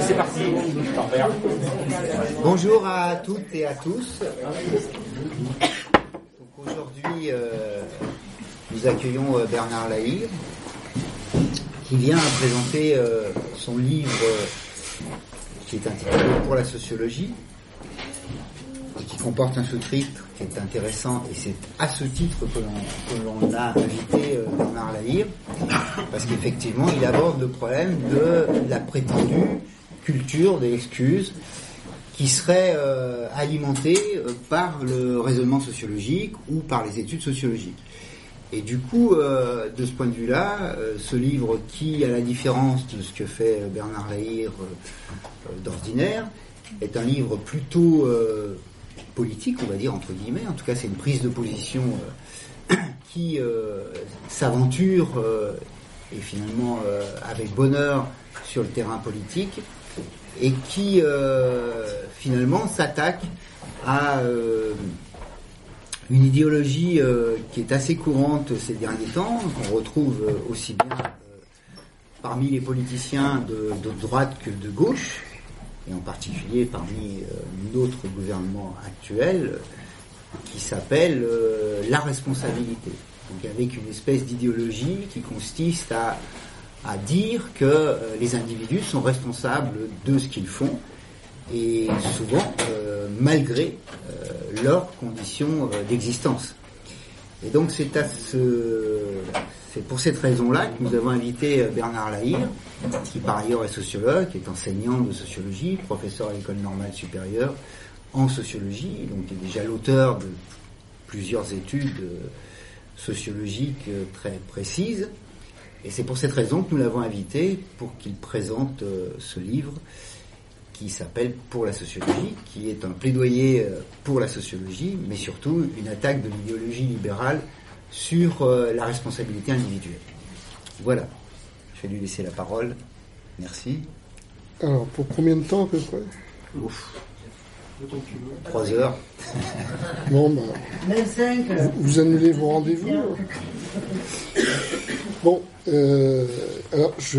C'est parti. Bonjour à toutes et à tous. Aujourd'hui, euh, nous accueillons euh, Bernard Lahire, qui vient présenter euh, son livre qui est intitulé Pour la sociologie, qui comporte un sous-titre qui est intéressant, et c'est à ce titre que l'on a invité Bernard Lahire, parce qu'effectivement, il aborde le problème de la prétendue culture des excuses qui serait euh, alimentée euh, par le raisonnement sociologique ou par les études sociologiques. Et du coup, euh, de ce point de vue-là, ce livre qui, à la différence de ce que fait Bernard Lahire d'ordinaire, est un livre plutôt politique, on va dire, entre guillemets. En tout cas, c'est une prise de position qui s'aventure, et finalement avec bonheur, sur le terrain politique et qui euh, finalement s'attaque à euh, une idéologie euh, qui est assez courante ces derniers temps, qu'on retrouve aussi bien parmi les politiciens de, droite que de gauche, et en particulier parmi notre gouvernement actuel, qui s'appelle la responsabilité. Donc avec une espèce d'idéologie qui consiste à à dire que euh, les individus sont responsables de ce qu'ils font et souvent euh, malgré euh, leurs conditions d'existence. Et donc c'est ce, c'est pour cette raison-là que nous avons invité Bernard Lahire, qui par ailleurs est sociologue, qui est enseignant de sociologie, professeur à l'école normale supérieure en sociologie, donc est déjà l'auteur de plusieurs études sociologiques très précises. Et c'est pour cette raison que nous l'avons invité pour qu'il présente euh, ce livre qui s'appelle Pour la sociologie, qui est un plaidoyer euh, pour la sociologie, mais surtout une attaque de l'idéologie libérale sur euh, la responsabilité individuelle. Voilà, vais lui laisser la parole. Merci. Alors, pour combien de temps à peu près Ouf. Trois heures. Bon, bah, vous annulez vos rendez-vous Bon, euh, alors je,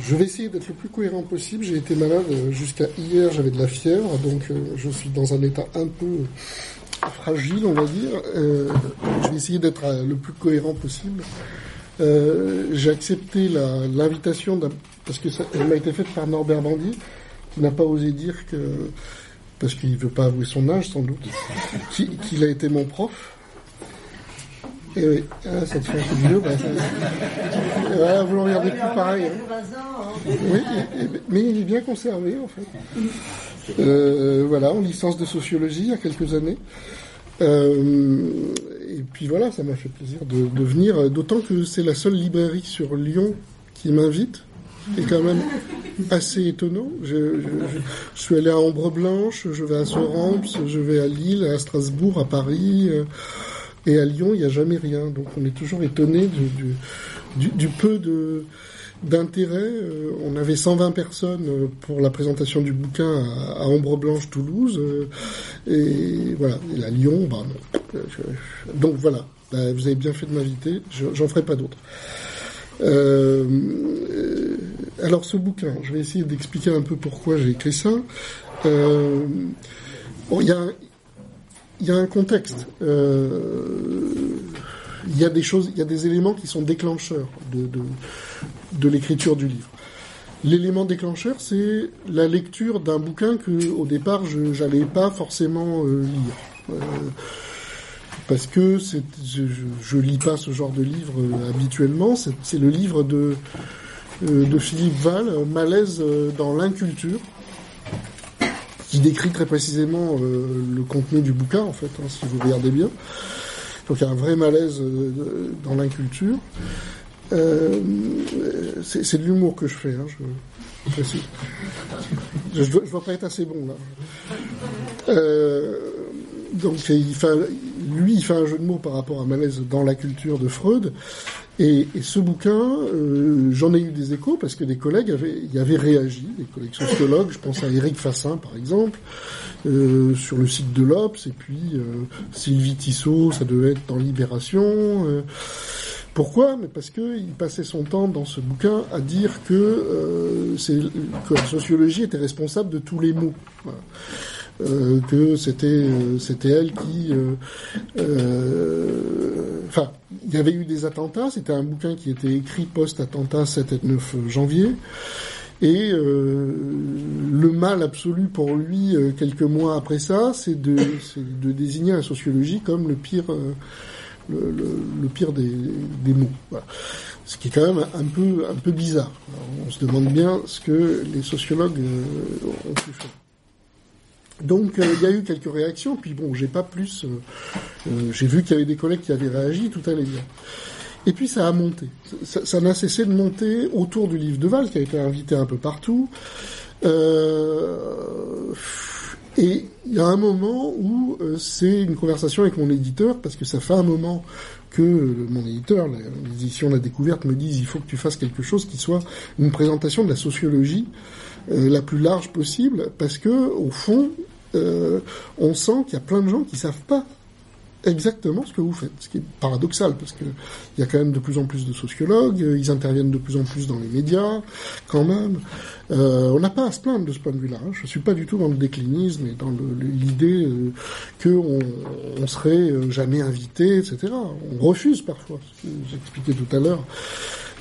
je vais essayer d'être le plus cohérent possible. J'ai été malade jusqu'à hier, j'avais de la fièvre, donc euh, je suis dans un état un peu fragile, on va dire. Euh, je vais essayer d'être le plus cohérent possible. J'ai accepté l'invitation parce que ça, elle m'a été faite par Norbert Bandier, qui n'a pas osé dire que parce qu'il veut pas avouer son âge sans doute, qu'il a été mon prof. Et oui, ah, ça te fait un peu. Bah, ça... vous le regardez plus pareil. Hein. Oui, mais il est bien conservé en fait. Euh, voilà, en licence de sociologie il y a quelques années. Euh, et puis voilà, ça m'a fait plaisir de, venir, d'autant que c'est la seule librairie sur Lyon qui m'invite. Et quand même assez étonnant. Je, suis allé à Ambre Blanche, je vais à Sorens, je vais à Lille, à Strasbourg, à Paris. Euh, et à Lyon, il n'y a jamais rien. Donc on est toujours étonné du, peu de d'intérêt. Euh, on avait 120 personnes euh, pour la présentation du bouquin à, Ombre Blanche, Toulouse. Euh, et voilà. Et à Lyon, bah donc voilà. Bah, vous avez bien fait de m'inviter. J'en ferai pas d'autres. alors ce bouquin, je vais essayer d'expliquer un peu pourquoi j'ai écrit ça. Il y a, y a un contexte. Il y a des choses, il y a des éléments qui sont déclencheurs de, l'écriture du livre. L'élément déclencheur, c'est la lecture d'un bouquin que, au départ, je n'allais pas forcément euh, lire. Euh, parce que je, je, lis pas ce genre de livre habituellement. C'est le livre de, de Philippe Val, Malaise dans l'inculture, qui décrit très précisément euh, le contenu du bouquin, en fait, hein, si vous regardez bien. Donc il y a un vrai malaise euh, dans l'inculture. Euh, c'est de l'humour que je fais, hein, je précise. Je, je, dois, pas être assez bon là. donc il lui, il fait un jeu de mots par rapport à malaise dans la culture de Freud. Et, ce bouquin, euh, j'en ai eu des échos parce que des collègues avaient, y avaient réagi, des collègues sociologues, je pense à Eric Fassin par exemple, euh, sur le site de l'Obs, et puis euh, Sylvie Tissot, ça devait être dans Libération. Pourquoi? Mais parce qu'il passait son temps dans ce bouquin à dire que, c'est, que la sociologie était responsable de tous les maux. Euh, que c'était euh, c'était elle qui euh, enfin il y avait eu des attentats. C'était un bouquin qui était écrit post attentat 7 et 9 janvier. Et le mal absolu pour lui quelques mois après ça c'est de de désigner la sociologie comme le pire le, pire des, mots ce qui est quand même un peu bizarre on se demande bien ce que les sociologues ont pu faire donc euh, il y a eu quelques réactions, puis bon, j'ai pas plus. Euh, euh, j'ai vu qu'il y avait des collègues qui avaient réagi, tout allait bien. Et puis ça a monté. Ça n'a cessé de monter autour du livre de Val, qui a été invité un peu partout. Et il y a un moment où c'est une conversation avec mon éditeur, parce que ça fait un moment que mon éditeur, l'édition La Découverte, me dise il faut que tu fasses quelque chose qui soit une présentation de la sociologie euh, la plus large possible, parce que au fond, euh, on sent qu'il y a plein de gens qui savent pas exactement ce que vous faites, ce qui est paradoxal parce que il y a quand même de plus en plus de sociologues, euh, ils interviennent de plus en plus dans les médias, quand même. Euh, on n'a pas à se plaindre de ce point de vue-là. Hein. Je suis pas du tout dans le déclinisme et dans l'idée euh, qu'on on serait jamais invité, etc. On refuse parfois, ce que tout à l'heure.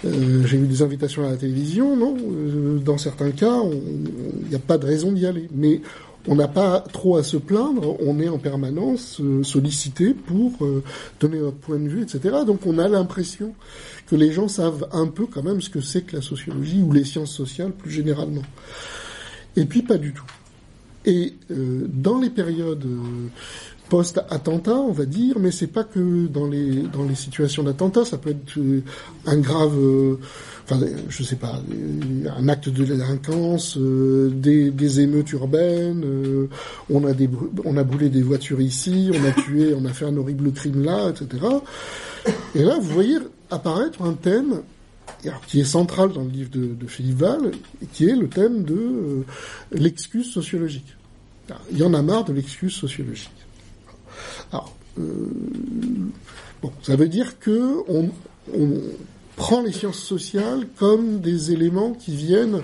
Euh, j'ai eu des invitations à la télévision, non euh, Dans certains cas, il n'y a pas de raison d'y aller. Mais on n'a pas trop à se plaindre, on est en permanence euh, sollicité pour donner notre point de vue, etc. Donc on a l'impression que les gens savent un peu quand même ce que c'est que la sociologie ou les sciences sociales plus généralement. Et puis pas du tout. Et dans les périodes post-attentat, on va dire, mais c'est pas que dans les dans les situations d'attentat, ça peut être euh, un grave, euh, enfin, je sais pas, un acte de délinquance, euh, des, des émeutes urbaines, on a des on a brûlé des voitures ici, on a tué, on a fait un horrible crime là, etc. Et là, vous voyez apparaître un thème qui est central dans le livre de, de Philippe Val, qui est le thème de l'excuse sociologique. Il y en a marre de l'excuse sociologique. Alors, euh, bon, ça veut dire que on, prend les sciences sociales comme des éléments qui viennent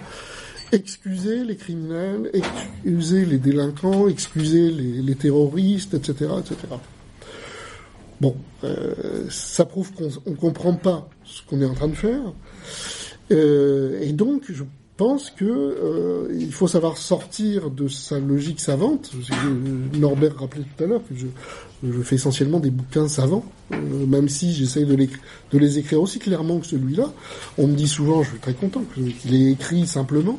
excuser les criminels, excuser les délinquants, excuser les, terroristes, etc., etc. Bon, euh, ça prouve qu'on ne comprend pas ce qu'on est en train de faire. Euh, et donc, je pense que euh, il faut savoir sortir de sa logique savante. Norbert rappelait tout à l'heure que je, je, fais essentiellement des bouquins savants, euh, même si j'essaye de, de, les écrire aussi clairement que celui-là. On me dit souvent, je suis très content qu'il ait écrit simplement,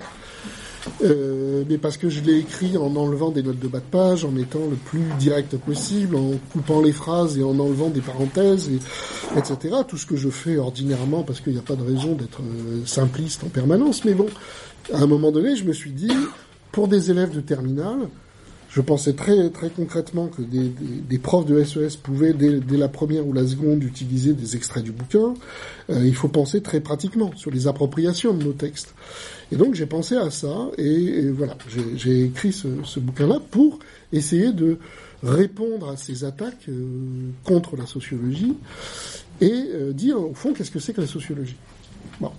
euh, mais parce que je l'ai écrit en enlevant des notes de bas de page, en étant le plus direct possible, en coupant les phrases et en enlevant des parenthèses, et, etc. Tout ce que je fais ordinairement, parce qu'il n'y a pas de raison d'être euh, simpliste en permanence. Mais bon, à un moment donné, je me suis dit, pour des élèves de terminale, je pensais très très concrètement que des, des, des profs de SES e pouvaient dès, dès, la première ou la seconde utiliser des extraits du bouquin. Euh, il faut penser très pratiquement sur les appropriations de nos textes. Et donc j'ai pensé à ça et, voilà, j'ai écrit ce, ce bouquin-là pour essayer de répondre à ces attaques euh, contre la sociologie et euh, dire au fond qu'est-ce que c'est que la sociologie? Bon.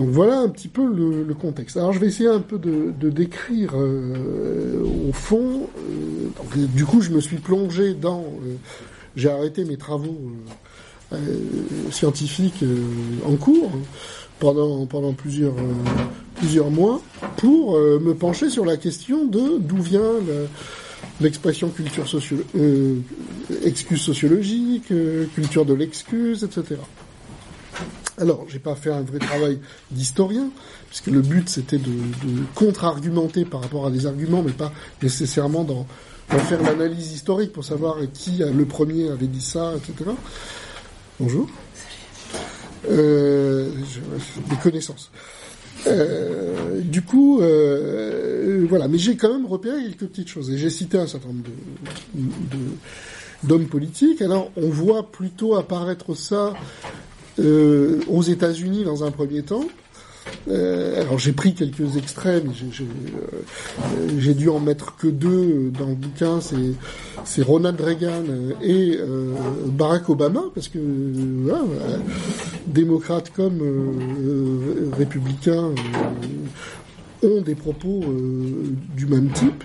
Donc voilà un petit peu le, contexte. Alors je vais essayer un peu de, décrire euh, au fond. Euh, du coup, je me suis plongé dans. Euh, j'ai arrêté mes travaux scientifiques en cours pendant plusieurs plusieurs mois pour me pencher sur la question de d'où vient l'expression culture socio excuse sociologique, culture de l'excuse, etc. Alors, j'ai pas fait un vrai travail d'historien, puisque le but c'était de, contre-argumenter par rapport à des arguments, mais pas nécessairement d'en faire l'analyse historique pour savoir qui le premier avait dit ça, etc. Bonjour. Euh, des connaissances. Euh, du coup, euh, voilà. Mais j'ai quand même repéré quelques petites choses. Et j'ai cité un certain nombre de, d'hommes politiques. Alors, on voit plutôt apparaître ça euh, aux États-Unis dans un premier temps, Euh, alors j'ai pris quelques extraits, mais j'ai dû en mettre que deux dans le bouquin. C'est Ronald Reagan et Barack Obama, parce que voilà, démocrates comme républicains ont des propos du même type.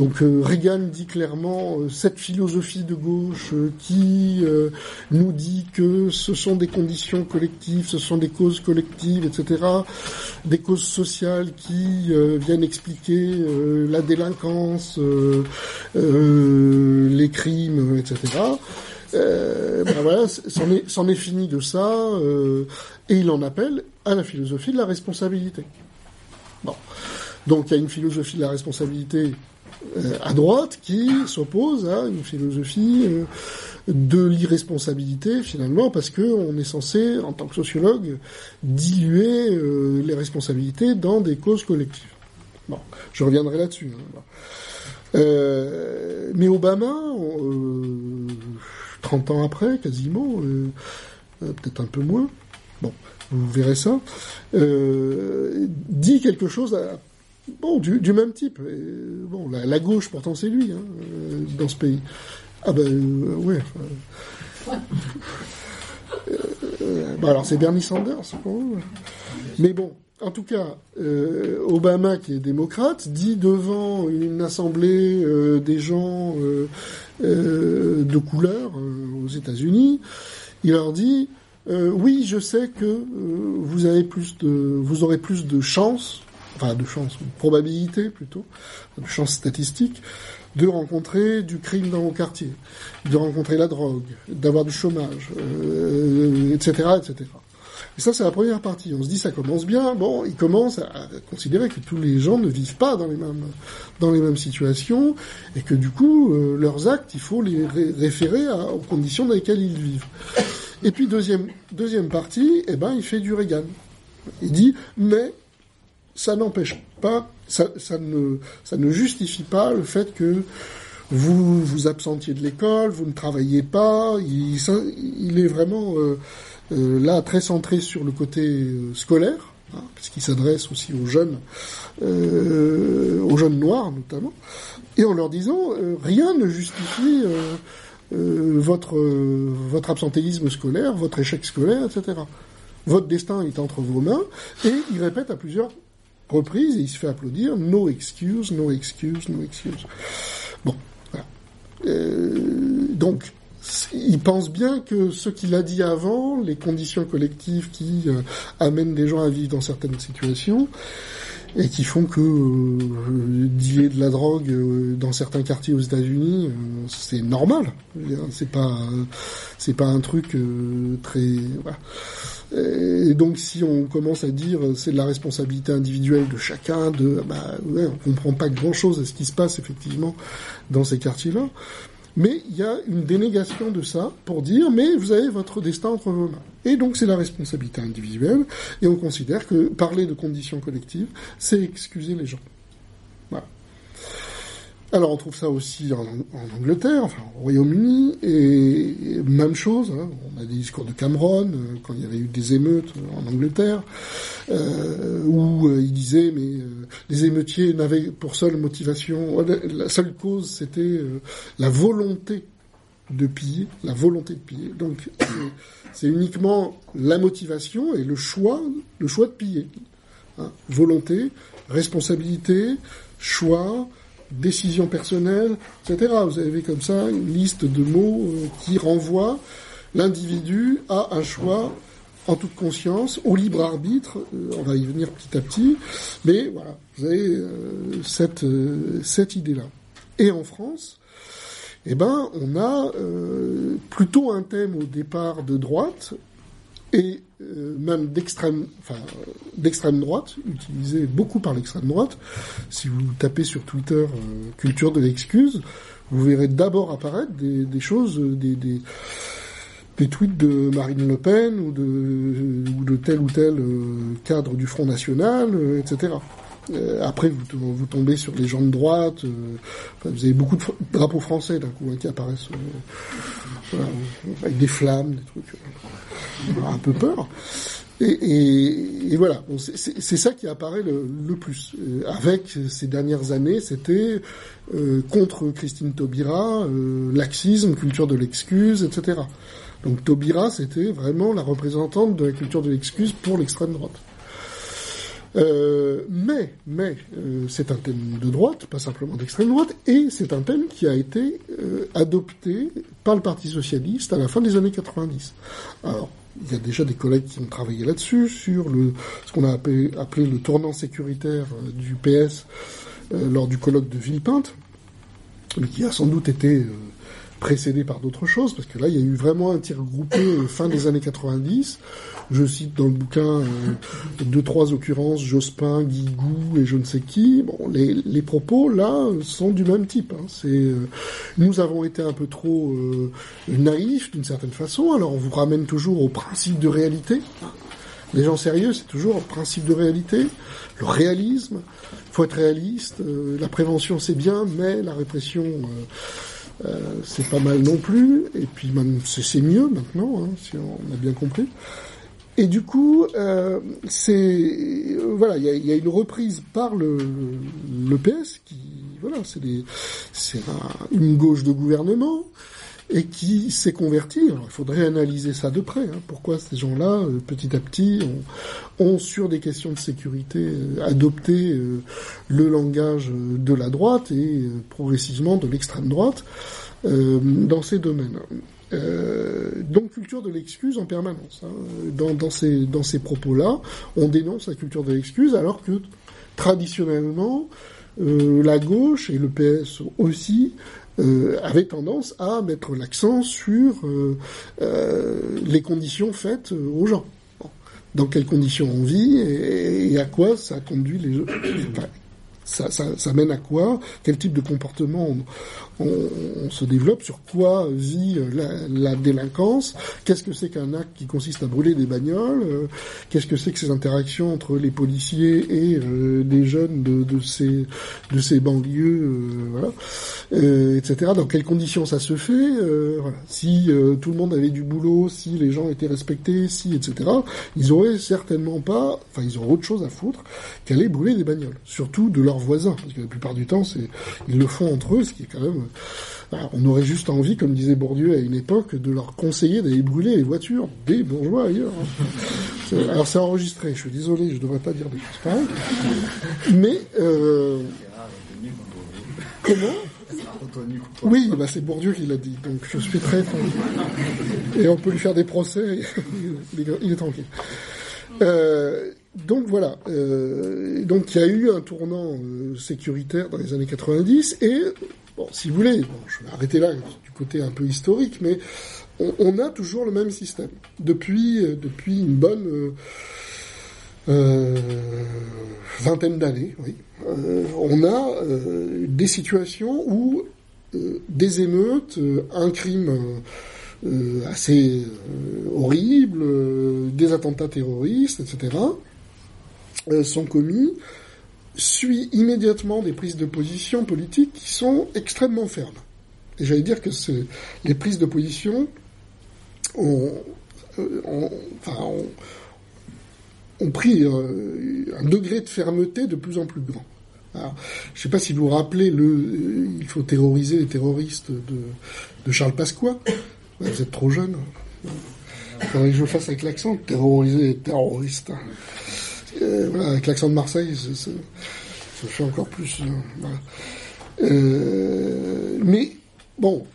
Donc euh, Reagan dit clairement euh, cette philosophie de gauche euh, qui nous dit que ce sont des conditions collectives, ce sont des causes collectives, etc., des causes sociales qui viennent expliquer la délinquance, les crimes, etc. ben voilà, c'en est, fini de ça, et il en appelle à la philosophie de la responsabilité. Bon. Donc il y a une philosophie de la responsabilité à droite qui s'oppose à une philosophie euh, de l'irresponsabilité finalement parce que on est censé en tant que sociologue diluer euh, les responsabilités dans des causes collectives. Bon, je reviendrai là-dessus. Hein. mais Obama, 30 ans après, quasiment, peut-être un peu moins, bon, vous verrez ça, dit quelque chose à, Bon, du, même type. bon, la, gauche, pourtant, c'est lui, hein, euh, dans ce pays. Ah ben, euh, ouais. Euh, bah, alors, c'est Bernie Sanders. Mais bon, en tout cas, Obama, qui est démocrate, dit devant une assemblée des gens de couleur aux États-Unis, il leur dit oui, je sais que vous avez plus de, vous aurez plus de chances enfin de chance, de probabilité plutôt, de chance statistique, de rencontrer du crime dans vos quartiers, de rencontrer la drogue, d'avoir du chômage, euh, etc., etc. Et ça, c'est la première partie. On se dit, ça commence bien. Bon, ils commencent à considérer que tous les gens ne vivent pas dans les mêmes, dans les mêmes situations, et que du coup, euh, leurs actes, il faut les référer aux conditions dans lesquelles ils vivent. Et puis, deuxième, deuxième partie, eh ben, il fait du Reagan. Il dit, mais ça n'empêche pas, ça, ne, justifie pas le fait que vous vous absentiez de l'école, vous ne travaillez pas. Il, il est vraiment euh, euh, là très centré sur le côté euh, scolaire, hein, puisqu'il s'adresse aussi aux jeunes, aux jeunes noirs notamment, et en leur disant rien ne justifie votre votre absentéisme scolaire, votre échec scolaire, etc. Votre destin est entre vos mains, et il répète à plusieurs reprise et il se fait applaudir. No excuse, no excuse, no excuse. Bon. Euh, donc, il pense bien que ce qu'il a dit avant, les conditions collectives qui euh, amènent des gens à vivre dans certaines situations et qui font que euh, dealer de la drogue euh, dans certains quartiers aux États-Unis, c'est normal. C'est pas, c'est pas un truc très. Voilà. Et donc si on commence à dire c'est de la responsabilité individuelle de chacun, de bah ouais, on comprend pas grand chose à ce qui se passe effectivement dans ces quartiers-là. Mais il y a une dénégation de ça pour dire mais vous avez votre destin entre vos mains. Et donc c'est la responsabilité individuelle et on considère que parler de conditions collectives, c'est excuser les gens. Alors on trouve ça aussi en, Angleterre, enfin au Royaume-Uni, et, même chose, hein, on a des discours de Cameron, euh, quand il y avait eu des émeutes en Angleterre, euh, où euh, il disait mais les émeutiers n'avaient pour seule motivation, la seule cause c'était la volonté de piller, la volonté de piller. Donc c'est uniquement la motivation et le choix, le choix de piller. Hein. Volonté, responsabilité, choix, décision personnelle, etc. Vous avez comme ça une liste de mots euh, qui renvoient l'individu à un choix en toute conscience, au libre arbitre, euh, on va y venir petit à petit, mais voilà, vous avez euh, cette, cette idée-là. Et en France, eh ben, on a plutôt un thème au départ de droite, et euh, même d'extrême, enfin, d'extrême droite, utilisé beaucoup par l'extrême droite. Si vous tapez sur Twitter euh, culture de l'excuse, vous verrez d'abord apparaître des, choses, euh, des, des, des, tweets de Marine Le Pen ou de, ou de tel ou tel cadre du Front National, etc. après, vous, vous, tombez sur les gens de droite. vous avez beaucoup de drapeaux français d'un coup hein, qui apparaissent avec des flammes, des trucs un peu peur. Et, voilà, c'est ça qui apparaît le, plus. Euh, avec ces dernières années, c'était euh, contre Christine Taubira, euh, laxisme, culture de l'excuse, etc. Donc Taubira, c'était vraiment la représentante de la culture de l'excuse pour l'extrême droite. Euh, mais, mais, euh, c'est un thème de droite, pas simplement d'extrême droite, et c'est un thème qui a été euh, adopté par le Parti socialiste à la fin des années 90. Alors, il y a déjà des collègues qui ont travaillé là-dessus, sur le, ce qu'on a appelé, appelé, le tournant sécuritaire du PS lors du colloque de Villepinte, mais qui a sans doute été précédé par d'autres choses, parce que là, il y a eu vraiment un tir groupé fin des années 90, je cite dans le bouquin euh, deux, trois occurrences, Jospin, Guigou et je ne sais qui. Bon, les, les propos, là, sont du même type. Hein. C'est, euh, nous avons été un peu trop euh, naïfs, d'une certaine façon, alors on vous ramène toujours au principe de réalité. Les gens sérieux, c'est toujours un principe de réalité, le réalisme. faut être réaliste. la prévention, c'est bien, mais la répression... c'est pas mal non plus, et puis c'est mieux maintenant, hein, si on a bien compris. Et du coup, euh, c'est euh, voilà, il y a, une reprise par le, le PS qui voilà, c'est c'est une gauche de gouvernement et qui s'est converti. Alors, il faudrait analyser ça de près. Hein, pourquoi ces gens-là, euh, petit à petit, ont, sur des questions de sécurité adopté le langage de la droite et progressivement de l'extrême droite dans ces domaines. Euh, donc culture de l'excuse en permanence. Hein. Dans, ces, propos-là, on dénonce la culture de l'excuse alors que traditionnellement, euh, la gauche et le PS aussi euh, avaient tendance à mettre l'accent sur euh, les conditions faites aux gens. Dans quelles conditions on vit et, à quoi ça conduit les, enfin, ça, ça, mène à quoi? Quel type de comportement on, on, se développe Sur quoi vit la, la délinquance Qu'est-ce que c'est qu'un acte qui consiste à brûler des bagnoles euh, Qu'est-ce que c'est que ces interactions entre les policiers et euh, les jeunes de, ces de ces banlieues, euh, voilà, euh, etc. Dans quelles conditions ça se fait. Si tout le monde avait du boulot, si les gens étaient respectés, si etc. Ils auraient certainement pas, enfin ils auraient autre chose à foutre qu'aller brûler des bagnoles, surtout de leur voisins, parce que la plupart du temps, c'est ils le font entre eux, ce qui est quand même. On aurait juste envie, comme disait Bourdieu à une époque, de leur conseiller d'aller brûler les voitures des bourgeois ailleurs. Alors c'est enregistré. Je suis désolé, je devrais pas dire des choses pareilles. Mais euh, comment? Oui, bah c'est Bourdieu qui l'a dit, donc je suis très tranquille. Et on peut lui faire des procès, il est tranquille. Euh, donc voilà, euh, donc il y a eu un tournant euh, sécuritaire dans les années 90 et bon, si vous voulez, je vais arrêter là du côté un peu historique, mais on, a toujours le même système depuis euh, depuis une bonne euh, vingtaine d'années. Oui, on a des situations où des émeutes, un crime assez horrible, des attentats terroristes, etc euh, sont commis suit immédiatement des prises de position politiques qui sont extrêmement fermes. Et j'allais dire que les prises de position ont, euh, enfin, ont, pris euh, un degré de fermeté de plus en plus grand. Alors, je ne sais pas si vous vous rappelez le il faut terroriser les terroristes de, de Charles Pasqua. Vous êtes trop jeune. Il faudrait que je fasse avec l'accent terroriser les terroristes. Euh, voilà, avec l'accent de Marseille, ça, fait encore plus. Euh, euh, mais bon,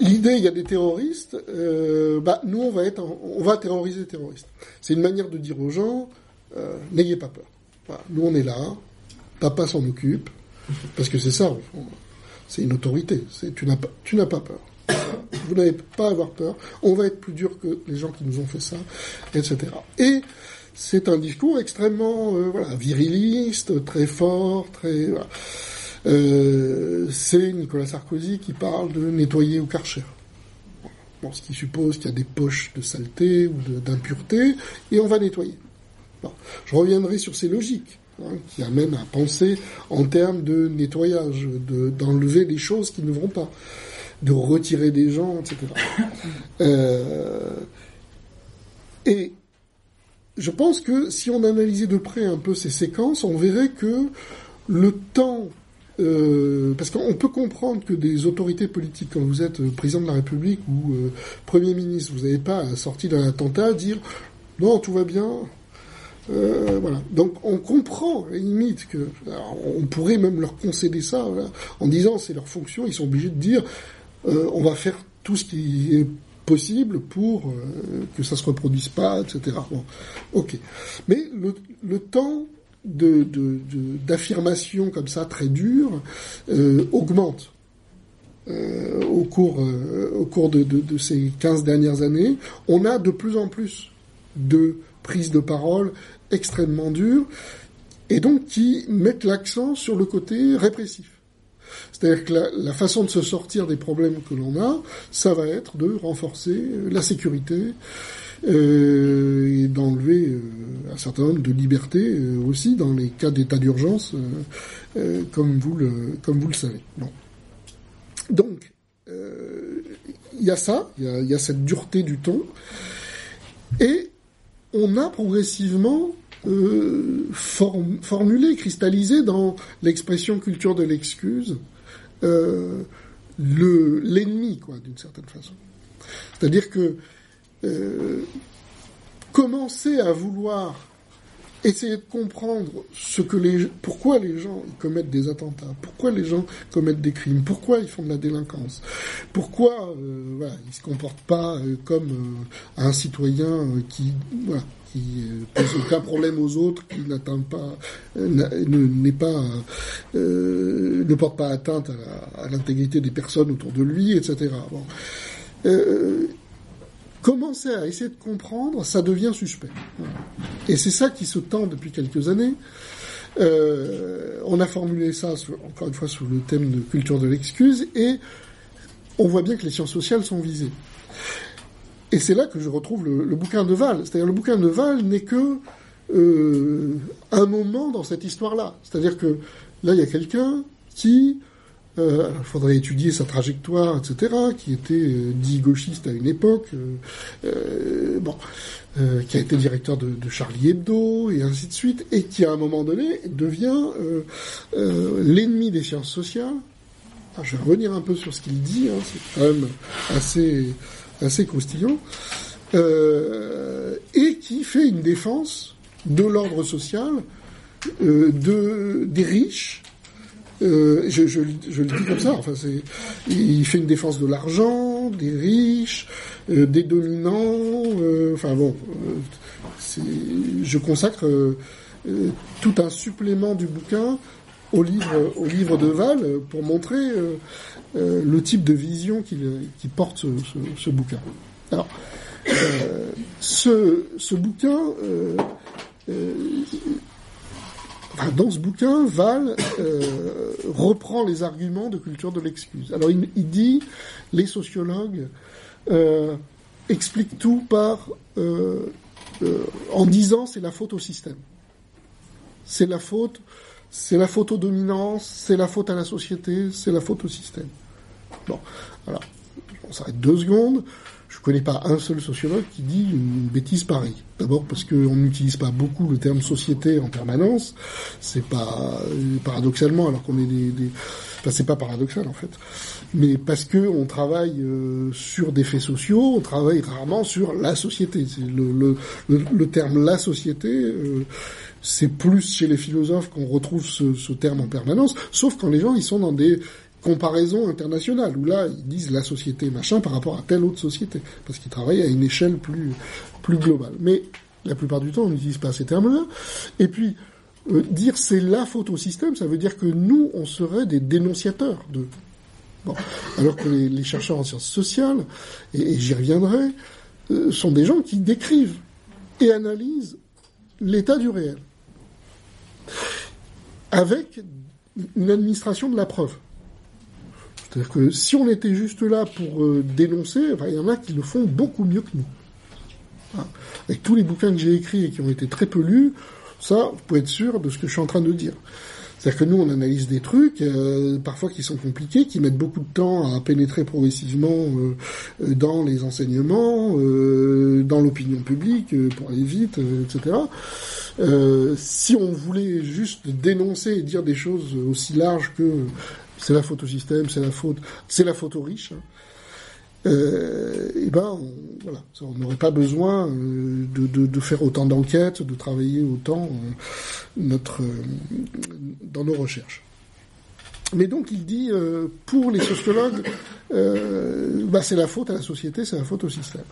l'idée, il y a des terroristes. bah, nous, on va être, on va terroriser les terroristes. C'est une manière de dire aux gens, n'ayez pas peur. nous, on est là. Papa s'en occupe, parce que c'est ça. C'est une autorité. Tu n'as pas, tu n'as pas peur. Vous n'avez pas avoir peur. On va être plus dur que les gens qui nous ont fait ça, etc. Et c'est un discours extrêmement euh, voilà, viriliste, très fort, très. Euh, c'est Nicolas Sarkozy qui parle de nettoyer au karcher. Bon, ce qui suppose qu'il y a des poches de saleté ou d'impureté, et on va nettoyer. Je reviendrai sur ces logiques hein, qui amènent à penser en termes de nettoyage, d'enlever les choses qui ne vont pas, de retirer des gens, etc. Euh, et je pense que si on analysait de près un peu ces séquences, on verrait que le temps euh, parce qu'on peut comprendre que des autorités politiques, quand vous êtes président de la République ou euh, Premier ministre, vous n'avez pas sorti d'un attentat dire non, tout va bien. Euh, voilà. Donc on comprend, à limite, que on pourrait même leur concéder ça, en disant c'est leur fonction, ils sont obligés de dire on va faire tout ce qui est possible pour que ça se reproduise pas, etc. Bon, ok. Mais le, temps de, comme ça très dures euh, augmente euh, au cours, euh, au cours de, de, ces 15 dernières années. On a de plus en plus de prises de parole extrêmement dures et donc qui mettent l'accent sur le côté répressif. C'est-à-dire que la, façon de se sortir des problèmes que l'on a, ça va être de renforcer la sécurité, euh, et d'enlever euh, un certain nombre de libertés euh, aussi dans les cas d'état d'urgence, comme vous le savez. Donc il y a ça, il y a, cette dureté du ton, et on a progressivement euh, cristallisé dans l'expression culture de l'excuse euh, le l'ennemi, quoi, d'une certaine façon. C'est-à-dire que euh, commencer à vouloir essayer de comprendre ce que les, pourquoi les gens commettent des attentats, pourquoi les gens commettent des crimes, pourquoi ils font de la délinquance, pourquoi euh, voilà, ils se comportent pas euh, comme euh, un citoyen qui voilà, qui pose aucun problème aux autres, qui n'atteint pas, n'est pas, ne porte pas atteinte à l'intégrité des personnes autour de lui, etc. Bon. Commencer à essayer de comprendre, ça devient suspect. Et c'est ça qui se tend depuis quelques années. Euh, on a formulé ça, encore une fois, sous le thème de culture de l'excuse, et on voit bien que les sciences sociales sont visées. Et c'est là que je retrouve le, bouquin de Val. C'est-à-dire le bouquin de Val n'est que euh, un moment dans cette histoire-là. C'est-à-dire que là, il y a quelqu'un qui euh, il faudrait étudier sa trajectoire, etc., qui était euh, dit gauchiste à une époque, euh, bon, qui a été directeur de, Charlie Hebdo, et ainsi de suite, et qui, à un moment donné, devient l'ennemi des sciences sociales. je vais revenir un peu sur ce qu'il dit, hein, c'est quand même assez, assez croustillant, et qui fait une défense de l'ordre social, de, des riches, euh, je, le dis comme ça. Enfin, il fait une défense de l'argent, des riches, euh, des dominants. Euh, enfin bon, je consacre tout un supplément du bouquin au livre, de Val pour montrer le type de vision qui, qui porte ce, bouquin. Alors, ce bouquin dans ce bouquin, Val euh, reprend les arguments de culture de l'excuse. Alors il, dit, les sociologues euh, expliquent tout par euh, en disant c'est la faute au système. C'est la faute, c'est la faute aux dominances, c'est la faute à la société, c'est la faute au système. Bon, alors on s'arrête deux secondes. Je connais pas un seul sociologue qui dit une bêtise pareille. D'abord parce qu'on n'utilise pas beaucoup le terme société en permanence. C'est pas paradoxalement, alors qu'on est des, des... Enfin, c'est pas paradoxal en fait, mais parce que on travaille euh, sur des faits sociaux, on travaille rarement sur la société. Le, le, le, le, terme la société, euh, c'est plus chez les philosophes qu'on retrouve ce, ce, terme en permanence, sauf quand les gens ils sont dans des comparaison internationale, où là, ils disent la société machin par rapport à telle autre société, parce qu'ils travaillent à une échelle plus, plus globale. Mais la plupart du temps, on n'utilise pas ces termes-là. Et puis, euh, dire c'est la faute au système, ça veut dire que nous, on serait des dénonciateurs de... Alors que les, chercheurs en sciences sociales, et, j'y reviendrai, euh, sont des gens qui décrivent et analysent l'état du réel. Avec une administration de la preuve. C'est-à-dire que si on était juste là pour euh, dénoncer, il y en a qui le font beaucoup mieux que nous. Avec tous les bouquins que j'ai écrits et qui ont été très peu lus, ça, vous pouvez être sûr de ce que je suis en train de dire. C'est-à-dire que nous, on analyse des trucs, euh, parfois qui sont compliqués, qui mettent beaucoup de temps à pénétrer progressivement euh, euh, dans les enseignements, dans l'opinion publique, pour aller vite, etc. si on voulait juste dénoncer et dire des choses aussi larges que c'est la faute au système, c'est la faute, c'est la faute aux hein, euh, et ben on, voilà, on n'aurait pas besoin euh, de, faire autant d'enquêtes, de travailler autant euh, notre dans nos recherches. Mais donc il dit pour les sociologues, bah, c'est la faute à la société, c'est la faute au système.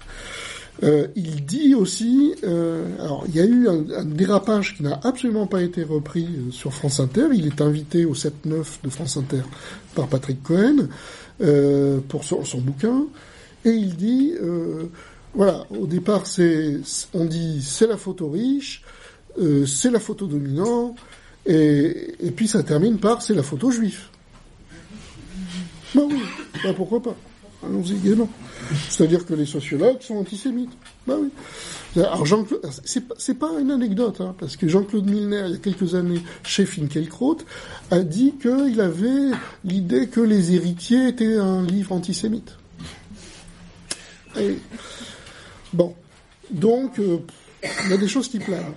Il dit aussi, alors il y a eu un, dérapage qui n'a absolument pas été repris sur France Inter. Il est invité au 7-9 de France Inter par Patrick Cohen. Euh, pour son, bouquin, et il dit, euh, voilà, au départ, c'est, on dit, c'est la photo riche, euh, c'est la photo dominant, et, puis ça termine par, c'est la photo juif. Bah oui, bah pourquoi pas Allons-y gaiement. C'est-à-dire que les sociologues sont antisémites. Bah oui. Alors Jean c'est pas une anecdote, hein, parce que Jean-Claude Milner, il y a quelques années, chez Finkielkraut, a dit qu'il avait l'idée que Les Héritiers étaient un livre antisémite. Bon, donc euh, il y a des choses qui planent.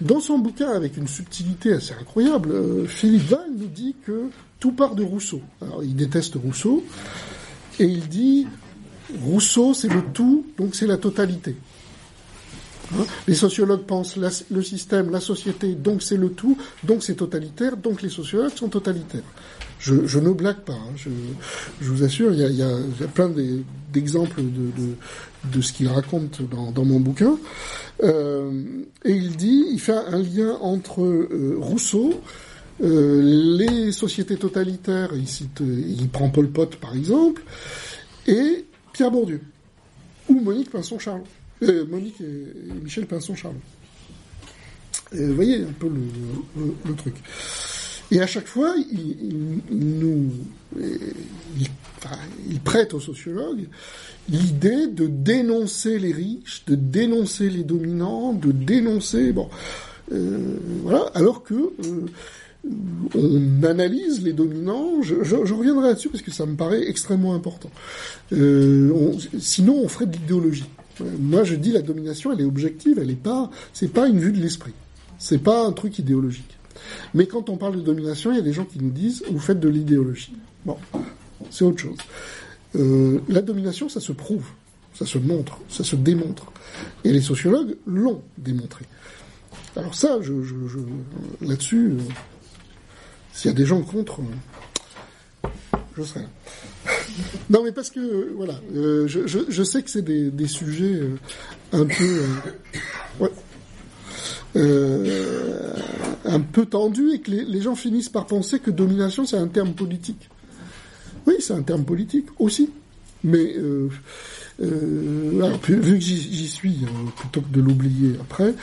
Dans son bouquin, avec une subtilité assez incroyable, euh, Philippe Val nous dit que tout part de Rousseau. Alors il déteste Rousseau, et il dit Rousseau c'est le tout, donc c'est la totalité. Hein? Les sociologues pensent le système, la société, donc c'est le tout, donc c'est totalitaire, donc les sociologues sont totalitaires. Je, ne blague pas, hein, je, vous assure, il y a, plein d'exemples de, ce qu'il raconte dans, mon bouquin. Euh, et il dit, il fait un lien entre euh, Rousseau, les sociétés totalitaires, il, cite, il prend Paul Pot par exemple, et Pierre Bourdieu, ou Monique Pinson-Charles. Euh, Monique et, Michel Pinson-Charles. Vous voyez un peu le, truc. Et à chaque fois, il, prête aux sociologues l'idée de dénoncer les riches, de dénoncer les dominants, de dénoncer, euh, voilà, alors que euh, on analyse les dominants. Je, reviendrai là-dessus parce que ça me paraît extrêmement important. Euh, on, sinon, on ferait de l'idéologie. Moi, je dis la domination, elle est objective, elle est pas, c'est pas une vue de l'esprit, c'est pas un truc idéologique. Mais quand on parle de domination, il y a des gens qui nous disent vous faites de l'idéologie. Bon, c'est autre chose. Euh, la domination, ça se prouve, ça se montre, ça se démontre, et les sociologues l'ont démontré. Alors ça, là-dessus, euh, s'il y a des gens contre, euh, je serai là. non, mais parce que voilà, euh, je, je, sais que c'est des, des, sujets euh, un peu, euh, ouais, euh, un peu tendus et que les, gens finissent par penser que domination c'est un terme politique. Oui, c'est un terme politique aussi, mais alors, vu que j'y suis, plutôt que de l'oublier après,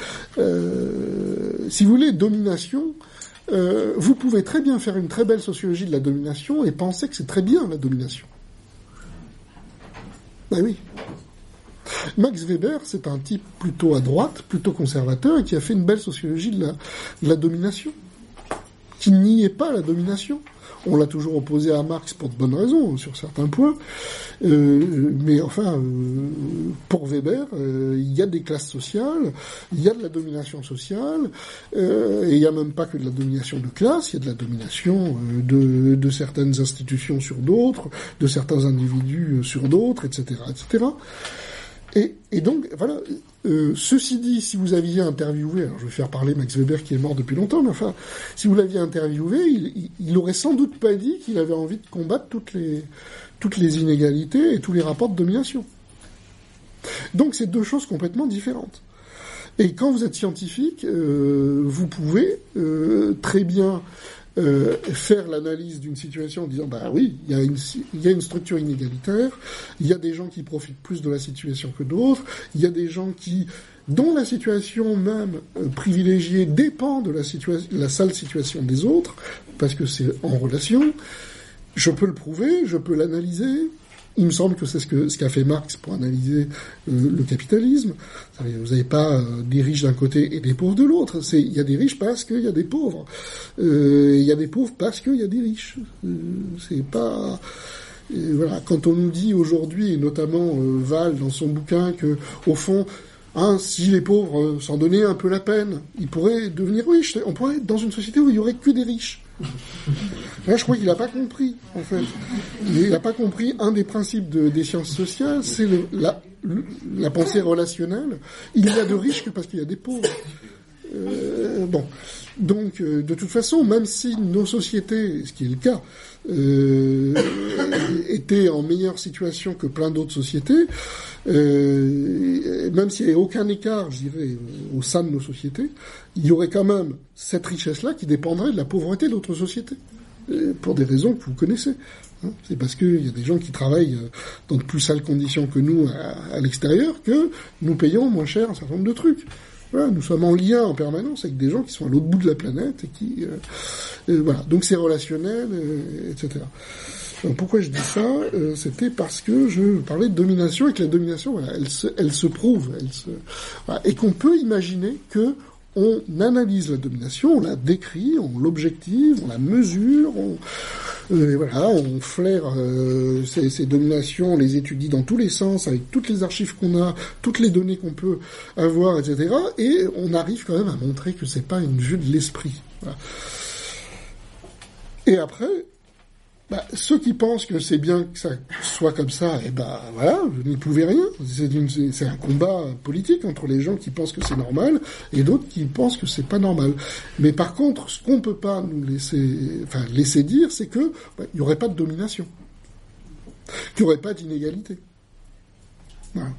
si vous voulez, domination, euh, vous pouvez très bien faire une très belle sociologie de la domination et penser que c'est très bien la domination. Ben oui. Max Weber, c'est un type plutôt à droite, plutôt conservateur, et qui a fait une belle sociologie de la, de la domination, qui niait pas la domination. On l'a toujours opposé à Marx pour de bonnes raisons sur certains points, euh, mais enfin, euh, pour Weber, euh, il y a des classes sociales, il y a de la domination sociale, et il n'y a même pas que de la domination de classe, il y a de la domination de, de certaines institutions sur d'autres, de certains individus sur d'autres, etc., etc. Et, et, donc, voilà, euh, ceci dit, si vous aviez interviewé, alors je vais faire parler Max Weber qui est mort depuis longtemps, mais enfin, si vous l'aviez interviewé, il, il, aurait sans doute pas dit qu'il avait envie de combattre toutes les, inégalités et tous les rapports de domination. Donc c'est deux choses complètement différentes. Et quand vous êtes scientifique, euh, vous pouvez euh, très bien euh, faire l'analyse d'une situation en disant bah oui, il y, a une, y a une structure inégalitaire, il y a des gens qui profitent plus de la situation que d'autres, il y a des gens qui dont la situation même euh, privilégiée dépend de la, situation, la sale situation des autres, parce que c'est en relation. Je peux le prouver, je peux l'analyser, il me semble que c'est ce qu'a fait Marx pour analyser euh, le capitalisme. Vous n'avez pas euh, des riches d'un côté et des pauvres de l'autre. Il y a des riches parce qu'il y a des pauvres. Euh, il y a des pauvres parce qu'il y a des riches. c'est pas. Quand on nous dit aujourd'hui, et notamment Val dans son bouquin, que au fond Hein, si les pauvres s'en donnaient un peu la peine, ils pourraient devenir riches. On pourrait être dans une société où il y aurait que des riches. Là, je crois qu'il n'a pas compris, en fait. Il n'a pas compris un des principes des sciences sociales, c'est la, pensée relationnelle. Il y a de riches que parce qu'il y a des pauvres. Euh, bon, donc euh, de toute façon, même si nos sociétés, ce qui est le cas, euh, étaient en meilleure situation que plein d'autres sociétés, euh, même s'il n'y avait aucun écart, je dirais, au sein de nos sociétés, il y aurait quand même cette richesse-là qui dépendrait de la pauvreté d'autres sociétés, euh, pour des raisons que vous connaissez. Hein. C'est parce qu'il y a des gens qui travaillent euh, dans de plus sales conditions que nous à l'extérieur que nous payons moins cher un certain nombre de trucs. Nous sommes en lien en permanence avec des gens qui sont à l'autre bout de la planète et qui euh, euh voilà. Donc c'est relationnel, euh, etc. Pourquoi je dis ça C'était parce que je parlais de domination et que la domination, elle se, prouve, et qu'on peut imaginer que on analyse la domination, on la décrit, on l'objective, on la mesure, on, euh, flaire euh, ces, dominations, on les étudie dans tous les sens, avec toutes les archives qu'on a, toutes les données qu'on peut avoir, etc. Et on arrive quand même à montrer que c'est pas une vue de l'esprit. Et après, bah, ceux qui pensent que c'est bien que ça soit comme ça, eh ben voilà, vous n'y pouvez rien. C'est un combat politique entre les gens qui pensent que c'est normal et d'autres qui pensent que c'est pas normal. Mais par contre, ce qu'on peut pas nous laisser, enfin laisser dire, c'est que bah, il y aurait pas de domination, qu'il n'y aurait pas d'inégalité. Voilà.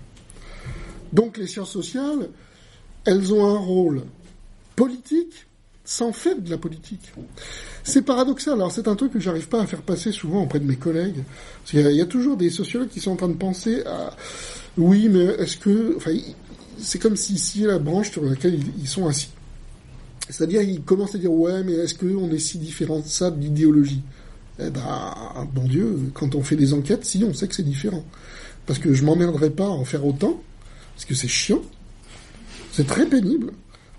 Donc les sciences sociales, elles ont un rôle politique sans faire de la politique. C'est paradoxal. Alors c'est un truc que j'arrive pas à faire passer souvent auprès de mes collègues. Il y, a, toujours des sociologues qui sont en train de penser à oui, mais est-ce que, enfin, c'est comme si ici la branche sur laquelle ils, sont assis. C'est-à-dire ils commencent à dire ouais, mais est-ce qu'on est si différent de ça de l'idéologie? Eh ben, bon Dieu, quand on fait des enquêtes, si on sait que c'est différent, parce que je m'emmerderai pas à en faire autant, parce que c'est chiant, c'est très pénible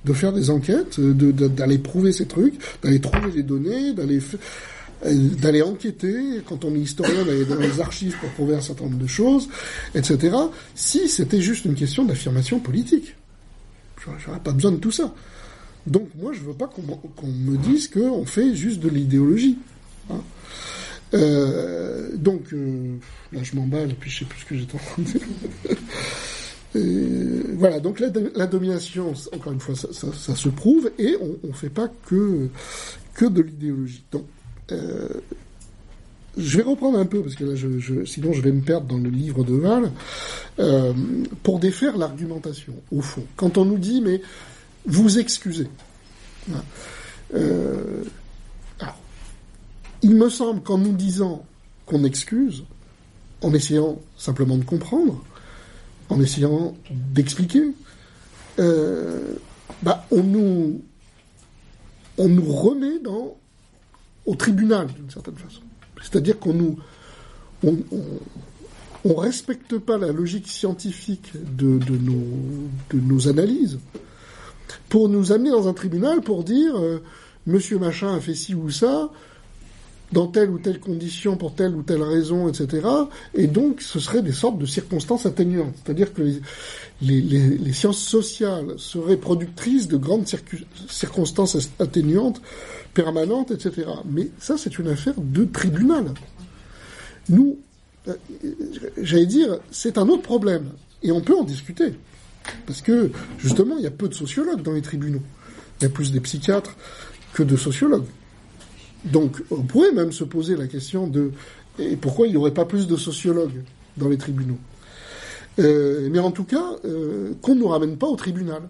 de faire des enquêtes, d'aller de, prouver ces trucs, d'aller trouver des données, d'aller euh, d'aller enquêter, quand on est historien, d'aller dans les archives pour prouver un certain nombre de choses, etc. Si c'était juste une question d'affirmation politique. J'aurais pas besoin de tout ça. Donc moi, je veux pas qu'on me dise qu'on fait juste de l'idéologie. Hein. Euh, donc, euh, là je m'emballe, puis je sais plus ce que j'étais en. Voilà, donc la, domination, encore une fois, ça, se prouve, et on ne fait pas que, que de l'idéologie. Donc, euh, je vais reprendre un peu, parce que sinon je vais me perdre dans le livre de Val, euh, pour défaire l'argumentation, au fond. Quand on nous dit, mais vous excusez. Euh, alors, il me semble qu'en nous disant qu'on excuse, en essayant simplement de comprendre, en essayant d'expliquer, euh, bah, on nous on nous remet dans au tribunal d'une certaine façon. C'est-à-dire qu'on nous on, respecte pas la logique scientifique de, de nos analyses pour nous amener dans un tribunal pour dire euh, Monsieur machin a fait ci ou ça, dans telle ou telle condition, pour telle ou telle raison, etc. Et donc, ce serait des sortes de circonstances atténuantes. C'est-à-dire que les, les, les, les, sciences sociales seraient productrices de grandes circonstances atténuantes, permanentes, etc. Mais ça, c'est une affaire de tribunal. Nous, euh, j'allais dire, c'est un autre problème. Et on peut en discuter. Parce que, justement, il y a peu de sociologues dans les tribunaux. Il y a plus des psychiatres que de sociologues. Donc, on pourrait même se poser la question de et pourquoi il n'y aurait pas plus de sociologues dans les tribunaux. Euh, mais en tout cas, euh, qu'on ne nous ramène pas au tribunal.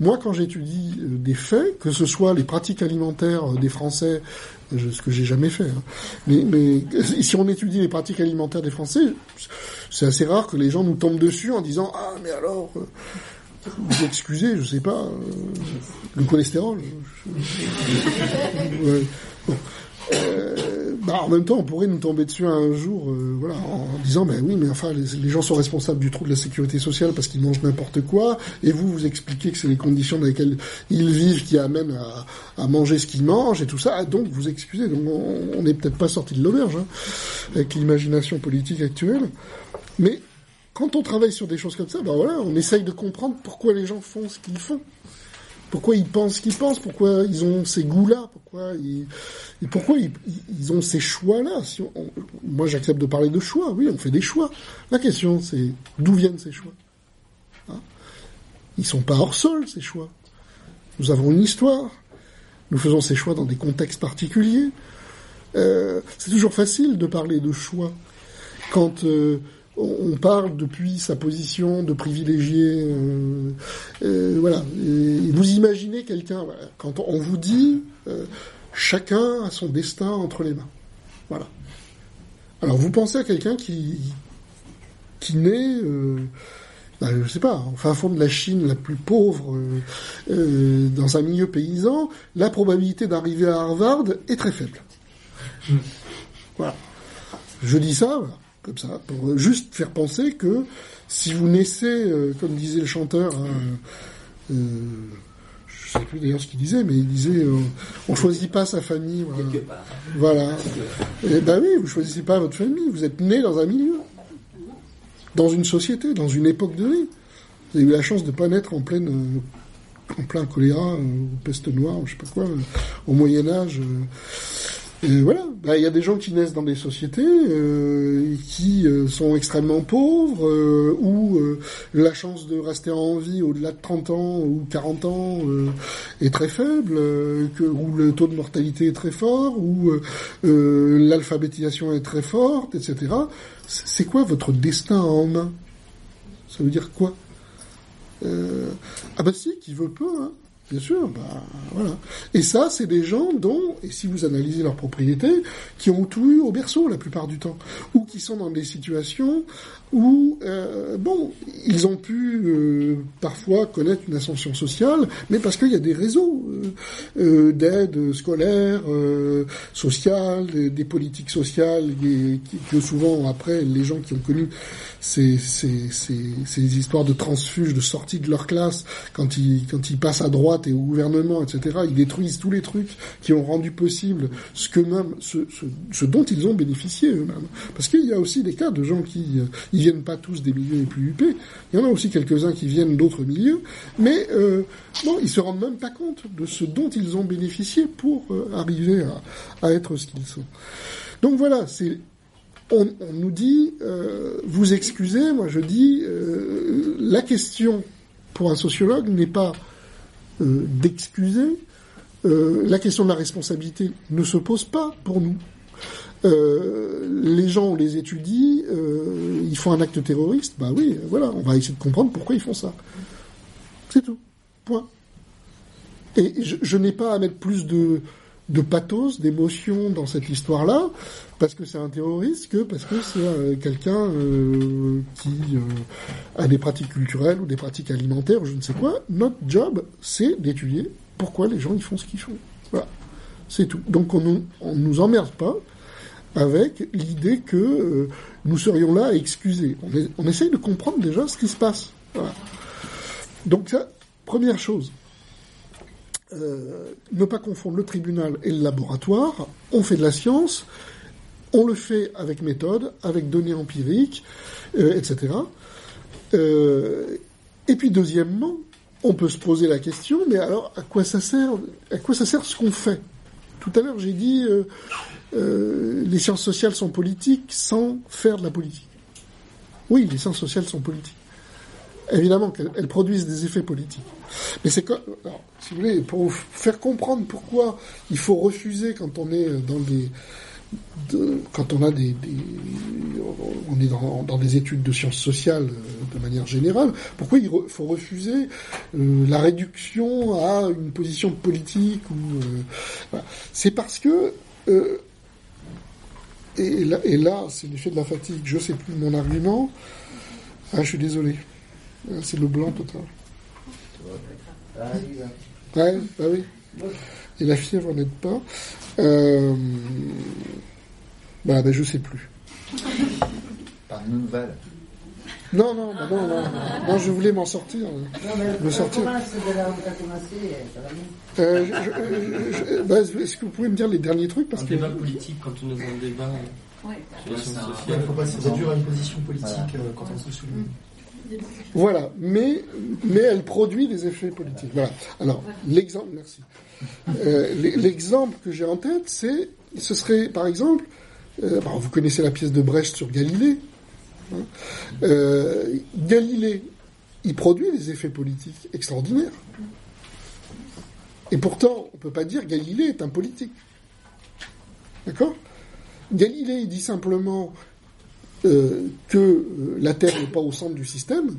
Moi, quand j'étudie euh, des faits, que ce soit les pratiques alimentaires des Français, ce que j'ai jamais fait, hein, mais, mais, si on étudie les pratiques alimentaires des Français, c'est assez rare que les gens nous tombent dessus en disant ah mais alors vous excusez, je sais pas, le cholestérol. Euh, bah, en même temps, on pourrait nous tomber dessus un jour, euh, voilà, en disant, ben oui, mais enfin, les, gens sont responsables du trou de la sécurité sociale parce qu'ils mangent n'importe quoi, et vous, vous expliquez que c'est les conditions dans lesquelles ils vivent qui amènent à, manger ce qu'ils mangent et tout ça, donc vous excusez, donc on n'est peut-être pas sorti de l'auberge, hein, avec l'imagination politique actuelle, mais quand on travaille sur des choses comme ça, ben voilà, on essaye de comprendre pourquoi les gens font ce qu'ils font pourquoi ils pensent ce qu'ils pensent, pourquoi ils ont ces goûts-là, pourquoi ils, pourquoi ils, ont ces choix-là? Moi, j'accepte de parler de choix. Oui, on fait des choix. La question, c'est d'où viennent ces choix? Hein? Ils sont pas hors sol ces choix. Nous avons une histoire. Nous faisons ces choix dans des contextes particuliers. Euh, c'est toujours facile de parler de choix quand euh, on parle depuis sa position de privilégié. Euh, euh, voilà. vous imaginez quelqu'un, quand on vous dit euh, chacun a son destin entre les mains. Voilà. Alors vous pensez à quelqu'un qui qui naît, bah, je sais pas, en fin fond de la Chine la plus pauvre, dans un milieu paysan, la probabilité d'arriver à Harvard est très faible. Voilà. Je dis ça. Voilà comme ça, pour juste faire penser que si vous naissez, euh, comme disait le chanteur, hein, euh, je sais plus d'ailleurs ce qu'il disait, mais il disait, euh, on choisit pas sa famille. Voilà. Et ben oui, vous choisissez pas votre famille, vous êtes né dans un milieu, dans une société, dans une époque de vie. Vous avez eu la chance de pas naître en pleine, euh, en plein choléra ou peste noire, ou je sais pas quoi, au Moyen Âge. Et voilà, bah, il y a des gens qui naissent dans des sociétés euh, qui euh, sont extrêmement pauvres, euh, où la chance de rester en vie au-delà de 30 ans ou 40 ans est très faible, où le taux de mortalité est très fort, où l'alphabétisation est très forte, etc. C'est quoi votre destin en main? Ça veut dire quoi? Ah bah si, qui veut peu, hein Bien sûr, bah voilà. Et ça, c'est des gens dont, et si vous analysez leurs propriétés, qui ont tout eu au berceau la plupart du temps, ou qui sont dans des situations où, euh, bon, ils ont pu euh, parfois connaître une ascension sociale, mais parce qu'il y a des réseaux euh, d'aide scolaire, sociale, des, politiques sociales, que souvent après les gens qui ont connu ces, ces, ces, ces histoires de transfuges, de sortie de leur classe, quand ils, quand ils passent à droite et au gouvernement, etc., ils détruisent tous les trucs qui ont rendu possible ce que même, ce, ce, dont ils ont bénéficié eux-mêmes. Parce qu'il y a aussi des cas de gens qui, euh, ils viennent pas tous des milieux les plus huppés. Il y en a aussi quelques-uns qui viennent d'autres milieux, mais euh, bon, ils se rendent même pas compte de ce dont ils ont bénéficié pour euh, arriver à, être ce qu'ils sont. Donc voilà, on, nous dit, euh, vous excusez, moi je dis, euh, la question pour un sociologue n'est pas d'excuser, la question de la responsabilité ne se pose pas pour nous. Les gens, on les étudie, ils font un acte terroriste, bah oui, voilà, on va essayer de comprendre pourquoi ils font ça. C'est tout. Point. Et je n'ai pas à mettre plus de, de pathos, d'émotion dans cette histoire-là, parce que c'est un terroriste que parce que c'est euh, quelqu'un euh, qui euh, a des pratiques culturelles ou des pratiques alimentaires ou je ne sais quoi. Notre job, c'est d'étudier pourquoi les gens ils font ce qu'ils font. Voilà, c'est tout. Donc on on nous emmerde pas avec l'idée que nous serions là à excuser. On, essaye de comprendre déjà ce qui se passe. Donc ça, première chose. Euh, ne pas confondre le tribunal et le laboratoire. On fait de la science, on le fait avec méthode, avec données empiriques, euh, etc. Euh, et puis deuxièmement, on peut se poser la question, mais alors à quoi ça sert À quoi ça sert ce qu'on fait? Tout à l'heure, j'ai dit les sciences sociales sont politiques sans faire de la politique. Oui, les sciences sociales sont politiques évidemment qu'elles produisent des effets politiques. Mais c'est que, si vous voulez, pour faire comprendre pourquoi il faut refuser quand on est dans des, quand on a des, on est dans, des études de sciences sociales euh, de manière générale, pourquoi il faut refuser euh, la réduction à une position politique ou euh, c'est parce que et là, et là c'est l'effet de la fatigue. Je sais plus mon argument. Ah, je suis désolé. Ah, c'est le blanc total. Ouais, bah oui. Et la fièvre n'aide pas. Euh, Bah, ben, je sais plus. Par Nounval. Non, non, bah, non, non, non, je voulais m'en sortir. Non, mais Me sortir. Euh, je- je- je- bah, Est-ce que vous pouvez me dire les derniers trucs parce Un que débat politique quand on est dans un débat Ouais. sciences Il faut pas se réduire à une position politique euh, quand on se souligne. Voilà, mais, mais elle produit des effets politiques. Voilà. Alors, l'exemple, merci. Euh, l'exemple que j'ai en tête, c'est, ce serait, par exemple, euh, bon, vous connaissez la pièce de Brecht sur Galilée. Hein. Euh, Galilée, il produit des effets politiques extraordinaires. Et pourtant, on peut pas dire Galilée est un politique. D'accord? Galilée, il dit simplement euh, que euh, la Terre n'est pas au centre du système.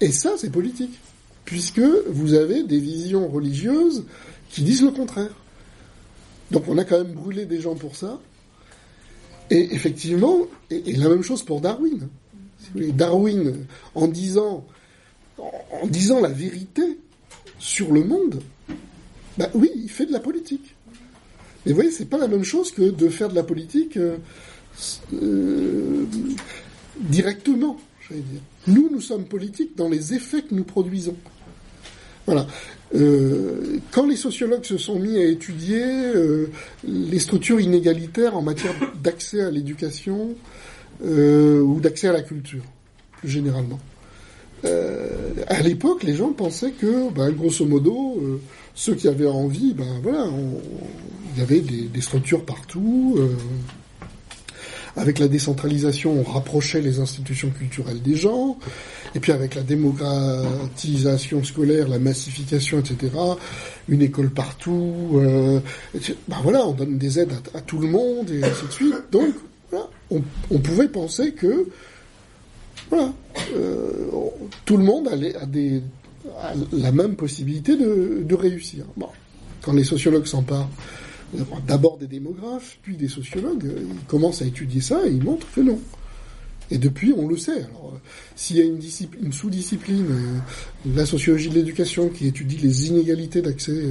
Et ça, c'est politique. Puisque vous avez des visions religieuses qui disent le contraire. Donc on a quand même brûlé des gens pour ça. Et effectivement, et, la même chose pour Darwin. Darwin, en disant, en disant la vérité sur le monde, bah oui, il fait de la politique. Mais vous voyez, c'est pas la même chose que de faire de la politique euh, euh, directement, j'allais dire. Nous, nous sommes politiques dans les effets que nous produisons. Voilà. Euh, quand les sociologues se sont mis à étudier euh, les structures inégalitaires en matière d'accès à l'éducation euh, ou d'accès à la culture, plus généralement, euh, à l'époque, les gens pensaient que, ben, grosso modo, euh, ceux qui avaient envie, ben voilà, il y avait des, des structures partout. Avec la décentralisation, on rapprochait les institutions culturelles des gens. Et puis avec la démocratisation scolaire, la massification, etc., une école partout. Euh, ben voilà, on donne des aides à, tout le monde et ainsi de suite. Donc, voilà, on, pouvait penser que, voilà, euh, tout le monde allait, la même possibilité de, de réussir. Bon, quand les sociologues s'emparent d'abord des démographes, puis des sociologues, euh, ils commencent à étudier ça et ils montrent que non. Et depuis, on le sait. Alors, euh, s'il y a une, discipline- une sous-discipline, euh, la sociologie de l'éducation, qui étudie les inégalités d'accès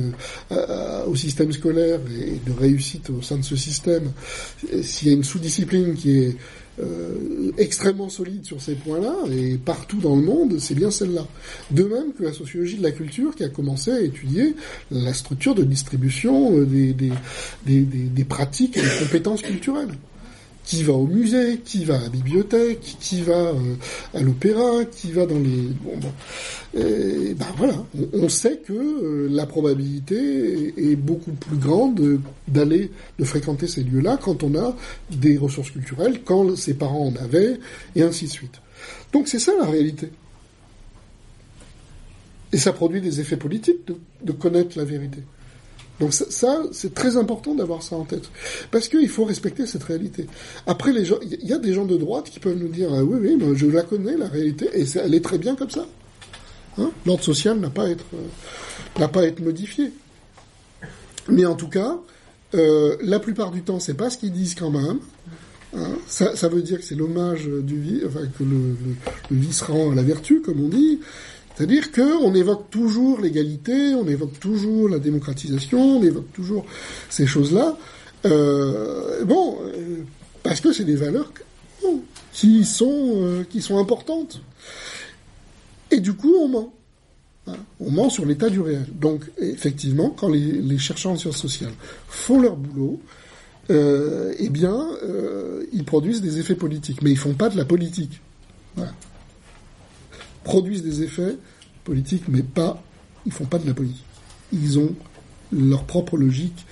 au système scolaire et de réussite au sein de ce système, s'il y a une sous-discipline qui est euh, extrêmement solide sur ces points-là, et partout dans le monde, c'est bien celle-là. De même que la sociologie de la culture qui a commencé à étudier la structure de distribution euh, des, pratiques et des compétences culturelles. Qui va au musée, qui va à la bibliothèque, qui va euh, à l'opéra, qui va dans les... Bon, bon. Et, ben voilà, on, sait que euh, la probabilité est, beaucoup plus grande de- d'aller, de fréquenter ces lieux-là quand on a des ressources culturelles, quand ses parents en avaient, et ainsi de suite. Donc c'est ça la réalité. Et ça produit des effets politiques de connaître la vérité. Donc ça, c'est très important d'avoir ça en tête. Parce qu'il faut respecter cette réalité. Après, les gens, il y a des gens de droite qui peuvent nous dire, ah oui, oui, je la connais, la réalité, et elle est très bien comme ça. Hein? L'ordre social n'a pas à être, euh, pas être modifié. Mais en tout cas, euh, la plupart du temps, c'est pas ce qu'ils disent quand même. Hein? Ça, veut dire que c'est l'hommage du vice, enfin que le, le, le vice rend à la vertu, comme on dit. C'est-à-dire qu'on évoque toujours l'égalité, on évoque toujours la démocratisation, on évoque toujours ces choses-là. Euh, bon, euh, parce que c'est des valeurs qui sont euh, qui sont importantes. Et du coup, on ment. Hein, On ment sur l'état du réel. Donc, effectivement, quand les, chercheurs en sciences sociales font leur boulot, eh bien, ils produisent des effets politiques, mais ils font pas de la politique. Voilà. Produisent des effets politiques, mais pas, ils font pas de la politique. Ils ont leur propre logique,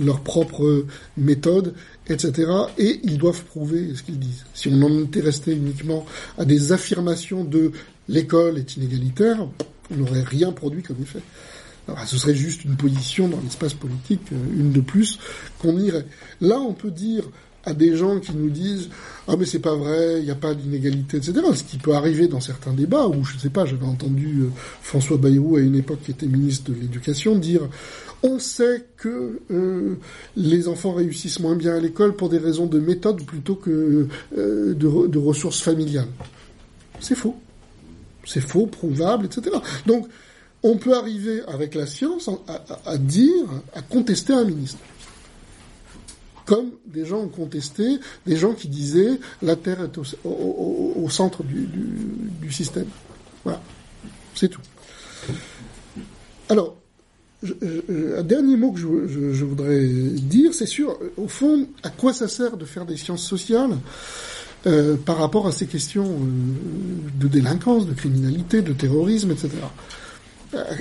leur propre méthode, etc. Et ils doivent prouver ce qu'ils disent. Si on en était resté uniquement à des affirmations de l'école est inégalitaire, on n'aurait rien produit comme effet. Alors, ce serait juste une position dans l'espace politique, euh, une de plus, qu'on irait. Là, on peut dire à des gens qui nous disent ah mais c'est pas vrai, il n'y a pas d'inégalité, etc. Ce qui peut arriver dans certains débats où je sais pas, j'avais entendu euh, François Bayrou à une époque qui était ministre de l'Éducation dire on sait que euh, les enfants réussissent moins bien à l'école pour des raisons de méthode plutôt que euh, de, re- de ressources familiales. C'est faux. C'est faux, prouvable, etc. Donc, on peut arriver avec la science à dire, à contester un ministre. Comme des gens ont contesté, des gens qui disaient la Terre est au, centre du, système. Voilà, c'est tout. Alors, un dernier mot que je, voudrais dire, c'est sûr, euh, au fond, à quoi ça sert de faire des sciences sociales euh, par rapport à ces questions euh, de délinquance, de criminalité, de terrorisme, etc.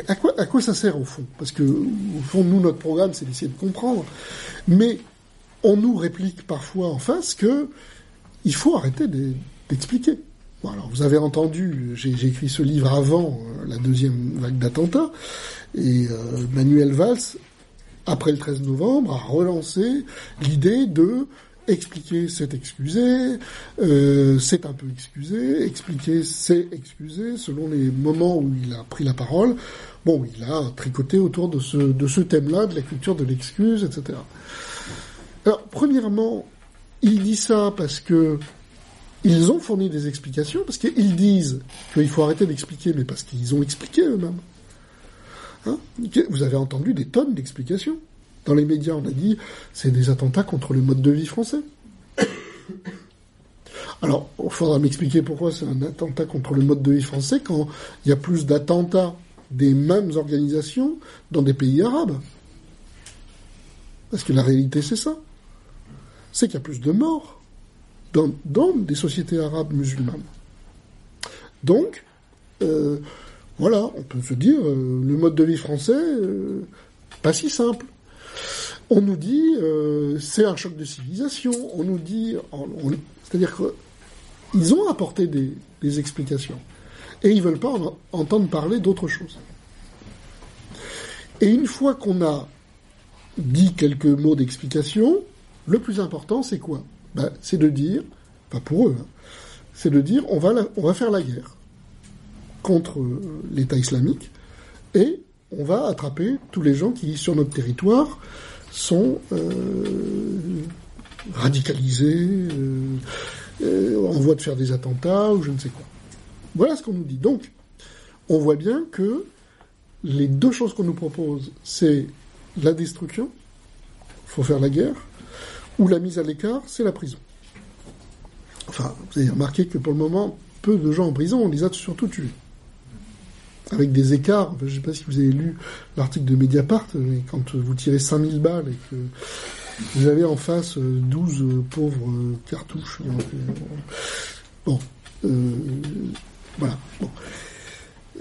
À quoi, à quoi ça sert au fond? Parce que au fond, nous, notre programme, c'est d'essayer de comprendre. Mais on nous réplique parfois en face que il faut arrêter de- d'expliquer. Bon, alors vous avez entendu, j'ai écrit ce livre avant euh, la deuxième vague d'attentats, et euh, Manuel Valls, après le 13 novembre, a relancé l'idée de expliquer c'est excuser, euh, c'est un peu excusé, expliquer c'est excusé, selon les moments où il a pris la parole. Bon, il a tricoté autour de ce thème-là, de la culture de l'excuse, etc. Alors, premièrement, il dit ça parce que ils ont fourni des explications, parce qu'ils disent qu'il faut arrêter d'expliquer, mais parce qu'ils ont expliqué eux-mêmes. Hein Vous avez entendu des tonnes d'explications. Dans les médias, on a dit c'est des attentats contre le mode de vie français. Alors, il faudra m'expliquer pourquoi c'est un attentat contre le mode de vie français quand il y a plus d'attentats des mêmes organisations dans des pays arabes. Parce que la réalité, c'est ça. C'est qu'il y a plus de morts dans, des sociétés arabes musulmanes. Donc, euh, voilà, on peut se dire, euh, le mode de vie français, euh, pas si simple. On nous dit, c'est un choc de civilisation. On nous dit, c'est-à-dire qu'ils ont apporté des, explications. Et ils veulent pas en- entendre parler d'autre chose. Et une fois qu'on a dit quelques mots d'explication, le plus important, c'est quoi? Ben, C'est de dire, pas pour eux, hein, c'est de dire on va, on va faire la guerre contre euh, l'État islamique et on va attraper tous les gens qui, sur notre territoire, sont euh, radicalisés, euh, en voie de faire des attentats ou je ne sais quoi. Voilà ce qu'on nous dit. Donc, on voit bien que les deux choses qu'on nous propose, c'est la destruction, faut faire la guerre, ou la mise à l'écart, c'est la prison. Enfin, vous avez remarqué que pour le moment, peu de gens en prison, on les a surtout tués. Avec des écarts, je ne sais pas si vous avez lu l'article de Mediapart, mais quand vous tirez 5000 balles et que vous avez en face euh, 12 euh, pauvres euh, cartouches. euh, Bon, euh, voilà. Bon.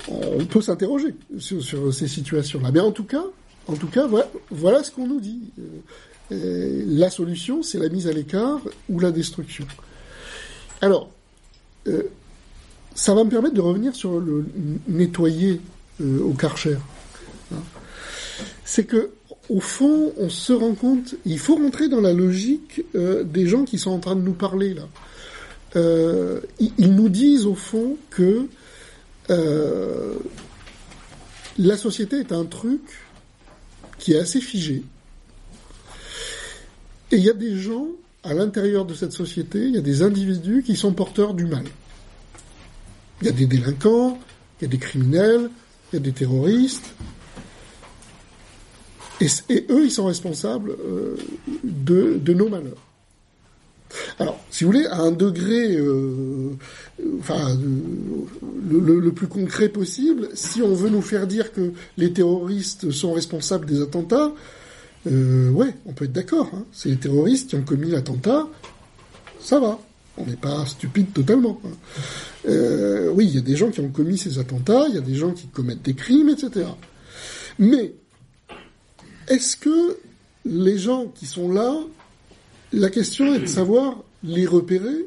On peut s'interroger sur, ces situations-là. Mais en tout cas, en tout cas, voilà ce qu'on nous dit. Euh, la solution, c'est la mise à l'écart ou la destruction. Alors, euh, ça va me permettre de revenir sur le nettoyer euh, au Karcher. Hein. C'est que, au fond, on se rend compte, il faut rentrer dans la logique des gens qui sont en train de nous parler là. Ils, nous disent au fond que la société est un truc qui est assez figé. Et il y a des gens à l'intérieur de cette société, il y a des individus qui sont porteurs du mal. Il y a des délinquants, il y a des criminels, il y a des terroristes. Et, eux, ils sont responsables euh, de, nos malheurs. Alors, si vous voulez, à un degré, euh, enfin, euh, le plus concret possible, si on veut nous faire dire que les terroristes sont responsables des attentats, euh, ouais, on peut être d'accord. Hein. C'est les terroristes qui ont commis l'attentat, ça va. On n'est pas stupide totalement. hein. Euh, oui, il y a des gens qui ont commis ces attentats, il y a des gens qui commettent des crimes, etc. Mais est-ce que les gens qui sont là, la question est de savoir les repérer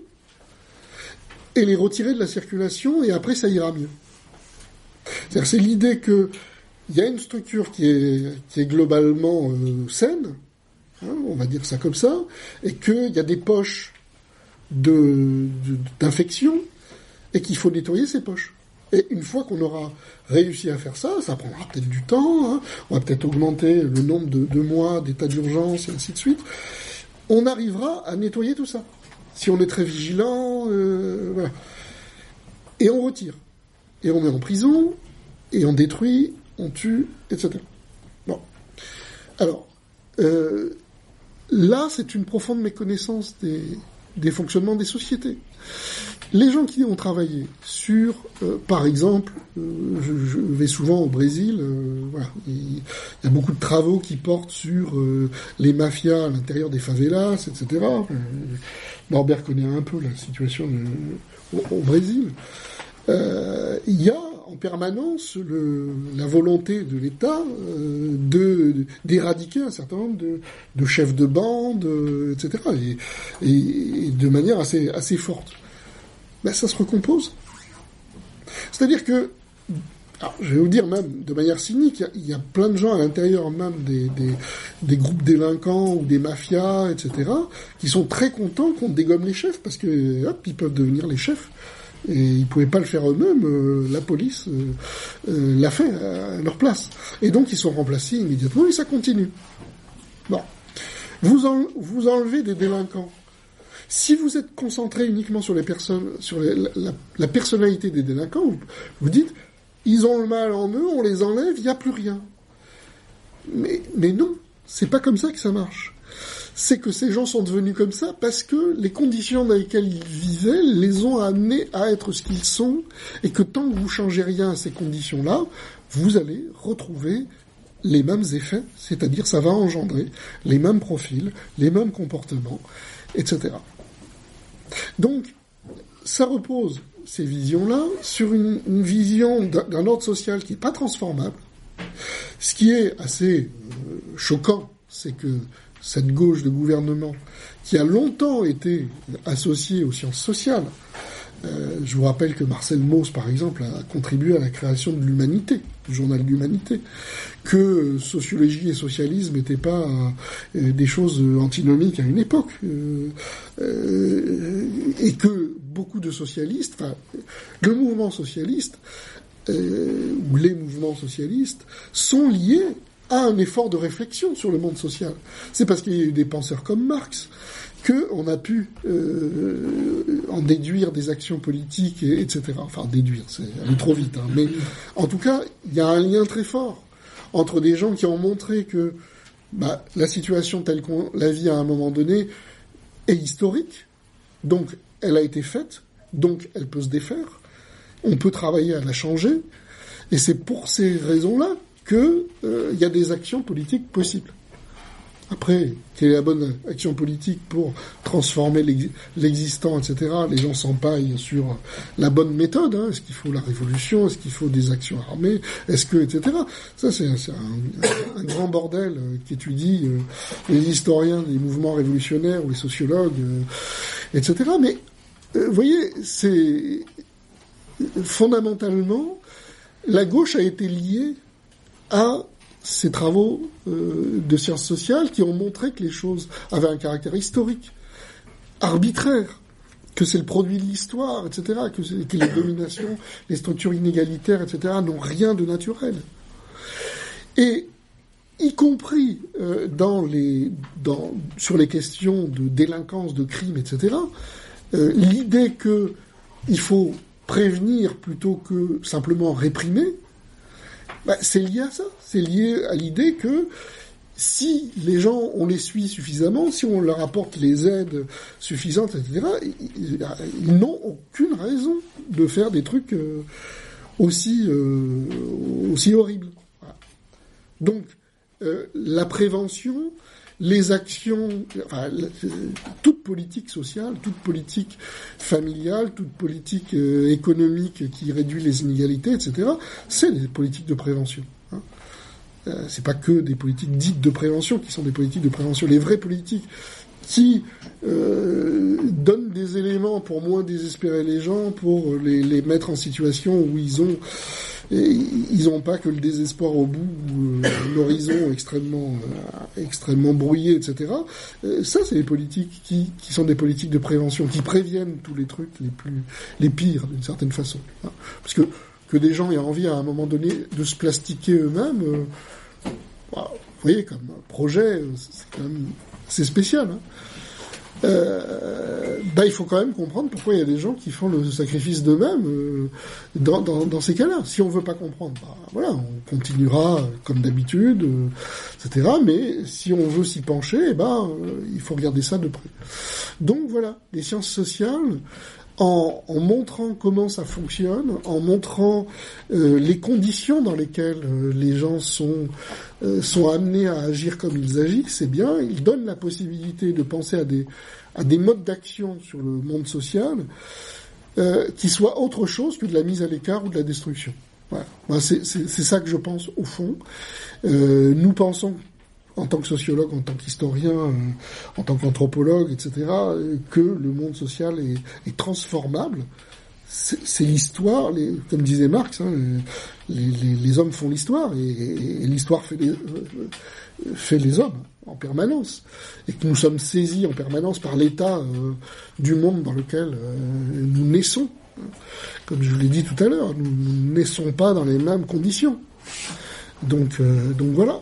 et les retirer de la circulation et après ça ira mieux? C'est l'idée que il y a une structure qui est, globalement euh, saine, hein, on va dire ça comme ça, et qu'il y a des poches d'infection et qu'il faut nettoyer ces poches. Et une fois qu'on aura réussi à faire ça, ça prendra peut-être du temps, hein, on va peut-être augmenter le nombre de, mois d'état d'urgence et ainsi de suite, on arrivera à nettoyer tout ça. Si on est très vigilant, euh. Et on retire. Et on met en prison, et on détruit, on tue, etc. Bon. Alors, euh, là, c'est une profonde méconnaissance des, fonctionnements des sociétés. Les gens qui ont travaillé sur, euh, par exemple, euh, je, vais souvent au Brésil, il y a beaucoup de travaux qui portent sur les mafias à l'intérieur des favelas, etc. Norbert connaît un peu la situation au, au, Brésil. il y a en permanence le, la volonté de l'État de d'éradiquer un certain nombre de, chefs de bande, etc. Et, de manière assez forte ben ça se recompose. C'est-à-dire que, je vais vous dire même de manière cynique, il y, a plein de gens à l'intérieur même des, des, des, groupes délinquants ou des mafias, etc., qui sont très contents qu'on dégomme les chefs parce que hop, ils peuvent devenir les chefs. Et ils pouvaient pas le faire eux-mêmes, euh, la police euh, euh, l'a fait à leur place. Et donc ils sont remplacés immédiatement et ça continue. Bon. Vous, en, vous enlevez des délinquants si vous êtes concentré uniquement sur les personnes, sur la, personnalité des délinquants, vous, vous, dites ils ont le mal en eux, on les enlève, il n'y a plus rien. Mais, mais non, c'est pas comme ça que ça marche. C'est que ces gens sont devenus comme ça parce que les conditions dans lesquelles ils vivaient les ont amenés à être ce qu'ils sont, et que tant que vous changez rien à ces conditions-là, vous allez retrouver les mêmes effets, c'est-à-dire ça va engendrer les mêmes profils, les mêmes comportements, etc. Donc, ça repose, ces visions-là, sur une, vision d'un ordre social qui n'est pas transformable. Ce qui est assez euh, choquant, c'est que cette gauche de gouvernement, qui a longtemps été associée aux sciences sociales, euh, je vous rappelle que Marcel Mauss, par exemple, a contribué à la création de l'Humanité, du journal de l'Humanité, que sociologie et socialisme n'étaient pas euh, des choses antinomiques à une époque, euh, et que beaucoup de socialistes, enfin, le mouvement socialiste, ou les mouvements socialistes, sont liés à un effort de réflexion sur le monde social. C'est parce qu'il y a eu des penseurs comme Marx, qu'on a pu euh, en déduire des actions politiques, et, etc. Enfin, déduire, c'est aller trop vite. Hein. Mais en tout cas, il y a un lien très fort entre des gens qui ont montré que bah, la situation telle qu'on la vit à un moment donné est historique, donc elle a été faite, donc elle peut se défaire, on peut travailler à la changer, et c'est pour ces raisons-là qu'il euh, y a des actions politiques possibles. Après, quelle est la bonne action politique pour transformer l'existant, etc. Les gens s'empaillent sur la bonne méthode. Hein. Est-ce qu'il faut la révolution? Est-ce qu'il faut des actions armées? Est-ce que, etc. Ça, c'est un, un, grand bordel euh, qu'étudient euh, les historiens des mouvements révolutionnaires ou les sociologues, etc. Mais, vous voyez, c'est fondamentalement, la gauche a été liée à ces travaux euh, de sciences sociales qui ont montré que les choses avaient un caractère historique, arbitraire, que c'est le produit de l'histoire, etc., que, les dominations, les structures inégalitaires, etc., n'ont rien de naturel. Et y compris euh, sur les questions de délinquance, de crime, etc., euh, l'idée que il faut prévenir plutôt que simplement réprimer, bah, c'est lié à ça. C'est lié à l'idée que si les gens, on les suit suffisamment, si on leur apporte les aides suffisantes, etc., ils, n'ont aucune raison de faire des trucs euh, aussi, euh, aussi horribles. Donc, euh, la prévention, les actions, enfin, toute politique sociale, toute politique familiale, toute politique euh, économique qui réduit les inégalités, etc., c'est des politiques de prévention. Hein. Euh, c'est pas que des politiques dites de prévention qui sont des politiques de prévention. Les vraies politiques qui euh, donnent des éléments pour moins désespérer les gens, pour les, les mettre en situation où ils ont ils n'ont pas que le désespoir au bout, euh, l'horizon extrêmement, euh, extrêmement brouillé, etc. Euh, ça, c'est les politiques qui, qui sont des politiques de prévention, qui préviennent tous les trucs les plus, les pires, d'une certaine façon. Hein. Parce que que des gens aient envie à un moment donné de se plastiquer eux-mêmes, bah, vous voyez, comme projet, c'est quand même c'est spécial. Hein. Euh, bah, il faut quand même comprendre pourquoi il y a des gens qui font le sacrifice d'eux-mêmes euh, dans, dans, dans, ces cas-là. Si on veut pas comprendre, bah, voilà, on continuera comme d'habitude, euh, etc. Mais si on veut s'y pencher, eh ben, euh, il faut regarder ça de près. Donc voilà, les sciences sociales, en, en, montrant comment ça fonctionne, en montrant euh, les conditions dans lesquelles euh, les gens sont euh, sont amenés à agir comme ils agissent, c'est bien. Ils donnent la possibilité de penser à des à des modes d'action sur le monde social qui soient autre chose que de la mise à l'écart ou de la destruction. Voilà. c'est ça que je pense au fond. nous pensons en tant que sociologue, en tant qu'historien, euh, en tant qu'anthropologue, etc., euh, que le monde social est, est transformable. C'est l'histoire, comme disait Marx, hein, les, les, les, hommes font l'histoire et, et l'histoire fait les, euh, fait les hommes en permanence. Et que nous sommes saisis en permanence par l'état du monde dans lequel nous naissons. Comme je vous l'ai dit tout à l'heure, nous ne naissons pas dans les mêmes conditions. Donc, donc voilà.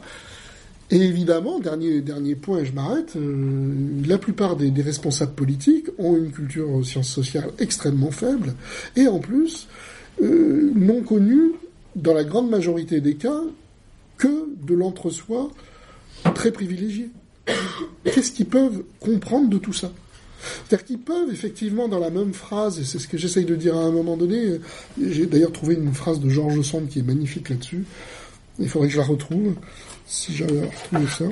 Et évidemment, dernier dernier point, et je m'arrête, euh, la plupart des, responsables politiques ont une culture aux sciences sociales extrêmement faible, et en plus, euh, n'ont connu, dans la grande majorité des cas, que de l'entre-soi très privilégié. Qu'est-ce qu'ils peuvent comprendre de tout ça? C'est-à-dire qu'ils peuvent effectivement dans la même phrase, et c'est ce que j'essaye de dire à un moment donné, j'ai d'ailleurs trouvé une phrase de Georges Sand qui est magnifique là-dessus, il faudrait que je la retrouve, si j'avais retrouvé ça.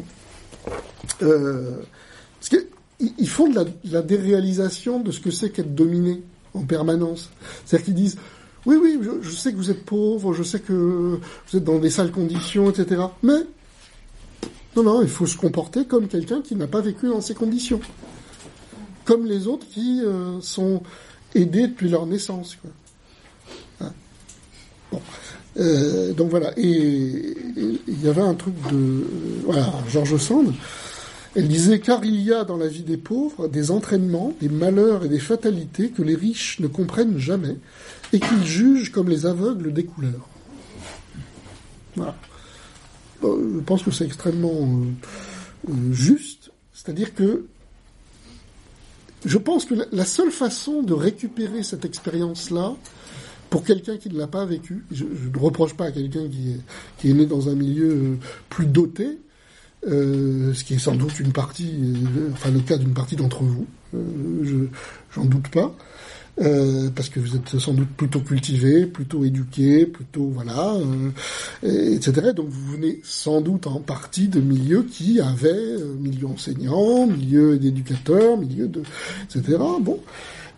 Euh, parce qu'ils font de la, déréalisation de ce que c'est qu'être dominé en permanence. C'est-à-dire qu'ils disent, oui, oui, je, je, sais que vous êtes pauvre, je sais que vous êtes dans des sales conditions, etc. Mais, non, non, il faut se comporter comme quelqu'un qui n'a pas vécu dans ces conditions. Comme les autres qui euh, sont aidés depuis leur naissance. Quoi. Hein. Bon. Euh, donc voilà. Et il y avait un truc de euh, voilà, Georges Sand. Elle disait car il y a dans la vie des pauvres des entraînements, des malheurs et des fatalités que les riches ne comprennent jamais et qu'ils jugent comme les aveugles des couleurs. Voilà. Je pense que c'est extrêmement euh juste, c'est-à-dire que je pense que la seule façon de récupérer cette expérience-là, pour quelqu'un qui ne l'a pas vécu, je, ne reproche pas à quelqu'un qui est, né dans un milieu euh, plus doté, euh, ce qui est sans doute une partie, euh, enfin le cas d'une partie d'entre vous, je j'en doute pas, parce que vous êtes sans doute plutôt cultivé, plutôt éduqué, plutôt voilà, etc. Donc vous venez sans doute en partie de milieux qui avaient milieu enseignant, milieu d'éducateur, milieu de, etc. Bon.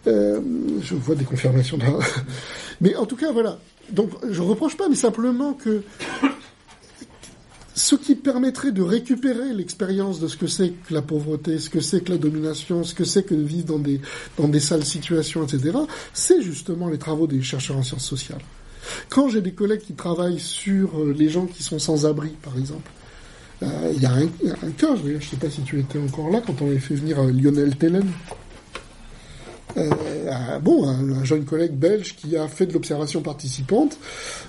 Euh, je vois des confirmations. Mais en tout cas, voilà. Donc, je reproche pas, mais simplement que ce qui permettrait de récupérer l'expérience de ce que c'est que la pauvreté, ce que c'est que la domination, ce que c'est que de vivre dans des, dans des sales situations, etc., c'est justement les travaux des chercheurs en sciences sociales. Quand j'ai des collègues qui travaillent sur euh, les gens qui sont sans abri, par exemple, euh, il y a un, un cas, je ne sais pas si tu étais encore là, quand on avait fait venir Lionel Tellen, euh, bon, un, jeune collègue belge qui a fait de l'observation participante,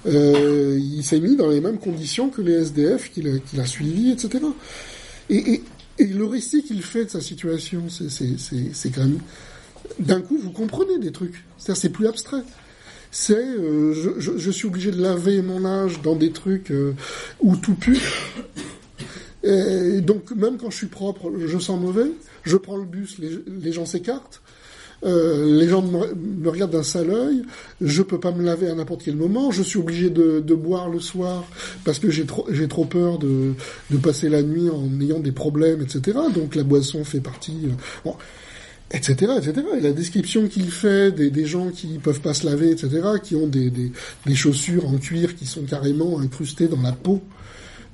euh, il s'est mis dans les mêmes conditions que les SDF qu'il a, qu'il a suivis, etc. Et, et, et le récit qu'il fait de sa situation, c'est quand même... D'un coup, vous comprenez des trucs. C'est-à-dire, c'est plus abstrait c'est euh, je, je, suis obligé de laver mon âge dans des trucs euh, où tout pue. Et donc même quand je suis propre, je sens mauvais. Je prends le bus, les gens s'écartent. Euh, les gens me, regardent d'un sale œil, je peux pas me laver à n'importe quel moment, je suis obligé de, boire le soir parce que j'ai trop, peur de, passer la nuit en ayant des problèmes, etc. Donc la boisson fait partie. Euh, bon, etc., etc. Et la description qu'il fait des, gens qui peuvent pas se laver, etc., qui ont des, chaussures en cuir qui sont carrément incrustées dans la peau,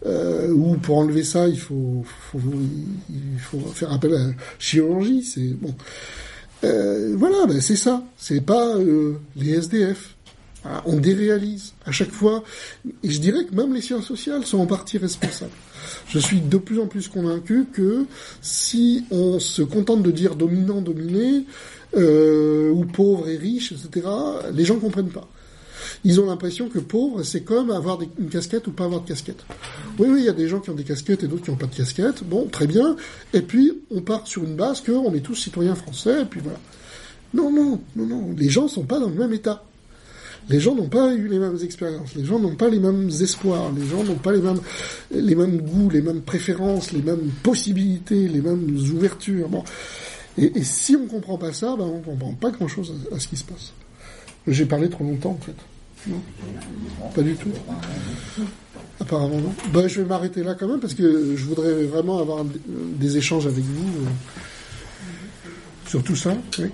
euh, ou pour enlever ça, il faut, faut, il faut faire appel à la chirurgie. C'est bon. Euh, voilà, ben c'est ça. C'est pas euh, les SDF. Voilà, on déréalise à chaque fois. Et je dirais que même les sciences sociales sont en partie responsables. Je suis de plus en plus convaincu que si on se contente de dire dominant, dominé, euh, ou pauvre et riche, etc., les gens comprennent pas. Ils ont l'impression que pauvre, c'est comme avoir une casquette ou pas avoir de casquette. Oui, oui, il y a des gens qui ont des casquettes et d'autres qui n'ont pas de casquette. Bon, très bien. Et puis, on part sur une base qu'on est tous citoyens français, et puis voilà. Non, non, non, non. Les gens sont pas dans le même état. Les gens n'ont pas eu les mêmes expériences, les gens n'ont pas les mêmes espoirs, les gens n'ont pas les mêmes, les mêmes goûts, les mêmes préférences, les mêmes possibilités, les mêmes ouvertures. Bon. Et, si on comprend pas ça, ben on comprend pas grand chose à, à ce qui se passe. J'ai parlé trop longtemps en fait. Pas du tout. Apparemment non. Ben, je vais m'arrêter là quand même parce que je voudrais vraiment avoir des échanges avec vous euh, sur tout ça. Oui.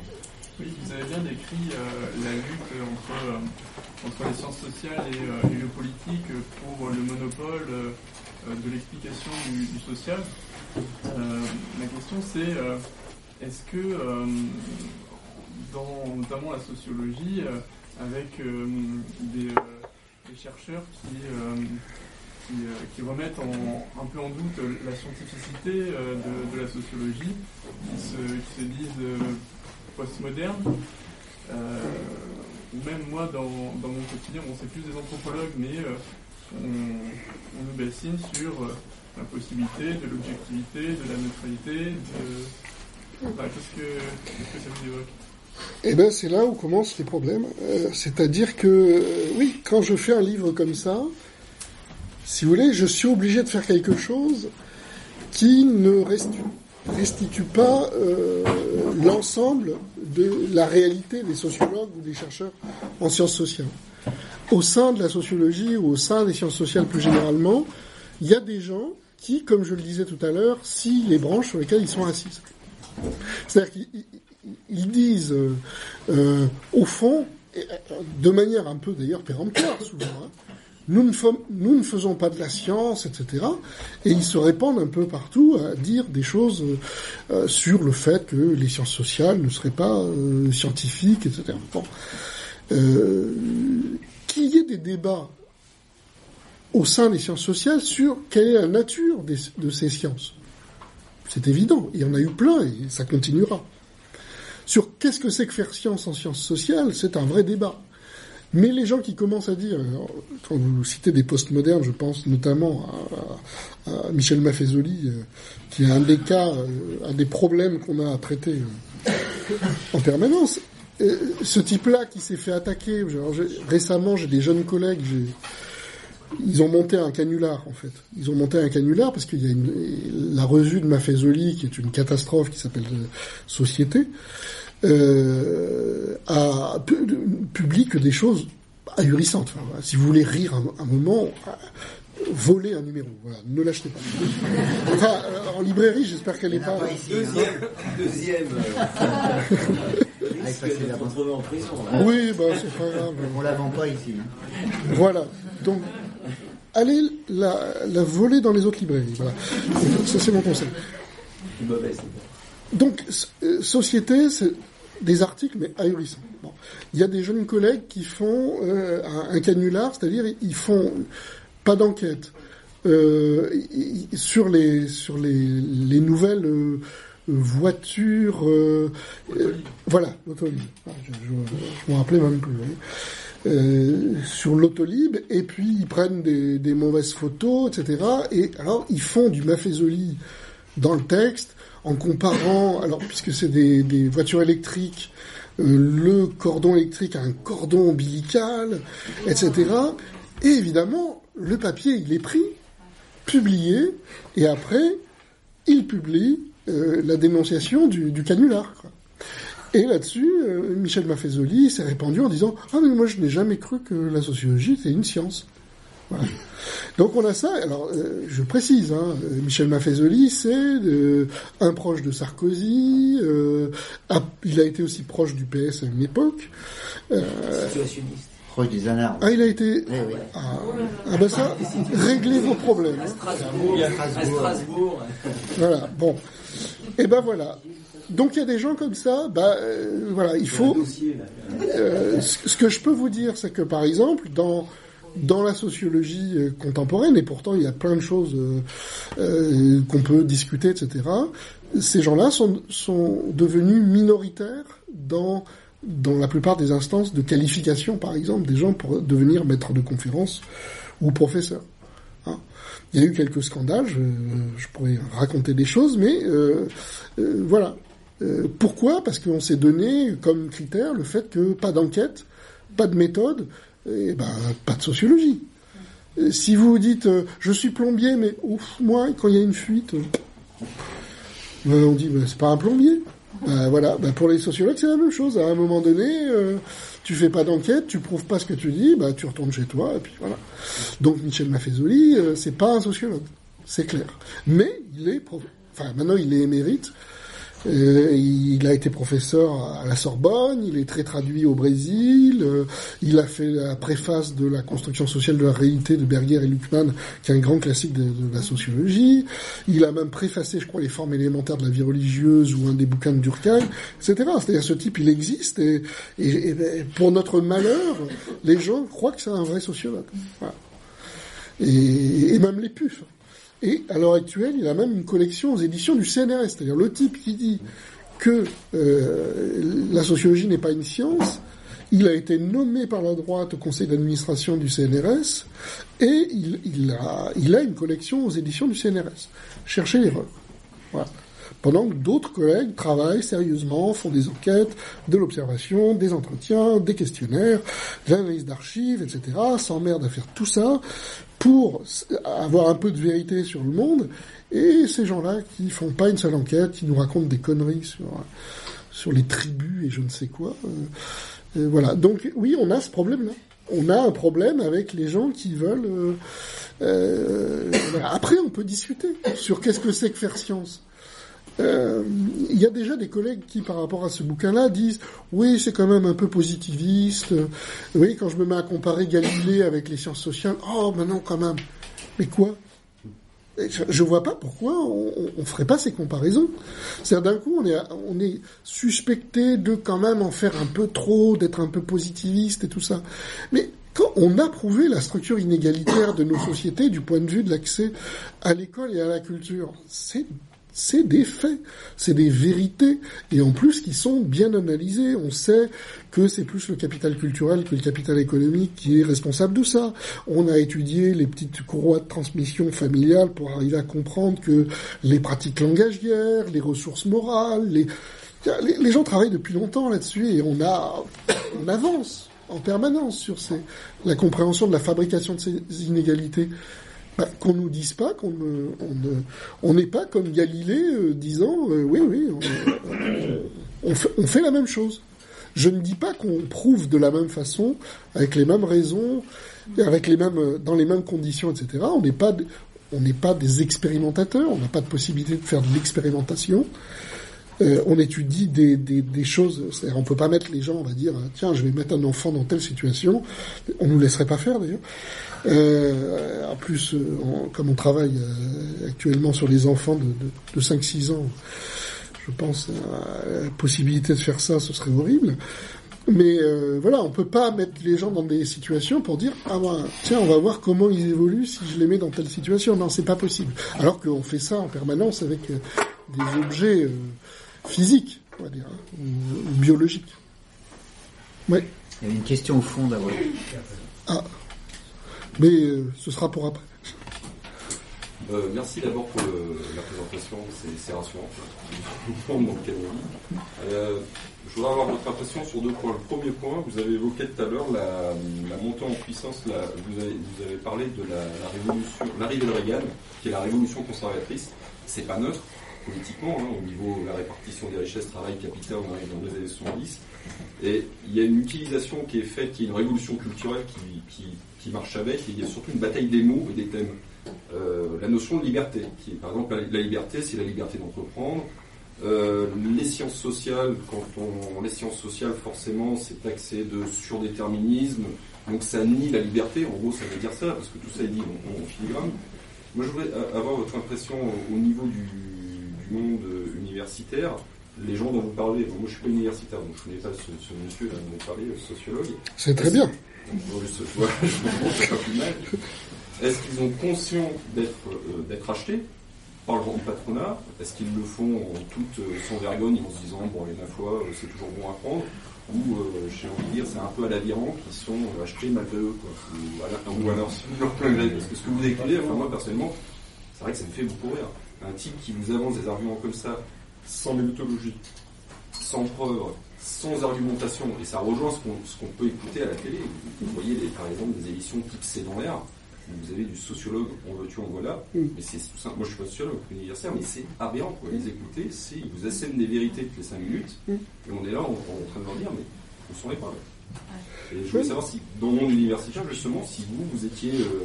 Oui, vous avez bien décrit euh, la lutte entre, euh, entre les sciences sociales et, le politique pour le monopole de l'explication du, du social. Ma question c'est est-ce que dans notamment la sociologie, avec euh, des, euh, des chercheurs qui, euh, qui, remettent en- un peu en doute la scientificité de, la sociologie, qui se, disent postmoderne. Ou même moi, dans, dans mon quotidien, bon, c'est plus des anthropologues, mais on, nous bassine sur la possibilité de l'objectivité, de la neutralité, de... Enfin, qu'est-ce, que, qu'est-ce que ça vous évoque? Eh ben, c'est là où commencent les problèmes. Euh, C'est-à-dire que, euh, oui, quand je fais un livre comme ça, si vous voulez, je suis obligé de faire quelque chose qui ne restitue, pas euh, l'ensemble de la réalité des sociologues ou des chercheurs en sciences sociales. Au sein de la sociologie ou au sein des sciences sociales plus généralement, il y a des gens qui, comme je le disais tout à l'heure, scient les branches sur lesquelles ils sont assis. C'est-à-dire qu'ils ils- disent, euh, euh, au fond, euh, de manière un peu d'ailleurs péremptoire souvent, hein, nous, ne nous ne faisons pas de la science, etc. Et ils se répandent un peu partout à dire des choses sur le fait que les sciences sociales ne seraient pas scientifiques, etc. Qu'il y ait des débats au sein des sciences sociales sur quelle est la nature de ces sciences. C'est évident, il y en a eu plein et ça continuera. Sur qu'est-ce que c'est que faire science en sciences sociales, c'est un vrai débat. Mais les gens qui commencent à dire, alors, quand vous citez des postmodernes, je pense notamment à, Michel Maffezoli, euh, qui est un des cas, euh, un des problèmes qu'on a à traiter euh, en permanence. Euh, ce type-là qui s'est fait attaquer, récemment j'ai des jeunes collègues, j'ai- ils ont monté un canular en fait. Ils ont monté un canular parce qu'il y a une, la revue de Maffezoli qui est une catastrophe qui s'appelle euh, Société euh, a pu- publie que des choses ahurissantes. Enfin, voilà. Si vous voulez rire un, un moment, euh, volez un numéro. Voilà, ne l'achetez pas. Enfin, euh, en librairie, j'espère qu'elle n'est pas. pas ici. hein. Deuxième, deuxième risque retrouvé en prison. là. Oui, bah c'est pas grave. On la vend pas ici. hein. Voilà. Donc, allez la, la voler dans les autres librairies. Voilà. Ça, c'est mon conseil. Donc, euh, société, c'est des articles, mais ahurissants. Bon. Il y a des jeunes collègues qui font euh, un, un canular, c'est-à-dire ils font pas d'enquête euh, sur les sur les, les nouvelles euh, voitures. voilà. Ah, Je, je, je m'en rappelais même plus. Euh, sur l'autolib et puis ils prennent des, mauvaises photos, etc. Et alors ils font du Maffezoli dans le texte en comparant, alors puisque c'est des, voitures électriques, euh, le cordon électrique a un cordon ombilical, etc. Et évidemment, le papier, il est pris, publié, et après, il publie euh, la dénonciation du, du canular. Et là-dessus, euh, Michel Maffezoli s'est répandu en disant « Ah mais moi je n'ai jamais cru que la sociologie était une science ». Voilà. Donc on a ça. Alors euh, je précise, hein, euh, Michel Maffezoli, c'est euh, un proche de Sarkozy. euh, a- il a été aussi proche du PS à une époque. Euh, situationniste. Proche des anards. ah, il a été. Oui, oui. Ah, ah ben ça, réglez vos problèmes. À hein. Strasbourg, à Strasbourg. Voilà. Bon. Et ben voilà. Donc il y a des gens comme ça. Bah euh, voilà, il faut. Euh, ce que je peux vous dire, c'est que par exemple, dans dans la sociologie euh, contemporaine, et pourtant il y a plein de choses euh, qu'on peut discuter, etc. Ces gens-là sont sont devenus minoritaires dans dans la plupart des instances de qualification, par exemple, des gens pour devenir maître de conférence ou professeur. Hein. Il y a eu quelques scandales, je, je pourrais raconter des choses, mais euh, euh, voilà. Euh, pourquoi? Parce qu'on s'est donné comme critère le fait que pas d'enquête, pas de méthode, et ben pas de sociologie. Euh, Si vous dites euh, je suis plombier, mais ouf, moi quand il y a une fuite, euh, ben, on dit ben, c'est pas un plombier. Ben, voilà, ben, pour les sociologues c'est la même chose. À un moment donné, tu fais pas d'enquête, tu prouves pas ce que tu dis, ben, tu retournes chez toi et puis voilà. Donc Michel Maffezoli, c'est pas un sociologue, c'est clair. Mais il est, prof- enfin maintenant il est émérite. Euh, il a été professeur à la Sorbonne, il est très traduit au Brésil, euh, il a fait la préface de la construction sociale de la réalité de Berger et Luckmann, qui est un grand classique de, la sociologie. Il a même préfacé, je crois, les formes élémentaires de la vie religieuse ou un des bouquins de Durkheim, etc. C'est-à-dire ce type, il existe et, et- et pour notre malheur, les gens croient que c'est un vrai sociologue. Voilà. Et, et même les pufs. Et à l'heure actuelle, il a même une collection aux éditions du CNRS. C'est-à-dire le type qui dit que euh, la sociologie n'est pas une science, il a été nommé par la droite au conseil d'administration du CNRS et il, il a, il a une collection aux éditions du CNRS. Cherchez l'erreur. Voilà. Pendant que d'autres collègues travaillent sérieusement, font des enquêtes, de l'observation, des entretiens, des questionnaires, de l'analyse d'archives, etc., s'emmerdent à faire tout ça pour avoir un peu de vérité sur le monde. Et ces gens-là qui font pas une seule enquête, qui nous racontent des conneries sur, sur les tribus et je ne sais quoi. euh, euh, voilà. Donc oui, on a ce problème-là. On a un problème avec les gens qui veulent. euh, euh. Après, on peut discuter sur qu'est-ce que c'est que faire science. Euh, Il y a déjà des collègues qui, par rapport à ce bouquin-là, disent oui, c'est quand même un peu positiviste. Oui, quand je me mets à comparer Galilée avec les sciences sociales, oh, mais non, quand même. Mais quoi? Je, vois pas pourquoi on, on- ferait pas ces comparaisons. C'est-à-dire d'un coup, on est suspecté de quand même en faire un peu trop, d'être un peu positiviste et tout ça. Mais quand on a prouvé la structure inégalitaire de nos sociétés du point de vue de l'accès à l'école et à la culture, c'est c'est des faits, c'est des vérités, et en plus qui sont bien analysées. On sait que c'est plus le capital culturel que le capital économique qui est responsable de ça. On a étudié les petites courroies de transmission familiale pour arriver à comprendre que les pratiques langagières, les ressources morales, les, les, les gens travaillent depuis longtemps là-dessus et on a, on avance en permanence sur ces, la compréhension de la fabrication de ces inégalités. Qu'on nous dise pas qu'on on ne- on n'est pas comme Galilée euh, disant euh, oui oui on, on fait, la même chose. Je ne dis pas qu'on prouve de la même façon, avec les mêmes raisons, avec les mêmes euh, dans les mêmes conditions, etc. On n'est pas on n'est pas des expérimentateurs, on n'a pas de possibilité de faire de l'expérimentation. Euh, on étudie des, choses, c'est-à-dire on peut pas mettre les gens, on va dire, tiens, je vais mettre un enfant dans telle situation, on nous laisserait pas faire d'ailleurs. Euh, en plus, euh, comme on travaille euh, actuellement sur les enfants de, de, de 5-6 ans, je pense à la possibilité de faire ça, ce serait horrible. Mais euh, voilà, on peut pas mettre les gens dans des situations pour dire ah ben, tiens on va voir comment ils évoluent si je les mets dans telle situation. Non, c'est pas possible. Alors qu'on fait ça en permanence avec euh, des objets euh, physiques, on va dire, hein, ou, ou biologiques. Ouais. Il y avait une question au fond d'abord. Ah. Mais euh, ce sera pour après. Euh, merci d'abord pour le- la présentation, c'est rassurant. Euh, je voudrais avoir votre impression sur deux points. Le premier point, vous avez évoqué tout à l'heure la, la montée en puissance, la- vous, avez, vous avez parlé de la, la révolution, l'arrivée de Reagan, qui est la révolution conservatrice. C'est pas neutre politiquement, hein, au niveau de la répartition des richesses, travail, capital, on arrive dans les années 70. Et il y a une utilisation qui est faite, qui est une révolution culturelle qui, qui, marche avec, et il y a surtout une bataille des mots et des thèmes. Euh, la notion de liberté, qui est par exemple la, liberté, c'est la liberté d'entreprendre. Euh, les sciences sociales, quand on les sciences sociales, forcément, c'est taxé de surdéterminisme, donc ça nie la liberté. En gros, ça veut dire ça, parce que tout ça est dit en, filigrane. Moi, je voudrais a- avoir votre impression au, au niveau du monde euh, universitaire. Les gens dont vous parlez, bon, moi je suis pas universitaire, donc je connais pas ce, ce monsieur là dont vous parlez, sociologue. C'est très bien. Bon, je- voilà, je comprends, c'est pas plus mal. Est-ce qu'ils ont conscience d'être euh, d'être achetés parleront de patronat, est-ce qu'ils le font en toute euh, sans vergogne, en se disant, bon, et ma foi, euh, c'est toujours bon à prendre, ou, euh, j'ai envie de dire, c'est un peu à l'avirant, qui sont euh, achetés malgré eux, quoi, ou, à la- ou leur plein gré. Parce que ce que vous décrivez, enfin, moi, personnellement, c'est vrai que ça me fait beaucoup rire. Un type qui vous avance des arguments comme ça, sans méthodologie, sans preuve, sans argumentation, et ça rejoint ce qu'on ce qu'on peut écouter à la télé. Vous, vous voyez, les- par exemple, des émissions type C'est dans l'air, où vous avez du sociologue, on veut-tu, en voilà, Mm. mais c'est tout simple. Moi, je suis pas sociologue universitaire, mais c'est aberrant, quoi. Les écouter, c'est, ils vous assènent des vérités toutes les 5 minutes, Mm. et on est là, on, on est en train de leur dire, mais vous ne saurez pas. là. Et je voulais savoir si, dans le monde universitaire, justement, si vous, vous étiez, euh,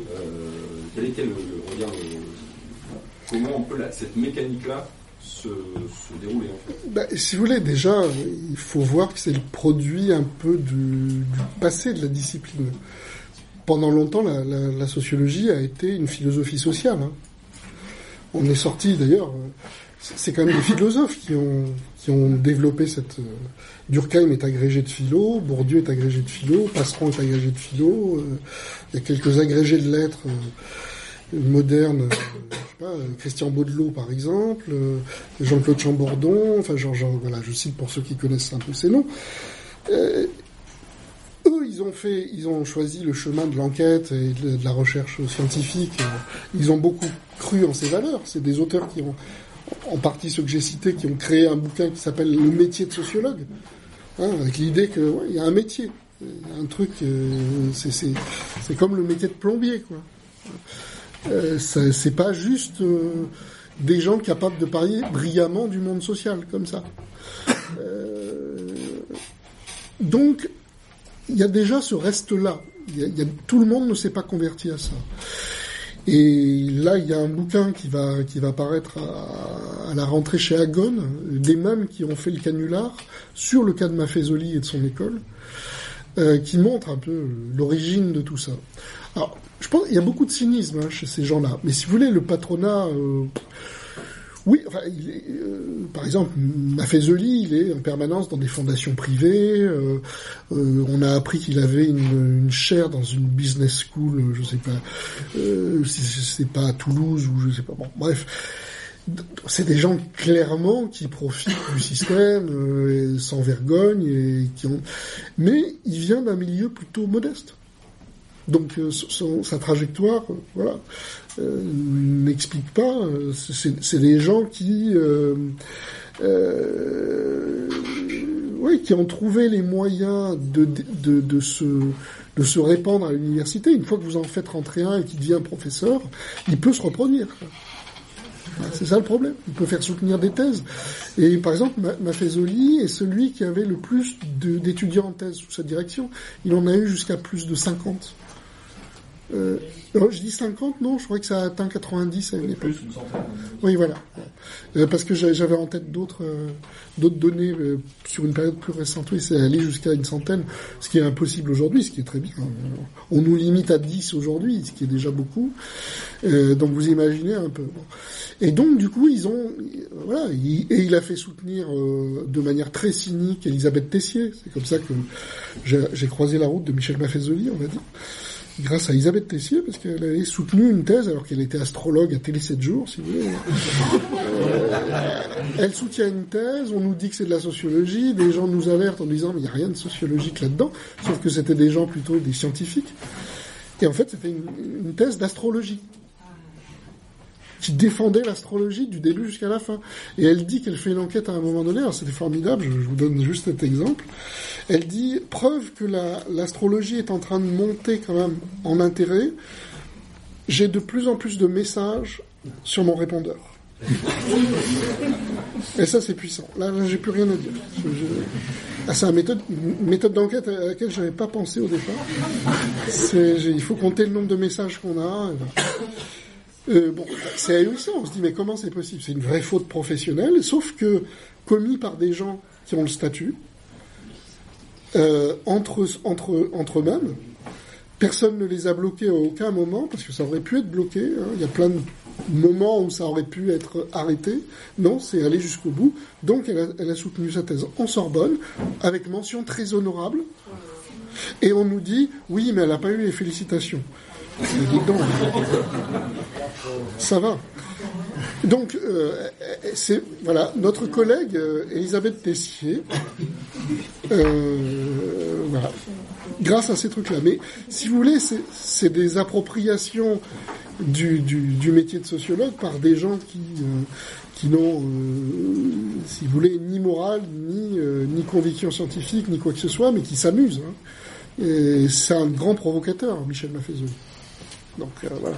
euh, quel était le, on dire, le- comment un peu la- cette mécanique-là se, se déroulait, en fait. Bah, si vous voulez, déjà, il faut voir que c'est le produit un peu du, du passé de la discipline. Pendant longtemps, la, la- la sociologie a été une philosophie sociale. hein. On est sorti, d'ailleurs, euh, c'est quand même des philosophes qui ont, qui ont développé cette... euh, Durkheim est agrégé de philo, Bourdieu est agrégé de philo, Passeron est agrégé de philo, euh, il y a quelques agrégés de lettres modernes, euh, Christian Baudelot par exemple, euh, Jean-Claude Chambordon, enfin Jean, Jean, voilà, je cite pour ceux qui connaissent un peu ces noms. Euh, eux, ils ont fait, ils ont choisi le chemin de l'enquête et de, la recherche scientifique. Ils ont beaucoup cru en ces valeurs. C'est des auteurs qui ont, en partie ceux que j'ai cités, qui ont créé un bouquin qui s'appelle Le métier de sociologue, hein, avec l'idée que ouais, il y a un métier, un truc, c'est comme le métier de plombier, quoi. Euh, c'est pas juste euh, des gens capables de parler brillamment du monde social comme ça. Euh, donc, il y a déjà ce reste-là. Tout le monde ne s'est pas converti à ça. Et là, il y a un bouquin qui va qui va paraître à, à la rentrée chez Agon, des mêmes qui ont fait le canular sur le cas de Maffezoli et de son école, euh, qui montre un peu l'origine de tout ça. Alors, je pense qu'il y a beaucoup de cynisme hein, chez ces gens-là. Mais si vous voulez, le patronat, euh, oui, enfin, il est, euh, par exemple, Maffezoli, il est en permanence dans des fondations privées. euh, on a appris qu'il avait une, chaire dans une business school, je sais pas, si c'est pas à Toulouse ou je sais pas. Bon, bref. C'est des gens clairement qui profitent du système sans vergogne et qui ont. Mais il vient d'un milieu plutôt modeste. Donc euh, sa trajectoire, euh, voilà, euh, n'explique pas. c'est des gens qui, ont trouvé les moyens de, se répandre à l'université. Une fois que vous en faites rentrer un et qu'il devient professeur, il peut se reproduire. C'est ça le problème. Il peut faire soutenir des thèses. Et par exemple, Ma- Maffezoli est celui qui avait le plus d'étudiants en thèse sous sa direction. Il en a eu jusqu'à plus de 50. Euh, oh, je dis 50, non, je crois que ça a atteint 90 à une époque. Plus, une centaine. Oui, voilà. Euh, parce que j'a- j'avais en tête d'autres euh, d'autres données euh, sur une période plus récente. Oui, c'est allé jusqu'à une centaine, ce qui est impossible aujourd'hui, ce qui est très bien. On nous limite à 10 aujourd'hui, ce qui est déjà beaucoup. Euh, donc vous imaginez un peu. Bon. Et donc du coup, ils ont, voilà, il- et il a fait soutenir euh, de manière très cynique Elisabeth Tessier. C'est comme ça que j'ai j'ai croisé la route de Michel Maffezoli, on va dire grâce à Elisabeth Tessier, parce qu'elle avait soutenu une thèse alors qu'elle était astrologue à Télé 7 jours, si vous voulez. Elle soutient une thèse, on nous dit que c'est de la sociologie, des gens nous alertent en disant mais il n'y a rien de sociologique là-dedans, sauf que c'était des gens plutôt des scientifiques. Et en fait, c'était une, une thèse d'astrologie qui défendait l'astrologie du début jusqu'à la fin. Et elle dit qu'elle fait une enquête à un moment donné, alors c'était formidable, je, vous donne juste cet exemple. Elle dit, preuve que la- l'astrologie est en train de monter quand même en intérêt, j'ai de plus en plus de messages sur mon répondeur. Et ça, c'est puissant. Là, j'ai plus rien à dire. Ah, c'est une méthode, méthode d'enquête à laquelle je n'avais pas pensé au départ. Il faut compter le nombre de messages qu'on a. Euh, bon, c'est ahurissant. On se dit, mais comment c'est possible? C'est une vraie faute professionnelle, sauf que commis par des gens qui ont le statut, euh, entre, entre, entre eux-mêmes. Personne ne les a bloqués à aucun moment, parce que ça aurait pu être bloqué. hein. Il y a plein de moments où ça aurait pu être arrêté. Non, c'est aller jusqu'au bout. Donc elle a soutenu sa thèse en Sorbonne, avec mention très honorable. Et on nous dit, oui, mais elle n'a pas eu les félicitations. Ça va. Donc, euh, c'est voilà notre collègue euh, Elisabeth Tessier. Euh, voilà, grâce à ces trucs-là. Mais si vous voulez, c'est- des appropriations du, métier de sociologue par des gens qui qui n'ont, si vous voulez, ni morale, ni ni conviction scientifique, ni quoi que ce soit, mais qui s'amusent. hein. Et c'est un grand provocateur, Michel Maffezoli. Donc euh, voilà.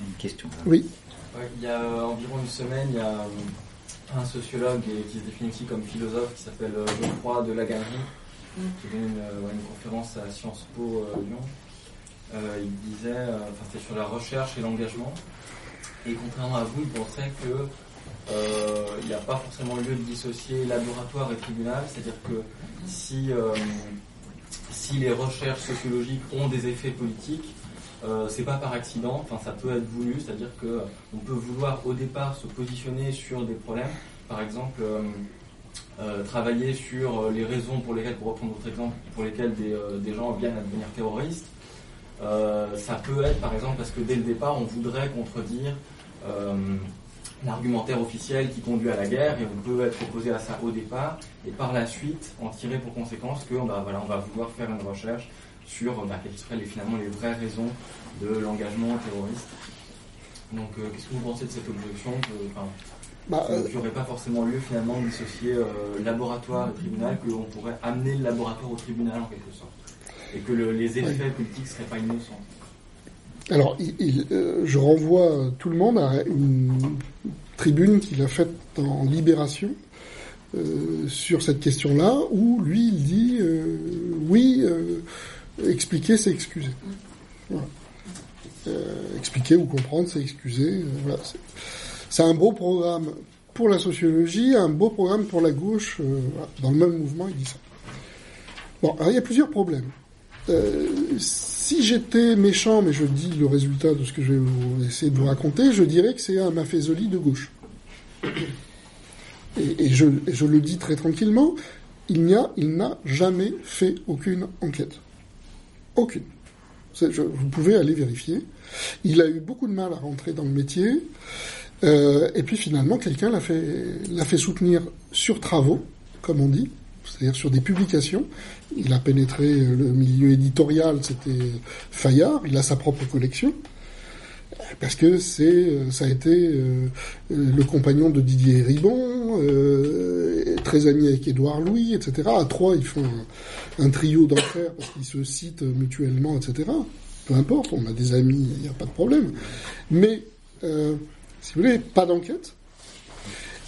Une question. Oui. Il y a euh, environ une semaine, il y a euh, un sociologue et qui se définit aussi comme philosophe qui s'appelle Geoffroy de qui donne une, une conférence à Sciences Po Lyon. Euh, il disait, euh, enfin c'était sur la recherche et l'engagement, et contrairement à vous, il pensait que euh, il n'y a pas forcément lieu de dissocier laboratoire et tribunal, c'est-à-dire que si, euh, si les recherches sociologiques ont des effets politiques, euh, c'est pas par accident, enfin ça peut être voulu, c'est-à-dire que euh, on peut vouloir au départ se positionner sur des problèmes, par exemple euh, euh, travailler sur les raisons pour lesquelles, pour reprendre votre exemple, pour lesquelles des, des gens viennent à devenir terroristes. Ça peut être par exemple parce que dès le départ on voudrait contredire l'argumentaire officiel qui conduit à la guerre et on peut être opposé à ça au départ et par la suite en tirer pour conséquence que bah, voilà, on va vouloir faire une recherche sur bah, quelles seraient les, finalement les vraies raisons de l'engagement terroriste. Donc euh, qu'est-ce que vous pensez de cette objection? Que, Bah, que- euh, n'y aurait pas forcément lieu finalement de dissocier euh, laboratoire et tribunal, qu'on pourrait amener le laboratoire au tribunal en quelque sorte et que le- les effets politiques ne seraient pas innocents. Alors, il- il, euh, je renvoie tout le monde à une tribune qu'il a faite en Libération sur cette question-là, où lui, il dit oui, expliquer, c'est excuser. Euh, expliquer ou comprendre, c'est excuser. euh. C'est- un beau programme pour la sociologie, un beau programme pour la gauche. euh. Dans le même mouvement, il dit ça. Bon, alors il y a plusieurs problèmes. Si j'étais méchant, mais je dis le résultat de ce que je vais vous essayer de vous raconter, je dirais que c'est un Maffezoli de gauche. Et, je, et je le dis très tranquillement, il n'y a, il n'a jamais fait aucune enquête. Aucune. Vous pouvez aller vérifier. Il a eu beaucoup de mal à rentrer dans le métier. Euh, et puis finalement, quelqu'un l'a fait, soutenir sur travaux, comme on dit, c'est-à-dire sur des publications. Il a pénétré euh, le milieu éditorial, c'était Fayard, il a sa propre collection, parce que euh, ça a été le compagnon de Didier Ribon, très ami avec Édouard Louis, etc. À trois, ils font un trio d'enfer parce qu'ils se citent mutuellement, etc. Peu importe, on a des amis, il n'y a pas de problème. Mais, euh, si vous voulez, pas d'enquête.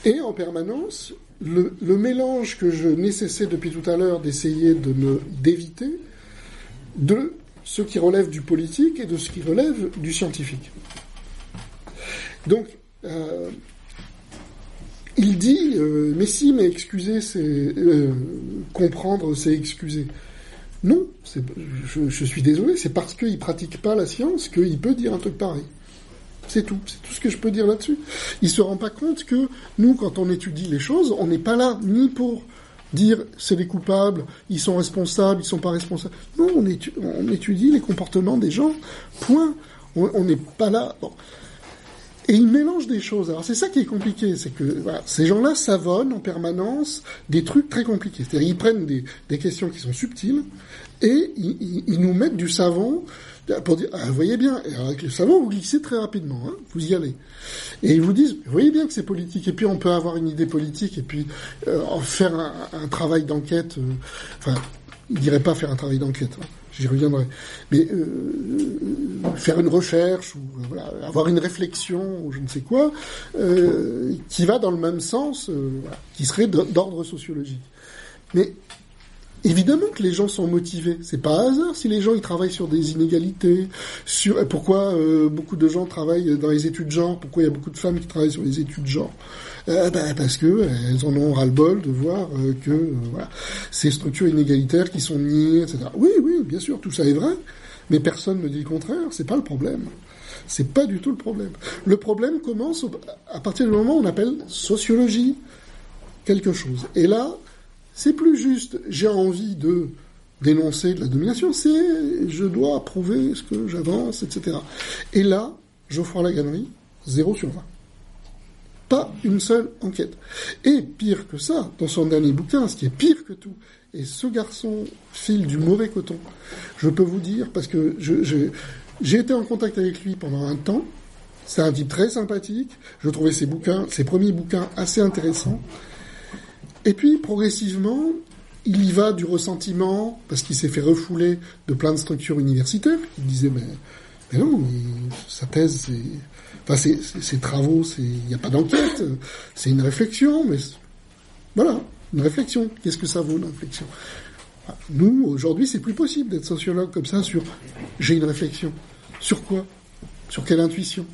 Et en permanence, le, mélange que je nécessais depuis tout à l'heure d'essayer d'éviter de ce qui relève du politique et de ce qui relève du scientifique. Donc, euh, il dit, euh, mais si, mais excuser, c'est euh, comprendre, c'est excuser. Non, je, je suis désolé, c'est parce qu'il pratique pas la science qu'il peut dire un truc pareil. C'est tout, c'est tout ce que je peux dire là-dessus. Il se rend pas compte que nous, quand on étudie les choses, on n'est pas là ni pour dire c'est des coupables, ils sont responsables, ils sont pas responsables. Non, on, étu- on étudie les comportements des gens. Point. On on n'est pas là. Bon. Et ils mélangent des choses. Alors c'est ça qui est compliqué, c'est que ces gens-là savonnent en permanence des trucs très compliqués. C'est-à-dire ils prennent des, questions qui sont subtiles et ils, nous mettent du savon pour dire ah, vous voyez bien, et avec le savon vous glissez très rapidement, hein, vous y allez. Et ils vous disent vous voyez bien que c'est politique et puis on peut avoir une idée politique et puis euh, faire un, travail d'enquête. euh, enfin, ils diraient pas faire un travail d'enquête. hein, J'y reviendrai. Mais euh, faire une recherche ou euh, voilà, avoir une réflexion ou je ne sais quoi euh, qui va dans le même sens, euh, voilà, qui serait d'ordre sociologique. Mais évidemment que les gens sont motivés. C'est pas hasard si les gens ils travaillent sur des inégalités, sur pourquoi euh, beaucoup de gens travaillent dans les études genre, pourquoi il y a beaucoup de femmes qui travaillent sur les études genre. Euh, bah, parce que euh, elles en ont ras-le-bol de voir euh, que euh, voilà, ces structures inégalitaires qui sont niées, etc. Oui, oui, bien sûr, tout ça est vrai, mais personne ne dit le contraire. C'est pas le problème. C'est pas du tout le problème. Le problème commence à partir du moment où on appelle sociologie quelque chose. Et là, c'est plus juste j'ai envie de dénoncer de la domination, c'est je dois prouver ce que j'avance, etc. Et là, Geoffroy Laganerie, 0 sur 20. Pas une seule enquête. Et pire que ça, dans son dernier bouquin, ce qui est pire que tout, et ce garçon file du mauvais coton. Je peux vous dire, parce que j'ai été en contact avec lui pendant un temps. C'est un type très sympathique. Je trouvais ses bouquins, ses premiers bouquins assez intéressants. Et puis, progressivement, il y va du ressentiment, parce qu'il s'est fait refouler de plein de structures universitaires. Il disait, mais, mais non, sa thèse, c'est, enfin, ses travaux, il n'y a pas d'enquête, c'est une réflexion, mais voilà, une réflexion. Qu'est-ce que ça vaut, une réflexion? Ah, Nous, aujourd'hui, c'est plus possible d'être sociologue comme ça sur, j'ai une réflexion. Sur quoi? Sur quelle intuition?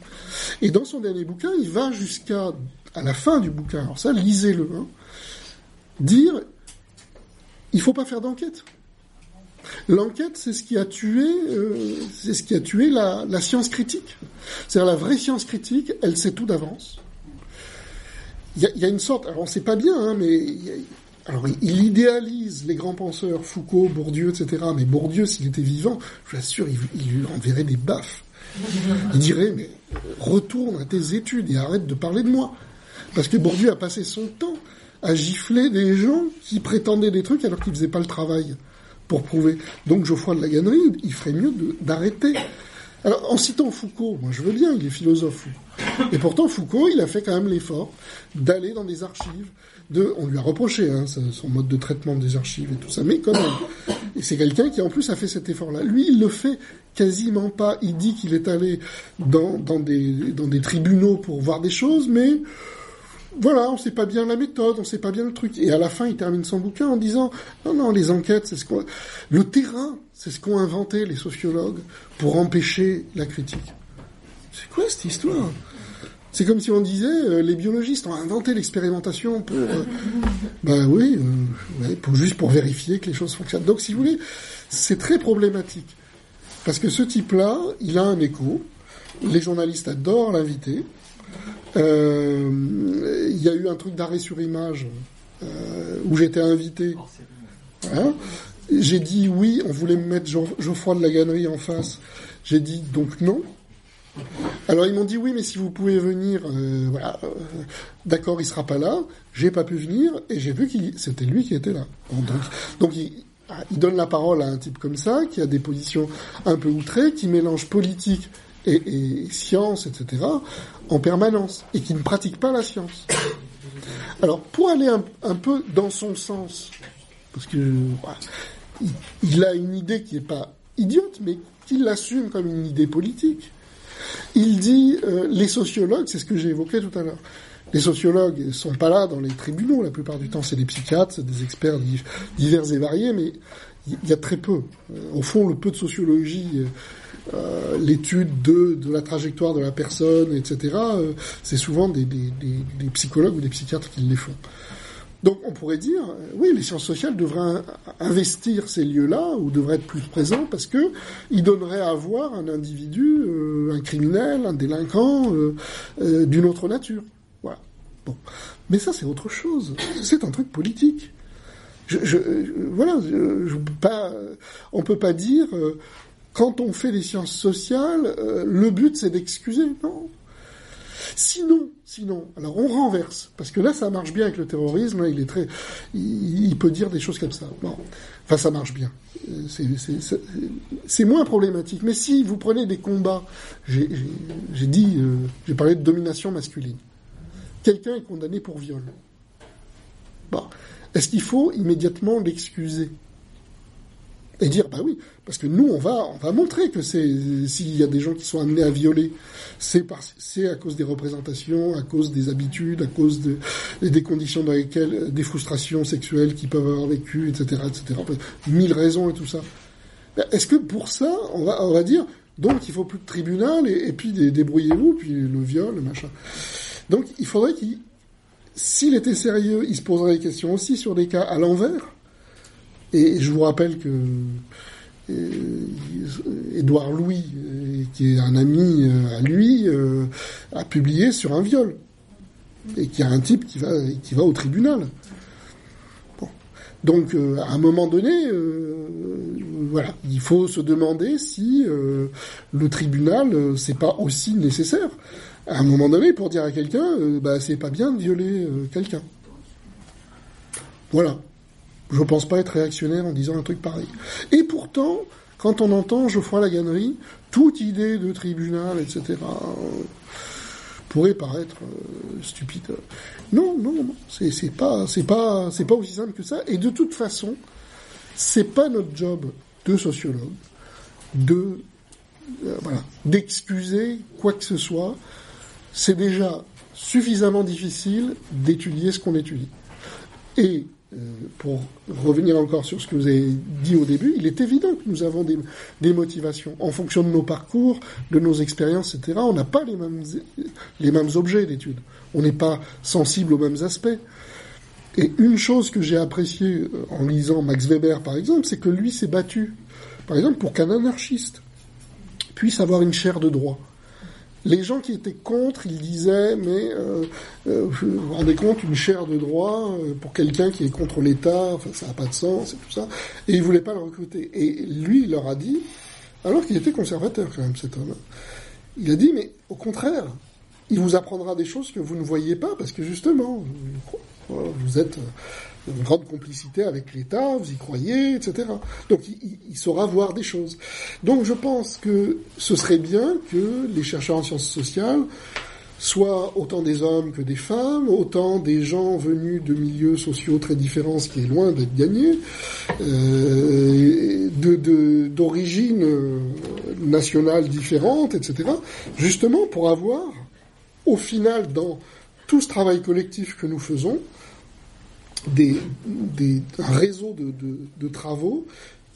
Et dans son dernier bouquin, il va jusqu'à, à la fin du bouquin, alors ça, lisez-le, hein, dire il faut pas faire d'enquête. L'enquête, c'est ce qui a tué, euh, la, science critique. C'est-à-dire la vraie science critique, elle sait tout d'avance. Il y a, une sorte, alors on sait pas bien, hein, mais alors il- idéalise les grands penseurs, Foucault, Bourdieu, etc. Mais Bourdieu, s'il était vivant, je vous assure, il, il lui enverrait des baffes. Il dirait, mais retourne à tes études et arrête de parler de moi. Parce que Bourdieu a passé son temps à gifler des gens qui prétendaient des trucs alors qu'ils faisaient pas le travail pour prouver. Donc Geoffroy de la Gannerie, il ferait mieux d'arrêter. Alors, en citant Foucault, moi je veux bien, il est philosophe. Et pourtant, Foucault, il a fait quand même l'effort d'aller dans des archives. De, on lui a reproché hein, son son mode de traitement des archives et tout ça, mais quand même. Et c'est quelqu'un qui en plus a fait cet effort-là. Lui, il le fait quasiment pas. Il dit qu'il est allé dans, dans, des, dans des tribunaux pour voir des choses, mais voilà, on sait pas bien la méthode, on sait pas bien le truc. Et à la fin, il termine son bouquin en disant non, non, les enquêtes, c'est ce qu'on, le terrain, c'est ce qu'ont inventé les sociologues pour empêcher la critique. C'est quoi cette histoire? C'est comme si on disait euh, les biologistes ont inventé l'expérimentation pour, euh, bah oui, euh, ouais, pour juste pour vérifier que les choses fonctionnent. Donc, si vous voulez, c'est très problématique parce que ce type-là, il a un écho. Les journalistes adorent l'inviter. Euh, Il y a eu un truc d'arrêt sur image euh, où j'étais invité. Voilà. J'ai dit oui, on voulait me mettre Geoff- Geoffroy de la Gannerie en face. J'ai dit donc non. Alors ils m'ont dit oui, mais si vous pouvez venir, euh, voilà, d'accord, il sera pas là. J'ai pas pu venir et j'ai vu qu'il, c'était lui qui était là. Donc, ah, il donne la parole à un type comme ça qui a des positions un peu outrées, qui mélange politique et science, etc. en permanence et qui ne pratique pas la science. Alors pour aller un, peu dans son sens, parce que il, a une idée qui n'est pas idiote, mais qu'il l'assume comme une idée politique. Il dit euh, les sociologues, c'est ce que j'ai évoqué tout à l'heure. Les sociologues sont pas là dans les tribunaux la plupart du temps, c'est des psychiatres, des experts div- divers et variés, mais il y a très peu. Euh, Au fond, le peu de sociologie, euh, l'étude de, de la trajectoire de la personne, etc., euh, c'est souvent des, des, psychologues ou des psychiatres qui les font. Donc on pourrait dire, euh, oui, les sciences sociales devraient in- investir ces lieux-là ou devraient être plus présents parce que ils donneraient à voir un individu, euh, un criminel, un délinquant euh, d'une autre nature. Voilà. Bon, mais ça c'est autre chose. C'est un truc politique. Je, je, voilà, je, je on peut pas dire quand on fait des sciences sociales, euh, le but c'est d'excuser. Non, Sinon, sinon, alors on renverse, parce que là ça marche bien avec le terrorisme, là, il peut dire des choses comme ça. Bon, enfin ça marche bien. Euh, c'est- moins problématique. Mais si vous prenez des combats, j'ai dit, euh, j'ai parlé de domination masculine. Quelqu'un est condamné pour viol. Est-ce qu'il faut immédiatement l'excuser? Et dire bah oui parce que nous on va on va montrer que c'est s'il y a des gens qui sont amenés à violer c'est parce c'est à cause des représentations à cause des habitudes à cause de, des conditions dans lesquelles des frustrations sexuelles qu'ils peuvent avoir vécues etc etc mille raisons et tout ça. Ben, est-ce que pour ça on va on va dire donc il faut plus de tribunal et, puis débrouillez-vous puis le viol le machin. Donc il faudrait qu'il s'il était sérieux il se poserait des questions aussi sur des cas à l'envers et je vous rappelle que euh, Édouard Louis, euh, qui est un ami euh, à lui, a publié sur un viol. Et qu'il y a un type qui va, qui va au tribunal. Bon. Donc, à un moment donné, voilà, il faut se demander si le tribunal, c'est pas aussi nécessaire. à un moment donné pour dire à quelqu'un, bah c'est pas bien de violer quelqu'un. Voilà. Je pense pas être réactionnaire en disant un truc pareil. Et pourtant, quand on entend Geoffroy Laganerie, toute idée de tribunal, etc., euh, pourrait paraître euh, stupide. Non, non, non, c'est c'est pas, c'est pas, c'est pas aussi simple que ça. Et de toute façon, c'est pas notre job de sociologue de euh, voilà d'excuser quoi que ce soit. C'est déjà suffisamment difficile d'étudier ce qu'on étudie. Et euh, pour revenir encore sur ce que vous avez dit au début, il est évident que nous avons des, motivations. En fonction de nos parcours, de nos expériences, etc., on n'a pas les mêmes, les mêmes objets d'étude. On n'est pas sensible aux mêmes aspects. Et une chose que j'ai appréciée euh, en lisant Max Weber, par exemple, c'est que lui s'est battu, par exemple, pour qu'un anarchiste puisse avoir une chaire de droit. Les gens qui étaient contre, ils disaient, mais euh, euh, vous vous rendez compte, une chaire de droit euh, pour quelqu'un qui est contre l'État, enfin, ça n'a pas de sens et tout ça. Et ils voulaient pas le recruter. Et lui, il leur a dit, alors qu'il était conservateur quand même, cet homme, il a dit, mais au contraire, il vous apprendra des choses que vous ne voyez pas, parce que justement, vous, êtes une grande complicité avec l'État, vous y croyez, etc. Donc il, saura voir des choses. Donc je pense que ce serait bien que les chercheurs en sciences sociales soient autant des hommes que des femmes, autant des gens venus de milieux sociaux très différents, ce qui est loin d'être gagné, euh, de- de- d'origines nationales différentes, etc. Justement pour avoir, au final, dans tout ce travail collectif que nous faisons, des, des, un réseau de, de, travaux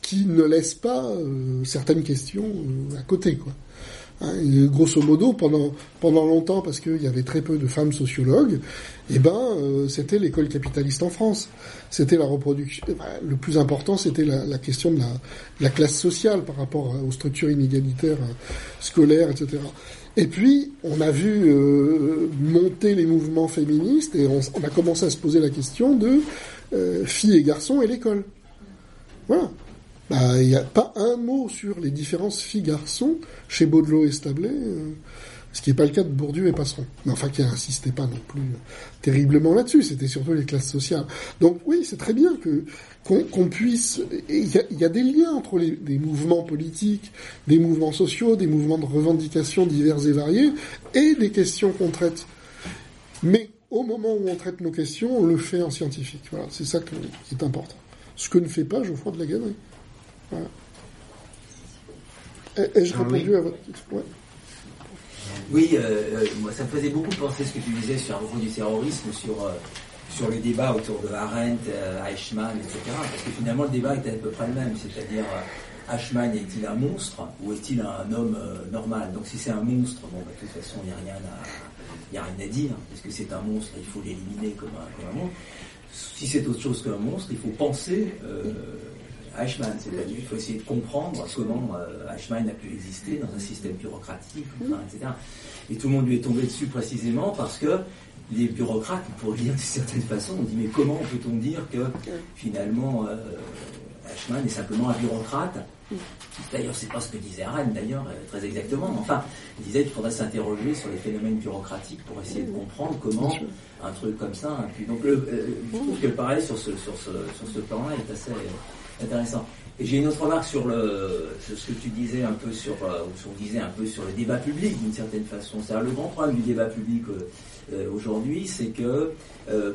qui ne laisse pas euh, certaines questions euh, à côté. Quoi. Hein, grosso modo, pendant, pendant longtemps, parce qu'il y avait très peu de femmes sociologues, eh ben, euh, c'était l'école capitaliste en France. C'était la reproduction. eh ben, le plus important, c'était la, question de la, de la classe sociale par rapport aux structures inégalitaires scolaires, etc. Et puis, on a vu euh, monter les mouvements féministes et on, a commencé à se poser la question de euh, filles et garçons et l'école. Voilà. Bah, Il n'y a pas un mot sur les différences filles-garçons chez Baudelot et Stablet, euh, ce qui n'est pas le cas de Bourdieu et Passeron. Mais enfin, qui n'insistait pas non plus euh, terriblement là-dessus, c'était surtout les classes sociales. Donc oui, c'est très bien que qu'on puisse... Il y a, il y a des liens entre les, des mouvements politiques, des mouvements sociaux, des mouvements de revendications divers et variés, et des questions qu'on traite. Mais au moment où on traite nos questions, on le fait en scientifique. Voilà, c'est ça que- qui est important. Ce que ne fait pas Geoffroy de la Galerie. Voilà. Ai- Ai-je Ah répondu oui. à votre question Ouais. Oui, euh, euh, moi, ça me faisait beaucoup penser ce que tu disais sur propos du terrorisme, sur, euh, sur le débat autour de Arendt, euh, Eichmann, etc. Parce que finalement, le débat était à peu près le même. C'est-à-dire, euh, Eichmann est-il un monstre ou est-il un homme euh, normal? Donc, si c'est un monstre, bon, bah, de toute façon, il n'y a rien à. Y a rien à dire, parce que c'est un monstre, il faut l'éliminer comme un, comme un monstre. Si c'est autre chose qu'un monstre, il faut penser euh, Eichmann, c'est-à-dire il faut essayer de comprendre comment euh, Eichmann a pu exister dans un système bureaucratique, enfin, etc. Et tout le monde lui est tombé dessus précisément parce que les bureaucrates, pour le dire d'une certaine façon, ont dit mais comment peut-on dire que finalement euh, Eichmann est simplement un bureaucrate D'ailleurs, c'est pas ce que disait Arendt, d'ailleurs, euh, très exactement. Enfin, il disait qu'il faudrait s'interroger sur les phénomènes bureaucratiques pour essayer de comprendre comment un truc comme ça. a pu- Donc, le, euh, je trouve que le parallèle sur ce, sur ce, sur ce plan-là est assez intéressant. Et j'ai une autre remarque sur, le, ce que tu disais un peu sur, euh, ou sur, on disait un peu sur le débat public, d'une certaine façon. C'est-à-dire, le grand problème du débat public euh, euh, aujourd'hui, c'est que,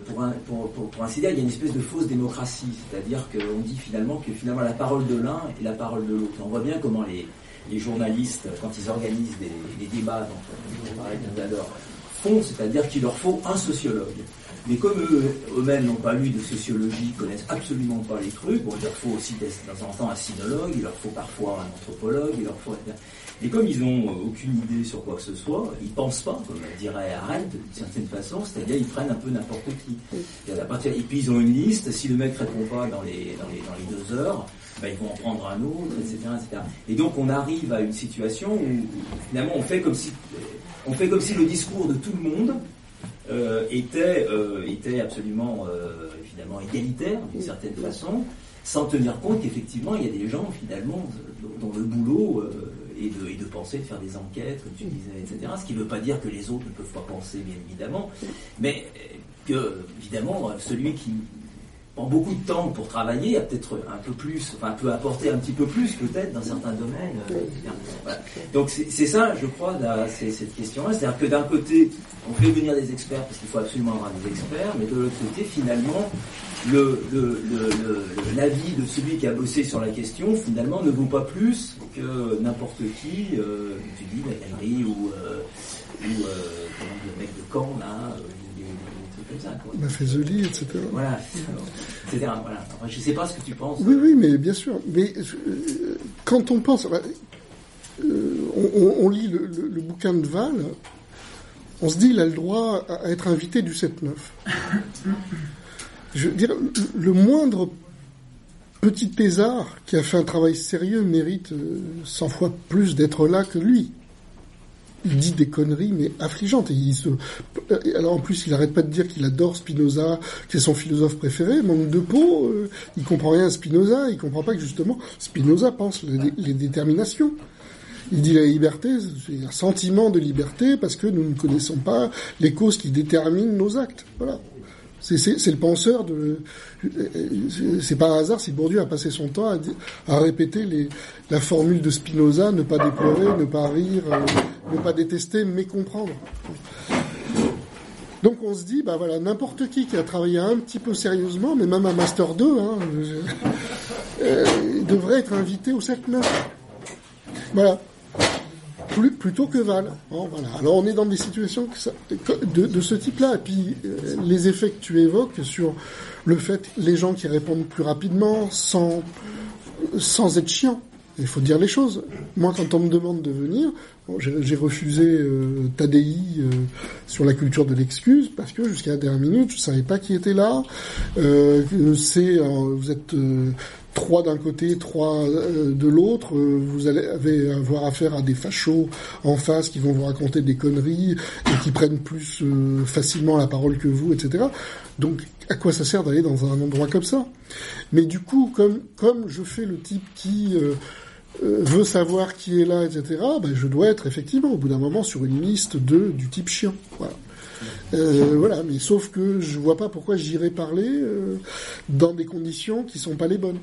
pour, un, pour, pour, pour il y a une espèce de fausse démocratie. C'est-à-dire qu'on dit finalement que finalement la parole de l'un est la parole de l'autre. On voit bien comment les, les journalistes, quand ils organisent des, des débats font, c'est-à-dire qu'il leur faut un sociologue. Mais comme eux, eux-mêmes n'ont pas lu de sociologie, connaissent absolument pas les trucs, bon, il leur faut aussi de temps en temps un sinologue, il leur faut parfois un anthropologue, il leur faut... Et comme ils n'ont euh, aucune idée sur quoi que ce soit, ils pensent pas, comme dirait Arendt, d'une certaine façon, c'est-à-dire ils prennent un peu n'importe qui. Et, puis ils ont une liste, si le mec répond pas dans les, dans les, dans les deux heures, ben, ils vont en prendre un autre, etc., etc. Et donc on arrive à une situation où, où finalement on fait comme si, on fait comme si le discours de tout le monde euh, était, euh, était absolument euh, évidemment égalitaire d'une certaine façon, sans tenir compte qu'effectivement il y a des gens finalement dont le boulot euh, et, de, penser, de faire des enquêtes, comme tu disais, etc. Ce qui ne veut pas dire que les autres ne peuvent pas penser, bien évidemment, mais que, évidemment, celui qui prend beaucoup de temps pour travailler a peut-être un peu plus, enfin peut apporter un petit peu plus peut-être dans certains domaines. voilà. Donc c'est ça, je crois, cette question-là. C'est-à-dire que d'un côté, on fait venir des experts parce qu'il faut absolument avoir des experts, mais de l'autre côté, finalement, le, le, le, le- l'avis de celui qui a bossé sur la question, finalement, ne vaut pas plus que n'importe qui, euh, tu dis, la ou, euh, ou euh, le mec de Caen, là, des, des trucs comme ça. Quoi. Lee, etc. Voilà, etc. Voilà. Je sais pas ce que tu penses. Oui, oui, mais bien sûr. Mais euh, quand on pense, bah, euh, on, on- on lit le, le- le bouquin de Val, on se dit il a le droit à, être invité du 7-9. Je veux dire, le, moindre petit thésard qui a fait un travail sérieux mérite euh, 100 fois plus d'être là que lui. Il dit des conneries, mais affligeantes. Et il se... Alors en plus, il arrête pas de dire qu'il adore Spinoza, que c'est son philosophe préféré. Manque de peau, euh, il comprend rien à Spinoza. Il comprend pas que justement Spinoza pense les, les déterminations. Il dit la liberté, c'est un sentiment de liberté parce que nous ne connaissons pas les causes qui déterminent nos actes. Voilà. C'est, le penseur de. c'est- un hasard si Bourdieu a passé son temps à, répéter la formule de Spinoza ne pas déplorer, ne pas rire, euh, ne pas détester, mais comprendre. Donc on se dit, bah voilà, n'importe qui qui a travaillé un petit peu sérieusement, mais même un master 2, hein, euh, devrait être invité au 7-9. Voilà. Plus, plutôt que Val. Voilà. Alors on est dans des situations ça- de, de ce type-là. Et puis euh, les effets que tu évoques sur le fait les gens qui répondent plus rapidement, sans, sans être chiant. Il faut dire les choses. Moi, quand on me demande de venir, j'ai refusé euh, Tadei euh, sur la culture de l'excuse parce que jusqu'à la dernière minute, je savais pas qui était là. Euh, c'est, euh, vous êtes euh, trois d'un côté, trois euh, de l'autre. vous allez avoir affaire à des fachos en face qui vont vous raconter des conneries et qui prennent plus facilement la parole que vous, etc. Donc, à quoi ça sert d'aller dans un endroit comme ça? Mais du coup, comme comme je fais le type qui veut savoir qui est là, etc., ben, je dois être effectivement au bout d'un moment sur une liste de du type chiant. Voilà. Euh, voilà, mais sauf que je vois pas pourquoi j'irais parler euh, dans des conditions qui sont pas les bonnes.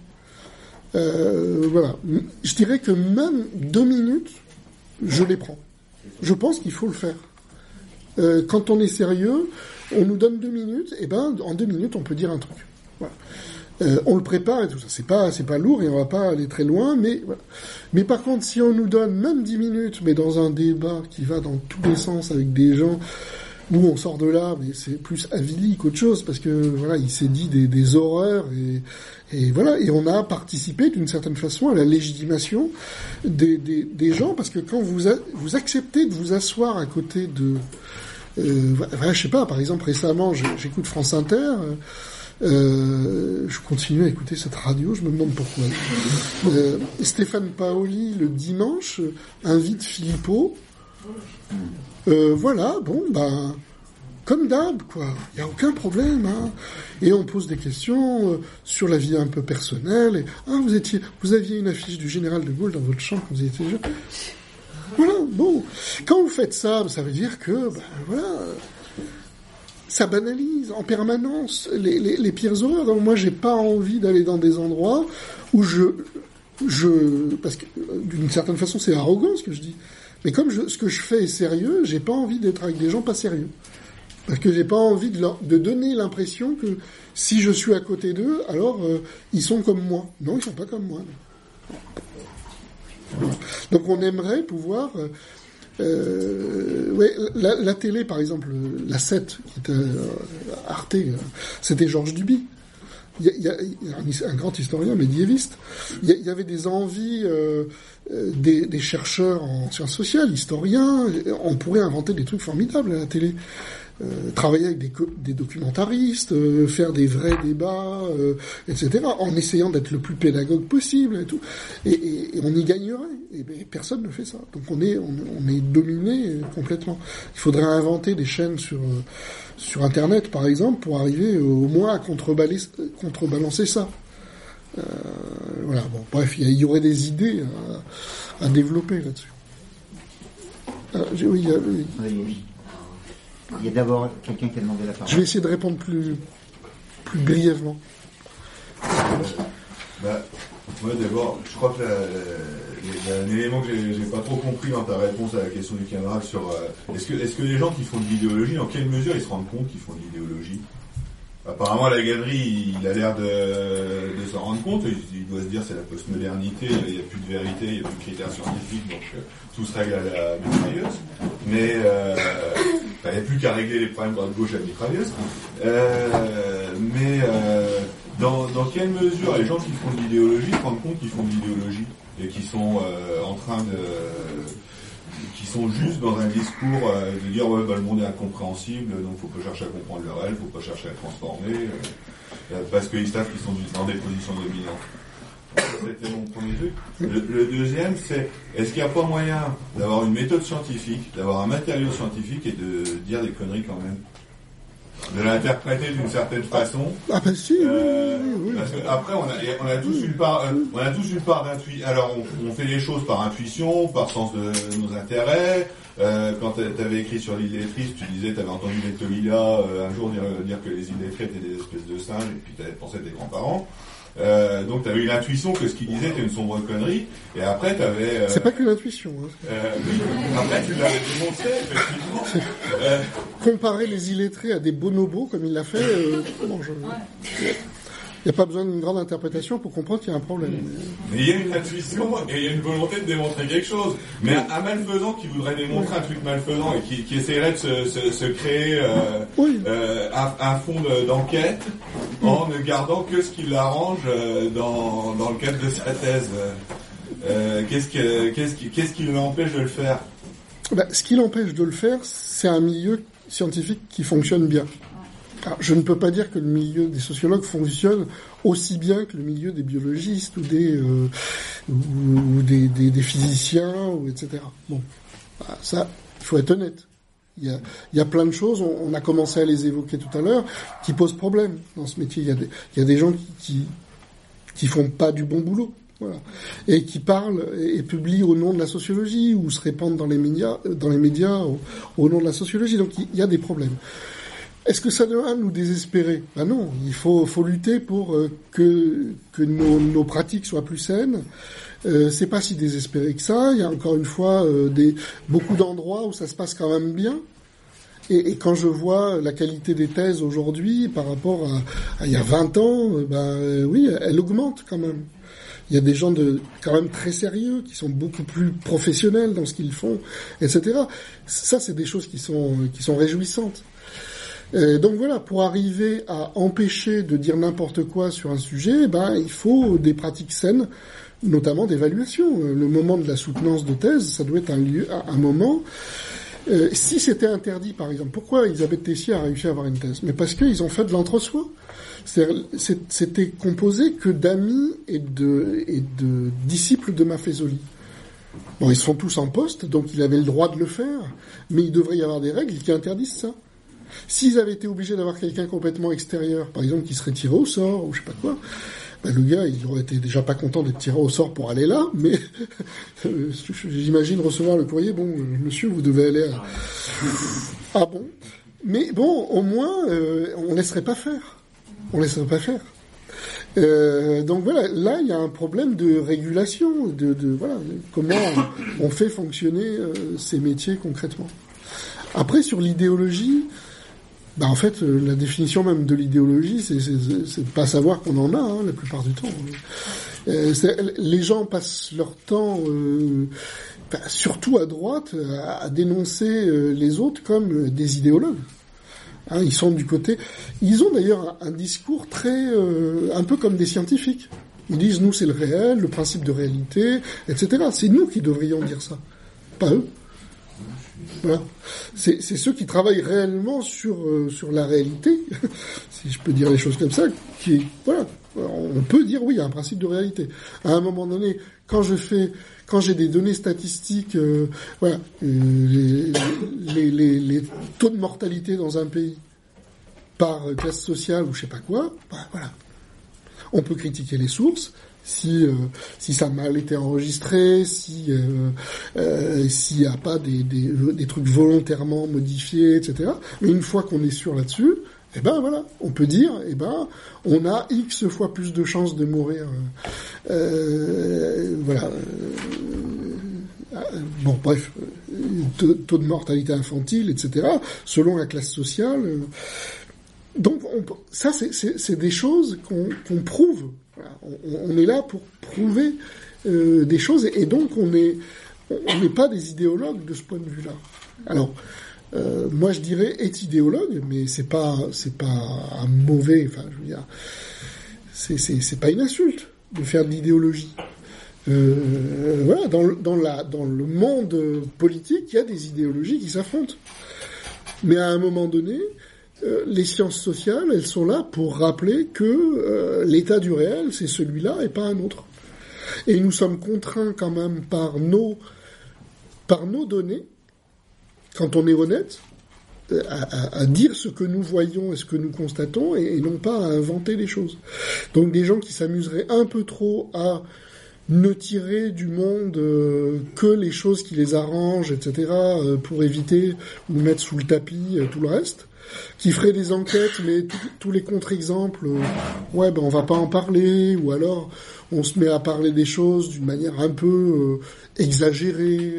Euh, voilà. Je dirais que même deux minutes, je les prends. Je pense qu'il faut le faire. Euh, quand on est sérieux, on nous donne deux minutes, et ben en deux minutes on peut dire un truc. Voilà. Euh, on le prépare et tout ça. C'est pas, c'est pas lourd et on va pas aller très loin, mais voilà. Mais par contre, si on nous donne même dix minutes, mais dans un débat qui va dans tous les sens avec des gens où on sort de là, mais c'est plus avili qu'autre chose parce que voilà, il s'est dit des, des horreurs et, et voilà, et on a participé d'une certaine façon à la légitimation des, des, des gens parce que quand vous vous acceptez de vous asseoir à côté de euh, voilà, je sais pas, par exemple récemment, j'écoute France Inter. euh, euh, je continue à écouter cette radio, je me demande pourquoi. Euh, Stéphane Paoli, le dimanche, invite Philippot. Euh, voilà, bon, ben, comme d'hab, quoi. Il n'y a aucun problème, hein. Et on pose des questions sur la vie un peu personnelle. Ah, vous aviez une affiche du général de Gaulle dans votre chambre quand vous étiez jeune. Voilà, bon. Quand vous faites ça, ça veut dire que, ben, voilà, ça banalise en permanence les, pires horreurs. Donc moi, j'ai pas envie d'aller dans des endroits où je, je, parce que euh, d'une certaine façon, c'est arrogant ce que je dis. Mais comme ce que je fais est sérieux, j'ai pas envie d'être avec des gens pas sérieux. Parce que j'ai pas envie de, leur- de donner l'impression que si je suis à côté d'eux, alors euh, ils sont comme moi. Non, ils sont pas comme moi. Donc on aimerait pouvoir euh, ouais, la, télé, par exemple, la 7, qui était euh, Arte, euh, c'était Georges Duby. Il y a, un, grand historien médiéviste. Il y, avait des envies euh, des chercheurs en sciences sociales, historiens. On pourrait inventer des trucs formidables à la télé. Euh, travailler avec des, des documentaristes, euh, faire des vrais débats, euh, etc., en essayant d'être le plus pédagogue possible et tout. Et, on y gagnerait. Et ben, personne ne fait ça. Donc on est, on, est dominé euh, complètement. Il faudrait inventer des chaînes sur euh, sur Internet, par exemple, pour arriver au moins à contrebalancer, ça. Voilà, bon, bref, il y, aurait des idées à, développer là-dessus. Oui, oui. Il y a d'abord quelqu'un qui a demandé la parole. Je vais essayer de répondre plus, plus brièvement. Bah, moi d'abord, je crois que la, il y a un élément que j'ai pas trop compris dans ta réponse à la question du camarade sur euh, est-ce que est-ce que les gens qui font de l'idéologie, dans quelle mesure ils se rendent compte qu'ils font de l'idéologie? Apparemment, la galerie, il a l'air de, de s'en rendre compte. Il, doit se dire c'est la postmodernité, il n'y a plus de vérité, il n'y a plus de critères scientifiques, donc euh, tout se règle à la mitrailleuse. Mais euh, il n'y a plus qu'à régler les problèmes droite-gauche à la mitrailleuse. Euh, mais dans, dans quelle mesure les gens qui font de l'idéologie se rendent compte qu'ils font de l'idéologie et qui sont en train de sont juste dans un discours euh, de dire ouais bah, le monde est incompréhensible donc faut pas chercher à comprendre le réel faut pas chercher à le transformer euh, euh, parce qu'ils savent qu'ils sont dans des positions dominantes. Le, le deuxième c'est est-ce qu'il n'y a pas moyen d'avoir une méthode scientifique d'avoir un matériau scientifique et de dire des conneries quand même? De l'interpréter d'une certaine façon. Ah ben si, Euh, oui, oui, oui. Parce que après, on a, on a tous une part, euh, on a tous une part d'intuition. Alors, on, on fait les choses par intuition, par sens de nos intérêts. Euh, quand tu avais écrit sur l'illettriste, tu disais, tu avais entendu Letolila euh, un jour dire, dire que les illettrés étaient des espèces de singes, et puis tu avais pensé à tes grands-parents. Euh, donc tu avais eu l'intuition que ce qu'il disait était une sombre connerie, et après tu avais... C'est pas que l'intuition. Hein. Euh, oui, après tu l'avais démontré, effectivement. Euh, Comparer les illettrés à des bonobos, comme il l'a fait, euh, bon, je... il n'y a pas besoin d'une grande interprétation pour comprendre qu'il y a un problème. Mais il y a une intuition et il y a une volonté de démontrer quelque chose. Mais un, un malfaisant qui voudrait démontrer un truc malfaisant et qui, qui essaierait de se, se, se créer euh, Oui. euh, un, un fond de- d'enquête en ne gardant que ce qui l'arrange euh, dans, dans le cadre de sa thèse. Euh, qu'est-ce que- qu'est-ce qui, qu'est-ce qui l'empêche de le faire? Ben, ce qui l'empêche de le faire, c'est un milieu scientifique qui fonctionne bien. Alors, je ne peux pas dire que le milieu des sociologues fonctionne aussi bien que le milieu des biologistes ou des euh, ou, des, des, des physiciens ou etc. Bon, Bah, ça, il faut être honnête. Il y a, y a plein de choses, on, on a commencé à les évoquer tout à l'heure, qui posent problème dans ce métier. Il y a des, y a des gens qui, qui font pas du bon boulot. Voilà. Et qui parlent et, publient au nom de la sociologie ou se répandent dans les médias, dans les médias au, au nom de la sociologie. Donc il y a des problèmes. Est-ce que ça doit nous désespérer? Ben non, il faut, faut lutter pour euh, que, que nos, nos pratiques soient plus saines. Euh, c'est pas si désespéré que ça. Il y a encore une fois euh, des, beaucoup d'endroits où ça se passe quand même bien. Et, et quand je vois la qualité des thèses aujourd'hui par rapport à, à il y a 20 ans, ben oui, elle augmente quand même. Il y a des gens de quand même très sérieux qui sont beaucoup plus professionnels dans ce qu'ils font, etc. Ça, c'est des choses qui sont qui sont réjouissantes. Euh, donc voilà, pour arriver à empêcher de dire n'importe quoi sur un sujet, ben il faut des pratiques saines, notamment d'évaluation. Euh, Le moment de la soutenance de thèse, ça doit être un lieu, un moment. Euh, si c'était interdit, par exemple, pourquoi Elisabeth Tessier a réussi à avoir une thèse? Mais parce qu'ils ont fait de l'entre-soi. C'était composé que d'amis et de, et de disciples de Maffezoli. Bon, ils sont tous en poste, donc il avait le droit de le faire, mais il devrait y avoir des règles qui interdisent ça. S'ils avaient été obligés d'avoir quelqu'un complètement extérieur, par exemple qui serait tiré au sort ou je sais pas quoi, ben, le gars il aurait été déjà pas content d'être tiré au sort pour aller là, mais euh, j'imagine recevoir le courrier, bon euh, monsieur vous devez aller à... Ah bon? Mais bon, au moins euh, on laisserait pas faire. On laisserait pas faire. Euh, donc voilà, là il y a un problème de régulation, de, de voilà, de comment on, on fait fonctionner euh, ces métiers concrètement. Après sur l'idéologie, bah en fait euh, la définition même de l'idéologie, c'est de pas savoir qu'on en a hein, la plupart du temps. Euh, c'est- les gens passent leur temps, euh, bah, surtout à droite, à, dénoncer euh, les autres comme euh, des idéologues. Hein, ils sont du côté. Ils ont d'ailleurs un, un discours très, euh, un peu comme des scientifiques. Ils disent nous c'est le réel, le principe de réalité, etc. C'est nous qui devrions dire ça, pas eux. Voilà. C'est c'est ceux qui travaillent réellement sur euh, sur la réalité, si je peux dire les choses comme ça, qui voilà. On peut dire oui, il y a un principe de réalité. À un moment donné, quand je fais, quand j'ai des données statistiques, euh, voilà, euh, les, les, les, les taux de mortalité dans un pays par classe sociale ou je sais pas quoi, bah, voilà. On peut critiquer les sources, si euh, si ça a mal été enregistré, si euh, euh, s'il n'y a pas des, des, des trucs volontairement modifiés, etc. Mais une fois qu'on est sûr là-dessus, eh ben voilà, on peut dire, eh ben on a x fois plus de chances de mourir. Euh, voilà. Euh, bon, bref, taux, de mortalité infantile, etc. Selon la classe sociale. Donc on, ça, c'est des choses qu'on qu'on prouve. On, est là pour prouver euh, des choses, et, donc on est on n'est pas des idéologues de ce point de vue-là. Alors, euh, moi je dirais est idéologue, mais c'est pas c'est pas un mauvais. Enfin, je veux dire, c'est pas une insulte de faire de l'idéologie. Euh, voilà, dans, dans la dans le monde politique, il y a des idéologies qui s'affrontent. Mais à un moment donné, euh, les sciences sociales, elles sont là pour rappeler que euh, l'état du réel, c'est celui-là et pas un autre. Et nous sommes contraints quand même par nos par nos données quand on est honnête, à, dire ce que nous voyons et ce que nous constatons, et, non pas à inventer les choses. Donc des gens qui s'amuseraient un peu trop à ne tirer du monde euh, que les choses qui les arrangent, etc., euh, pour éviter ou mettre sous le tapis euh, tout le reste, qui feraient des enquêtes, mais tous les contre-exemples, euh, ouais, ben on va pas en parler, ou alors on se met à parler des choses d'une manière un peu euh, exagérée.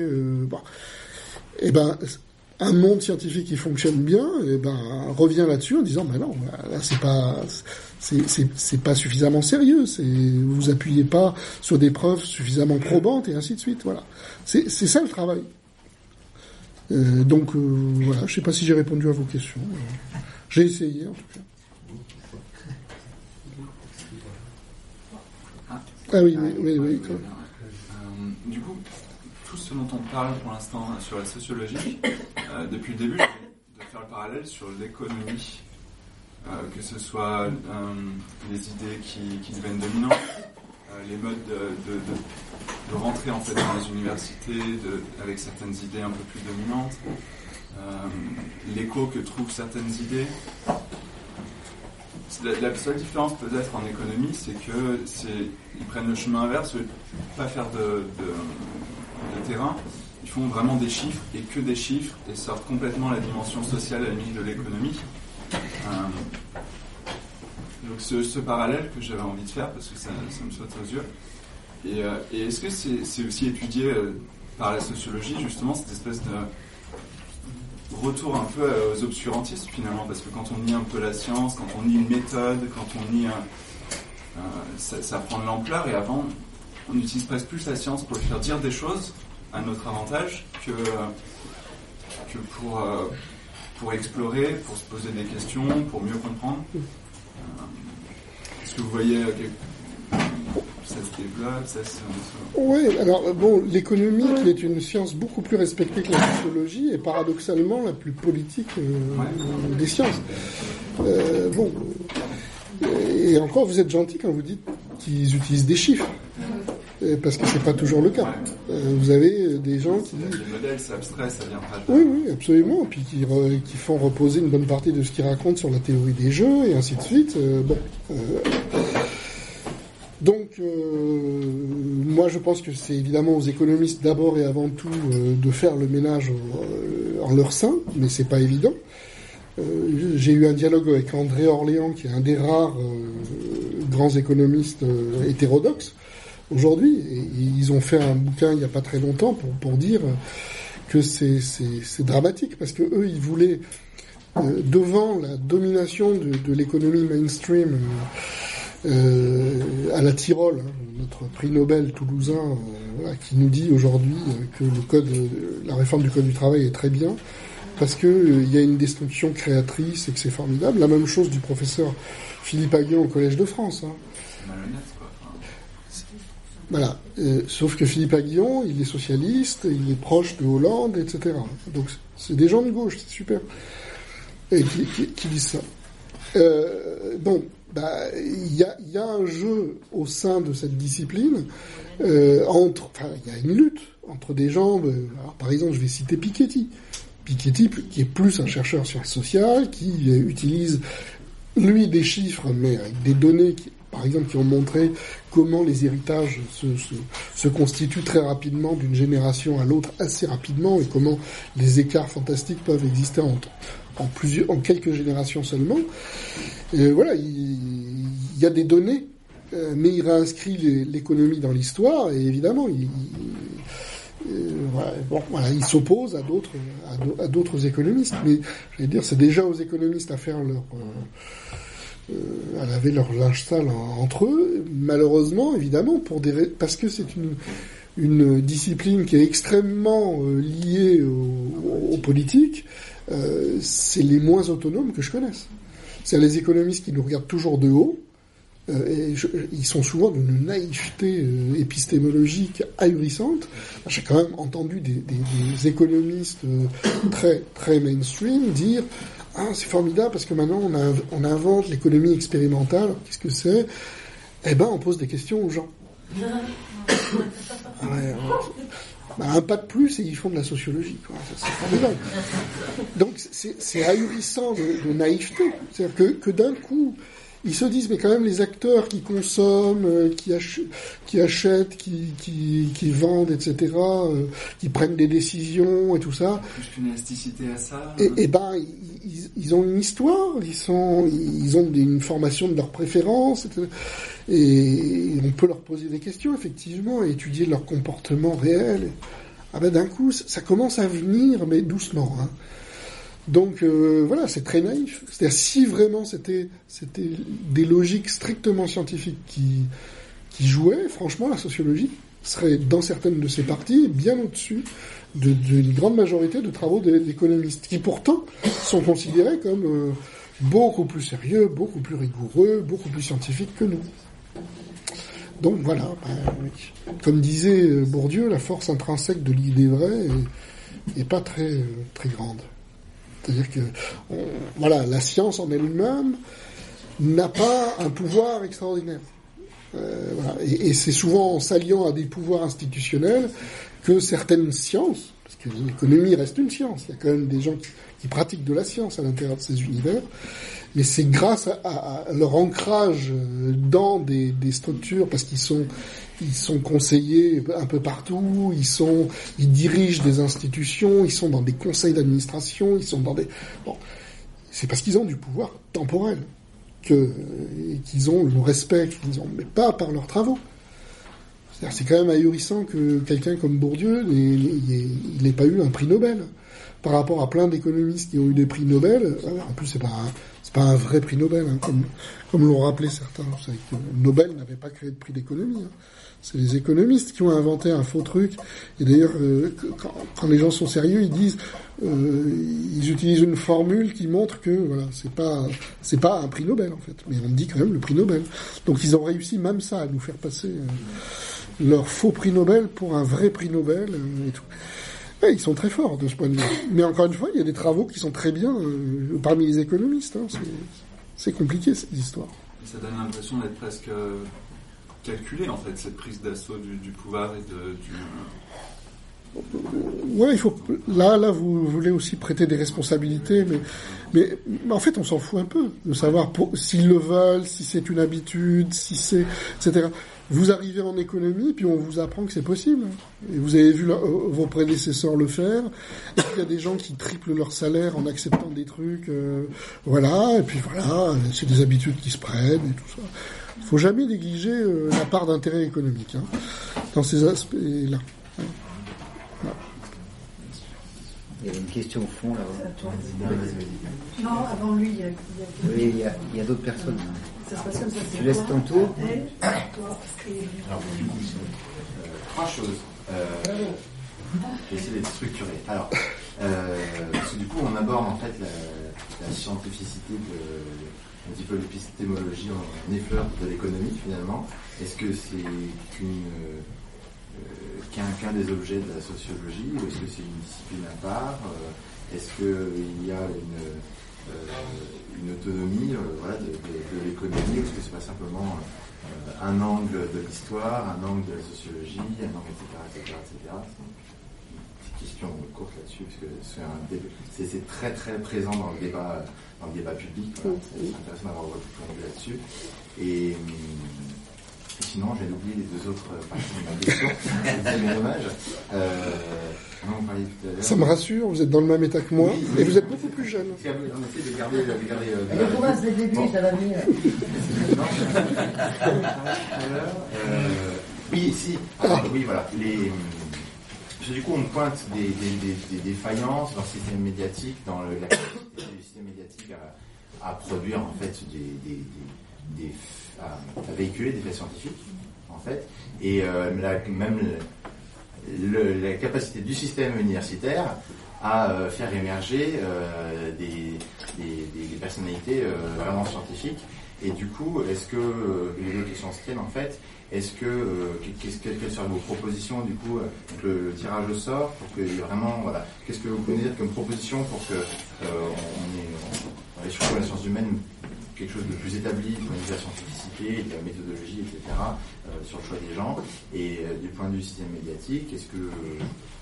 Et ben, un monde scientifique qui fonctionne bien, et ben revient là-dessus en disant ben non, là c'est pas c'est pas suffisamment sérieux, c'est vous appuyez pas sur des preuves suffisamment probantes et ainsi de suite. Voilà, c'est ça le travail. Euh, donc euh, voilà, je sais pas si j'ai répondu à vos questions. J'ai essayé en tout cas. Ah oui, oui, oui. oui. Euh, du coup, tout ce dont on parle pour l'instant sur la sociologie, depuis le début, de faire le parallèle sur l'économie, que ce soit les idées qui, deviennent dominantes, les modes de, rentrer en fait dans les universités avec certaines idées un peu plus dominantes, euh, l'écho que trouvent certaines idées. La, seule différence peut-être en économie, c'est que ils prennent le chemin inverse, pas faire de, terrain, ils font vraiment des chiffres et que des chiffres et sortent complètement la dimension sociale à la de l'économie. Euh, donc ce, parallèle que j'avais envie de faire parce que ça, me saute aux yeux. Et, euh, est-ce que c'est aussi étudié euh, par la sociologie justement cette espèce de retour un peu aux obscurantistes finalement? Parce que quand on nie un peu la science, quand on nie une méthode, quand on nie ça, prend de l'ampleur et avant on utilise presque plus la science pour faire dire des choses à notre avantage que, que pour, euh, pour explorer, pour se poser des questions, pour mieux comprendre. Euh, que vous voyez que ça se développe ça se... Oui, alors bon, l'économie qui est une science beaucoup plus respectée que la sociologie est paradoxalement la plus politique euh, ouais. des sciences. Euh, bon, et encore, vous êtes gentil quand vous dites qu'ils utilisent des chiffres parce que c'est pas toujours le cas. Ouais. vous avez des gens qui disent... Le modèle, c'est abstrait, ça vient pas Oui, oui, absolument. Puis qui, re, qui, font reposer une bonne partie de ce qu'ils racontent sur la théorie des jeux et ainsi de suite. Euh, bon. Euh, donc, euh, moi, je pense que c'est évidemment aux économistes d'abord et avant tout de faire le ménage en, en leur sein, mais c'est pas évident. J'ai eu un dialogue avec André Orléans, qui est un des rares grands économistes hétérodoxes aujourd'hui. ils ont fait un bouquin il n'y a pas très longtemps pour, pour dire que c'est dramatique parce que eux, ils voulaient, euh, devant la domination de, de l'économie mainstream euh, à la Tyrol, hein, notre prix Nobel toulousain, euh, qui nous dit aujourd'hui que le code, la réforme du code du travail est très bien parce que il y a une destruction créatrice et que c'est formidable. La même chose du professeur Philippe Aguillon au Collège de France. Hein. Voilà. Euh, sauf que Philippe Aguillon, il est socialiste, il est proche de Hollande, etc. Donc c'est des gens de gauche, c'est super. Et qui, disent ça. Euh, bon, bah, il y a, y a un jeu au sein de cette discipline euh, entre, enfin, il y a une lutte entre des gens. Alors, par exemple, je vais citer Piketty. Piketty, qui est plus un chercheur en sciences sociales, qui utilise lui des chiffres, mais avec des données qui par exemple, qui ont montré comment les héritages se, se, se constituent très rapidement d'une génération à l'autre assez rapidement et comment les écarts fantastiques peuvent exister en, en, plusieurs, en quelques générations seulement. Et voilà, il, il y a des données, euh, mais il réinscrit l'économie dans l'histoire et évidemment, il, euh, voilà, bon, voilà, il s'oppose à d'autres à d'au- à d'autres économistes. Mais je vais dire, c'est déjà aux économistes à faire leur euh, euh, à laver leur linge sale en- entre eux. Malheureusement, évidemment, pour des parce que c'est une une discipline qui est extrêmement euh, liée au- aux politiques, euh, c'est les moins autonomes que je connaisse. C'est les économistes qui nous regardent toujours de haut. euh, et je- ils sont souvent d'une naïveté euh, épistémologique ahurissante. J'ai quand même entendu des, des- des économistes très très mainstream dire ah c'est formidable parce que maintenant on, a- on invente l'économie expérimentale. Qu'est-ce que c'est? Eh ben on pose des questions aux gens. Ah ouais. Bah, un pas de plus et ils font de la sociologie. quoi. Ça, C'est. Donc c'est c'est ahurissant de, de naïveté. C'est-à-dire que, que d'un coup, ils se disent, mais quand même les acteurs qui consomment, euh, qui, ach- qui achètent, qui, qui, qui vendent, etc., euh, qui prennent des décisions et tout ça, Plus qu'une élasticité à ça. et, et ben ils, ont une histoire, ils sont, ils ont une formation de leurs préférences, etc. et on peut leur poser des questions effectivement, et étudier leur comportement réel. Ah ben d'un coup, ça ça commence à venir, mais doucement. Hein. Donc euh, voilà, c'est très naïf. C'est-à-dire si vraiment c'était c'était des logiques strictement scientifiques qui qui jouaient, franchement, la sociologie serait dans certaines de ses parties bien au-dessus de- d'une grande majorité de travaux d'é- d'économistes, qui pourtant sont considérés comme euh, beaucoup plus sérieux, beaucoup plus rigoureux, beaucoup plus scientifiques que nous. Donc voilà, ben, comme disait euh, Bourdieu, la force intrinsèque de l'idée vraie est pas très euh, très grande. C'est-à-dire que voilà, la science en elle-même n'a pas un pouvoir extraordinaire. Euh, voilà. Et, c'est souvent en s'alliant à des pouvoirs institutionnels que certaines sciences, parce que l'économie reste une science, il y a quand même des gens qui, pratiquent de la science à l'intérieur de ces univers, mais c'est grâce à, leur ancrage dans des structures, parce qu'ils sont ils sont conseillers un peu partout, ils sont ils dirigent des institutions, ils sont dans des conseils d'administration, ils sont dans des bon, c'est parce qu'ils ont du pouvoir temporel que qu'ils ont le respect qu'ils ont, mais pas par leurs travaux. C'est quand même ahurissant que quelqu'un comme Bourdieu n'ait- pas eu un prix Nobel par rapport à plein d'économistes qui ont eu des prix Nobel. En plus, c'est pas c'est pas un vrai prix Nobel, hein, comme comme l'ont rappelé certains. Vous savez que Nobel n'avait pas créé de prix d'économie. hein. C'est les économistes qui ont inventé un faux truc. Et d'ailleurs, euh, quand, les gens sont sérieux, ils disent, euh, ils utilisent une formule qui montre que voilà, c'est pas, pas un prix Nobel en fait, mais on dit quand même le prix Nobel. Donc ils ont réussi même ça à nous faire passer euh, leur faux prix Nobel pour un vrai prix Nobel et tout. Ils sont très forts de ce point de vue. Mais encore une fois, il y a des travaux qui sont très bien parmi les économistes. hein. C'est compliqué cette histoire. Ça donne l'impression d'être presque euh, calculé en fait, cette prise d'assaut du, du pouvoir et de, du. Ouais, il faut. Là, là, vous voulez aussi prêter des responsabilités, mais, mais, en fait, on s'en fout un peu de savoir s'ils le veulent, si c'est une habitude, si c'est, etc. Vous arrivez en économie, puis on vous apprend que c'est possible. Et vous avez vu euh, vos prédécesseurs le faire. Et il y a des gens qui triplent leur salaire en acceptant des trucs, euh, voilà. Et puis voilà, c'est des habitudes qui se prennent et tout ça. Il faut jamais négliger euh, la part d'intérêt économique hein, dans ces aspects-là. Il y a une question au fond là-bas. Non, avant lui, il y a, il y a- Oui, il y a, il y a d'autres personnes. ça se passe comme ça. Tu laisses ton tour toi, et- Alors, du coup, euh, trois choses. Euh, je vais essayer d'être structuré. Alors, euh, parce que du coup, on aborde en fait la, la scientificité de un petit peu l'épistémologie en effleur de l'économie finalement. Est-ce que c'est euh, qu'un des objets de la sociologie ou est-ce que c'est une discipline à part Euh, Est-ce qu'il y a une, euh, autonomie euh, voilà, de, l'économie ou est-ce que c'est pas simplement euh, un angle de l'histoire, un angle de la sociologie, un angle, etc., etc., etc. Une petite question courte là-dessus, parce que c'est très très présent dans le débat, dans le débat public. Voilà. C'est c'est intéressant d'avoir votre point de vue là-dessus. Et hum, sinon, j'ai oublié les deux autres parties de ma question. c'est bien dommage. Euh, on en parlait tout à l'heure. Ça me rassure, vous êtes dans le même état que moi, Oui, et vous êtes beaucoup plus jeune. On essaie de garder, de garder, euh, de Elle garder- commence dès le début, Bon. ça va venir. Alors, euh, oui, si. Alors, oui, voilà. Les, que du coup, on pointe des, défaillances dans le système médiatique, dans la capacité du système médiatique à, produire en fait des, à, véhiculer des faits scientifiques, en fait, et euh, même la capacité du système universitaire à euh, faire émerger euh, des, personnalités vraiment scientifiques. Et du coup, est-ce que les deux questions se tiennent en fait Est-ce que euh, qu'est-ce que quelles seraient vos propositions du coup euh, donc le, le tirage au sort pour vraiment voilà qu'est-ce que vous pouvez dire comme proposition pour que euh, on on, ait surtout la science humaine quelque chose de plus établi de la scientificité, de la méthodologie, etc. euh, sur le choix des gens? Et euh, du point de vue système médiatique, est-ce que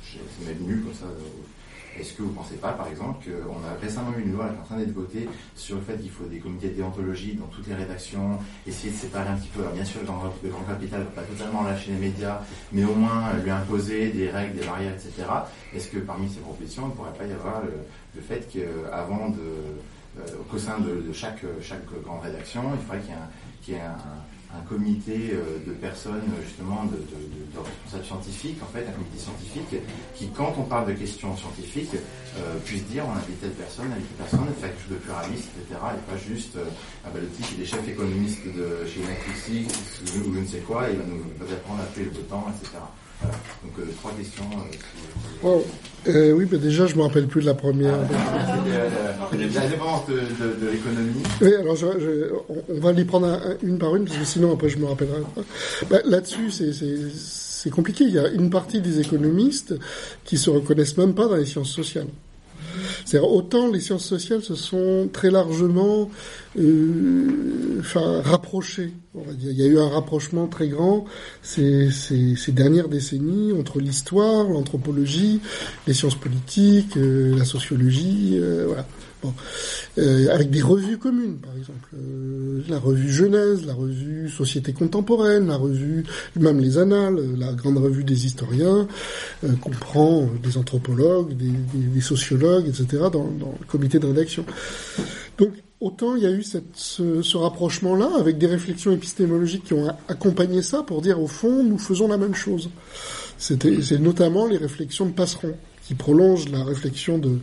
c'est même nul comme ça euh, est-ce que vous ne pensez pas, par exemple, qu'on a récemment eu une loi qui est en train d'être votée sur le fait qu'il faut des comités de déontologie dans toutes les rédactions, essayer de séparer un petit peu, alors bien sûr, le grand, le grand capital, pas totalement lâcher les médias, mais au moins euh, lui imposer des règles, des barrières, etc. Est-ce que parmi ces propositions, il ne pourrait pas y avoir le, le fait qu'avant de, euh, qu'au sein de, de chaque, chaque grande rédaction, il faudrait qu'il y ait un, qu'il y ait un, un comité euh, de personnes justement de, de, de- de responsables scientifiques, en fait, un comité scientifique qui, quand on parle de questions scientifiques, euh, puisse dire on invite telle personne, on invite telle personne, faire quelque chose de pluraliste, etc. Et pas juste euh, bah, le type il est chef économiste de chez McKinsey ou je ne sais quoi, il va nous apprendre à appeler le temps, etc. Donc euh, trois questions. euh, Wow. Euh, oui, mais déjà, je me rappelle plus de la première. C'était, euh, la- la dépendance de, de- de l'économie. Oui, alors je- je- on- on va les prendre un- un- une par une, parce que sinon après je me rappellerai pas. Bah, Là-dessus, c'est compliqué. Il y a une partie des économistes qui se reconnaissent même pas dans les sciences sociales. C'est-à-dire autant les sciences sociales se sont très largement euh, enfin, rapprochées. Il y a eu un rapprochement très grand ces dernières décennies entre l'histoire, l'anthropologie, les sciences politiques, euh, la sociologie, euh, voilà. Bon. Euh, avec des revues communes, par exemple. Euh, la revue Genèse, la revue Société contemporaine, la revue, même les Annales, euh, la grande revue des historiens, euh, comprend euh, des anthropologues, des, des- des sociologues, etc., dans, dans le comité de rédaction. Donc, autant il y a eu cette, ce, ce rapprochement-là, avec des réflexions épistémologiques qui ont accompagné ça pour dire, au fond, nous faisons la même chose. C'était, c'est notamment les réflexions de Passeron, qui prolongent la réflexion de,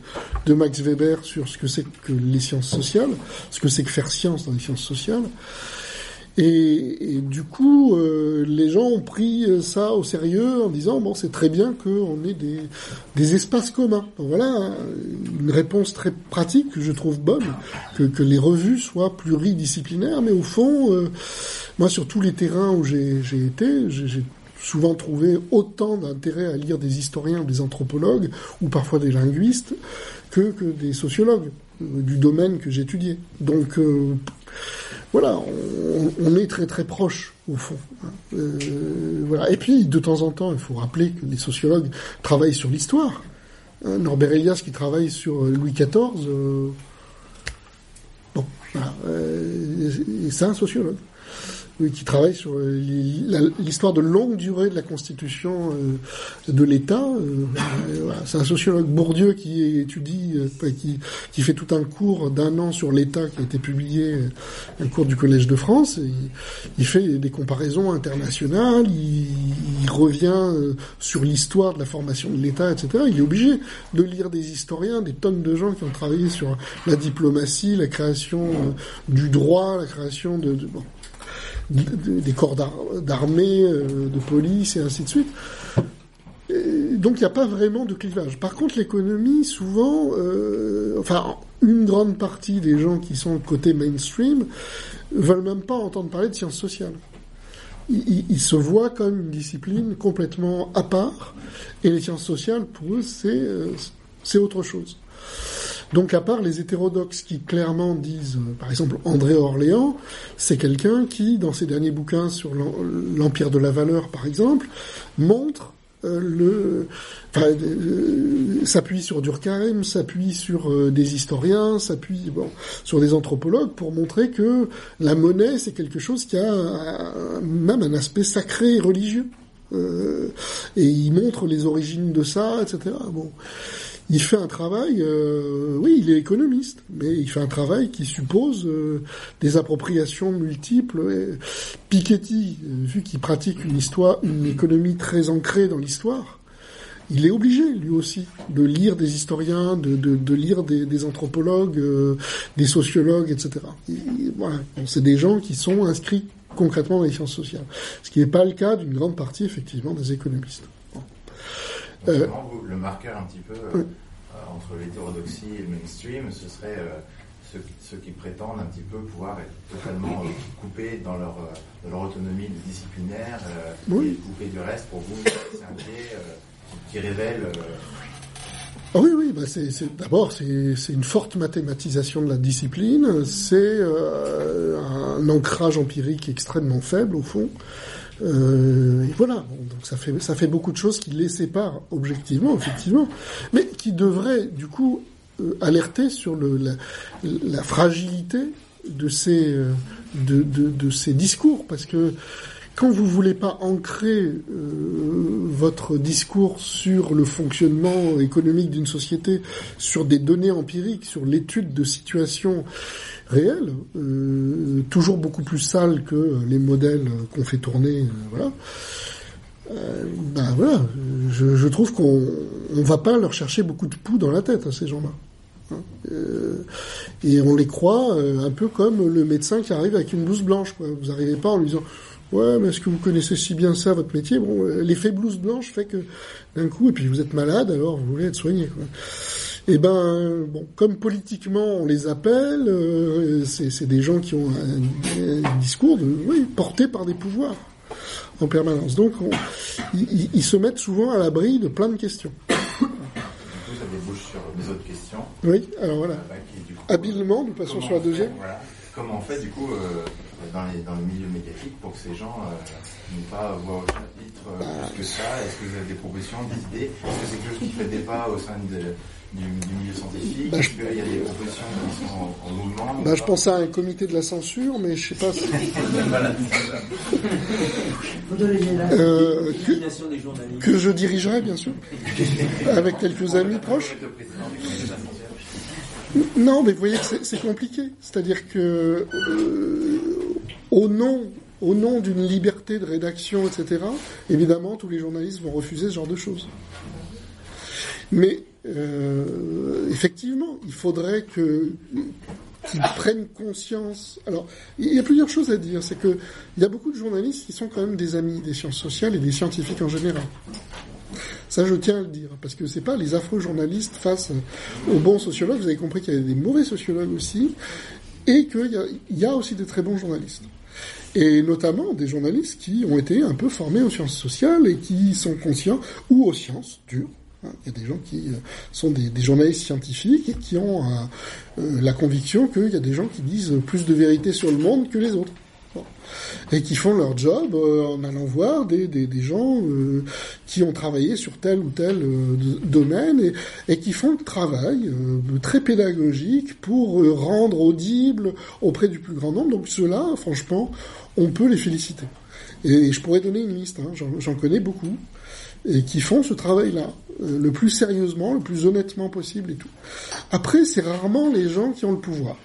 de Max Weber sur ce que c'est que les sciences sociales, ce que c'est que faire science dans les sciences sociales. Et, et du coup, euh, les gens ont pris ça au sérieux en disant bon, c'est très bien qu'on ait des, des espaces communs. Donc voilà une réponse très pratique que je trouve bonne, que, que les revues soient pluridisciplinaires. Mais au fond, euh, moi, sur tous les terrains où j'ai été, j'ai souvent trouvé autant d'intérêt à lire des historiens des anthropologues, ou parfois des linguistes, que, des sociologues du domaine que j'étudiais. Donc euh, voilà, on, est très très proche au fond. Euh, voilà. Et puis de temps en temps, il faut rappeler que les sociologues travaillent sur l'histoire. Hein, Norbert Elias qui travaille sur euh, Louis XIV, bon, voilà, c'est un sociologue qui travaille sur euh, l'histoire de longue durée de la constitution euh, de l'État. euh. C'est un sociologue Bourdieu qui étudie, qui, qui fait tout un cours d'un an sur l'État qui a été publié, un cours du Collège de France. Il, fait des comparaisons internationales, il, revient sur l'histoire de la formation de l'État, etc. Il est obligé de lire des historiens, des tonnes de gens qui ont travaillé sur la diplomatie, la création du droit, la création de... de- bon, des corps d'ar- d'armée, euh, de police et ainsi de suite. Donc il n'y a pas vraiment de clivage. Par contre, l'économie, souvent, euh, enfin, une grande partie des gens qui sont côté mainstream veulent même pas entendre parler de sciences sociales. Ils, se voient comme une discipline complètement à part, et les sciences sociales, pour eux, c'est euh, autre chose. Donc à part les hétérodoxes qui clairement disent, euh, par exemple André Orléans, c'est quelqu'un qui, dans ses derniers bouquins sur l'em- l'empire de la valeur, par exemple, montre euh, le, enfin, euh, s'appuie sur Durkheim, s'appuie sur des historiens, s'appuie bon, sur des anthropologues pour montrer que la monnaie c'est quelque chose qui a même un aspect sacré et religieux. Et il montre les origines de ça, etc. Bon, il fait un travail, euh, oui, il est économiste, mais il fait un travail qui suppose euh, des appropriations multiples. Et Piketty, euh, vu qu'il pratique une histoire, une économie très ancrée dans l'histoire, il est obligé, lui aussi, de lire des historiens, de, de, de lire des, des anthropologues, euh, des sociologues, etc. Et voilà, Bon, c'est des gens qui sont inscrits concrètement dans les sciences sociales, ce qui n'est pas le cas d'une grande partie, effectivement, des économistes. Bon. Euh, le marqueur un petit peu euh, entre l'hétérodoxie et le mainstream, ce serait euh, ceux, ceux qui prétendent un petit peu pouvoir être totalement euh, coupés dans leur, euh, dans leur autonomie disciplinaire Oui. et coupés du reste pour vous. C'est un biais qui, qui révèle. Ah oui, oui, bah c'est, d'abord c'est, c'est une forte mathématisation de la discipline, c'est euh, un ancrage empirique extrêmement faible au fond. Euh, et voilà, donc ça fait ça fait beaucoup de choses qui les séparent objectivement, effectivement, mais qui devraient du coup euh, alerter sur la fragilité de ces euh, de, de, de ces discours, parce que quand vous voulez pas ancrer euh, votre discours sur le fonctionnement économique d'une société, sur des données empiriques, sur l'étude de situations réelles, euh, toujours beaucoup plus sales que les modèles qu'on fait tourner, euh, voilà. Ben voilà, je, je trouve qu'on on va pas leur chercher beaucoup de poux dans la tête à ces gens-là. Hein. Euh, et on les croit un peu comme le médecin qui arrive avec une blouse blanche. Quoi. Vous n'arrivez pas en lui disant Ouais, mais est-ce que vous connaissez si bien ça, votre métier? Bon, l'effet blouse blanche fait que d'un coup, et puis vous êtes malade, alors vous voulez être soigné. Quoi. Et ben, bon, comme politiquement on les appelle, euh, c'est des gens qui ont un, un discours de, oui, porté par des pouvoirs en permanence. Donc, on- ils, se mettent souvent à l'abri de plein de questions. du coup, ça débouche sur des autres questions. Oui, alors voilà. Bah, qui, du coup, Habilement, nous passons sur la fait, deuxième. voilà. Comment on fait du coup euh, dans, les, dans le milieu médiatique pour que ces gens euh, n'aient pas voix au chapitre euh, Bah. plus que ça? Est-ce que vous avez des propositions, des idées? Est-ce que c'est quelque chose qui fait débat au sein de- du, du milieu scientifique Bah, je- qu'il y a des qui sont en, en mouvement Bah, je pense à un comité de la censure, mais je sais pas si... Euh, que, que je dirigerai, bien sûr, avec quelques amis proches. Non, mais vous voyez que c'est- c'est compliqué. C'est-à-dire que euh, au nom, au nom d'une liberté de rédaction, etc. Évidemment, tous les journalistes vont refuser ce genre de choses. Mais euh, effectivement, il faudrait que qu'ils prennent conscience. Alors, il y a plusieurs choses à dire. C'est que il y a beaucoup de journalistes qui sont quand même des amis des sciences sociales et des scientifiques en général. Ça, je tiens à le dire, parce que c'est pas les affreux journalistes face aux bons sociologues. Vous avez compris qu'il y a des mauvais sociologues aussi, et qu'il y y a aussi des très bons journalistes. Et notamment des journalistes qui ont été un peu formés aux sciences sociales et qui sont conscients, ou aux sciences dures. Il y a des gens qui euh, sont des, journalistes scientifiques et qui ont euh, euh, la conviction qu'il y a des gens qui disent plus de vérité sur le monde que les autres. Et qui font leur job en allant voir des, des, gens qui ont travaillé sur tel ou tel domaine et, qui font le travail très pédagogique pour rendre audible auprès du plus grand nombre. Donc ceux-là, franchement, on peut les féliciter. Et je pourrais donner une liste, hein, j'en connais beaucoup, et qui font ce travail-là euh, le plus sérieusement, le plus honnêtement possible et tout. Après, c'est rarement les gens qui ont le pouvoir.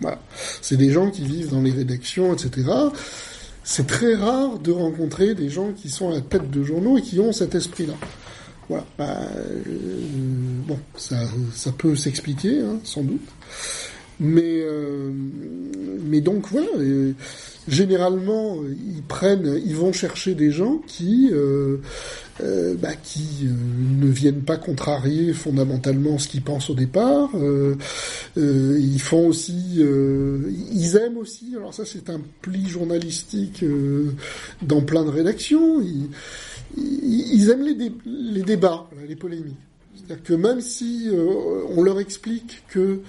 Voilà. C'est des gens qui vivent dans les rédactions, etc. C'est très rare de rencontrer des gens qui sont à la tête de journaux et qui ont cet esprit-là. Voilà. Bah, euh, bon, ça, ça peut s'expliquer, hein, sans doute. Mais, euh, mais donc voilà. Généralement, ils prennent, ils vont chercher des gens qui, euh, euh, bah, qui euh, ne viennent pas contrarier fondamentalement ce qu'ils pensent au départ. Euh, ils font aussi, ils aiment aussi. Alors ça, c'est un pli journalistique dans plein de rédactions. Ils, ils, aiment les, les débats, les polémiques. C'est-à-dire que même si euh, on leur explique que,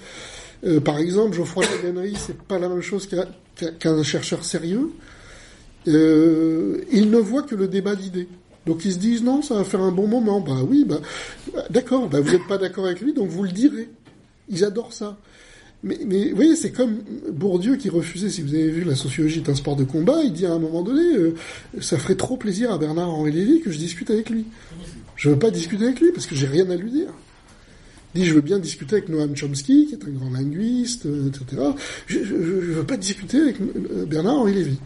euh, par exemple, Geoffroy Lagannery, c'est pas la même chose qu'un qu'un- chercheur sérieux, euh, ils ne voient que le débat d'idées. Donc ils se disent non, ça va faire un bon moment. Bah oui, bah, d'accord, bah, vous n'êtes pas d'accord avec lui, donc vous le direz. Ils adorent ça. Mais, vous voyez, c'est comme Bourdieu qui refusait, si vous avez vu La sociologie est un sport de combat, il dit à un moment donné, euh, ça ferait trop plaisir à Bernard-Henri Lévy que je discute avec lui. Je veux pas discuter avec lui parce que j'ai rien à lui dire. Dit, je veux bien discuter avec Noam Chomsky, qui est un grand linguiste, euh, etc. Je, je veux pas discuter avec euh, Bernard-Henri Lévy.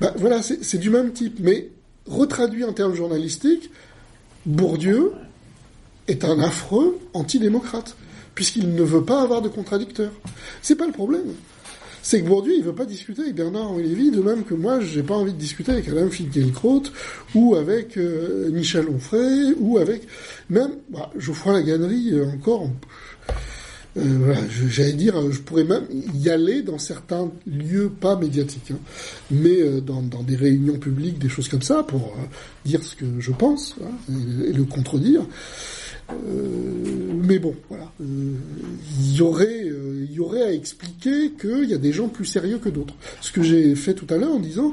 Bah, voilà, c'est du même type. Mais retraduit en termes journalistiques, Bourdieu est un affreux antidémocrate, puisqu'il ne veut pas avoir de contradicteur. C'est pas le problème. C'est que Bourdieu, il veut pas discuter avec Bernard-Henri Lévy, de même que moi, j'ai pas envie de discuter avec Alain Finkielkraut, ou avec euh, Michel Onfray, ou avec même bah, Geoffroy Laganerie, euh, encore. Euh, j'allais dire, euh, je pourrais même y aller dans certains lieux pas médiatiques, hein, mais euh, dans, dans des réunions publiques, des choses comme ça, pour euh, dire ce que je pense hein, et le contredire. Euh, mais bon, voilà, Euh, il y aurait, euh, il y aurait à expliquer qu'il y a des gens plus sérieux que d'autres. Ce que j'ai fait tout à l'heure en disant.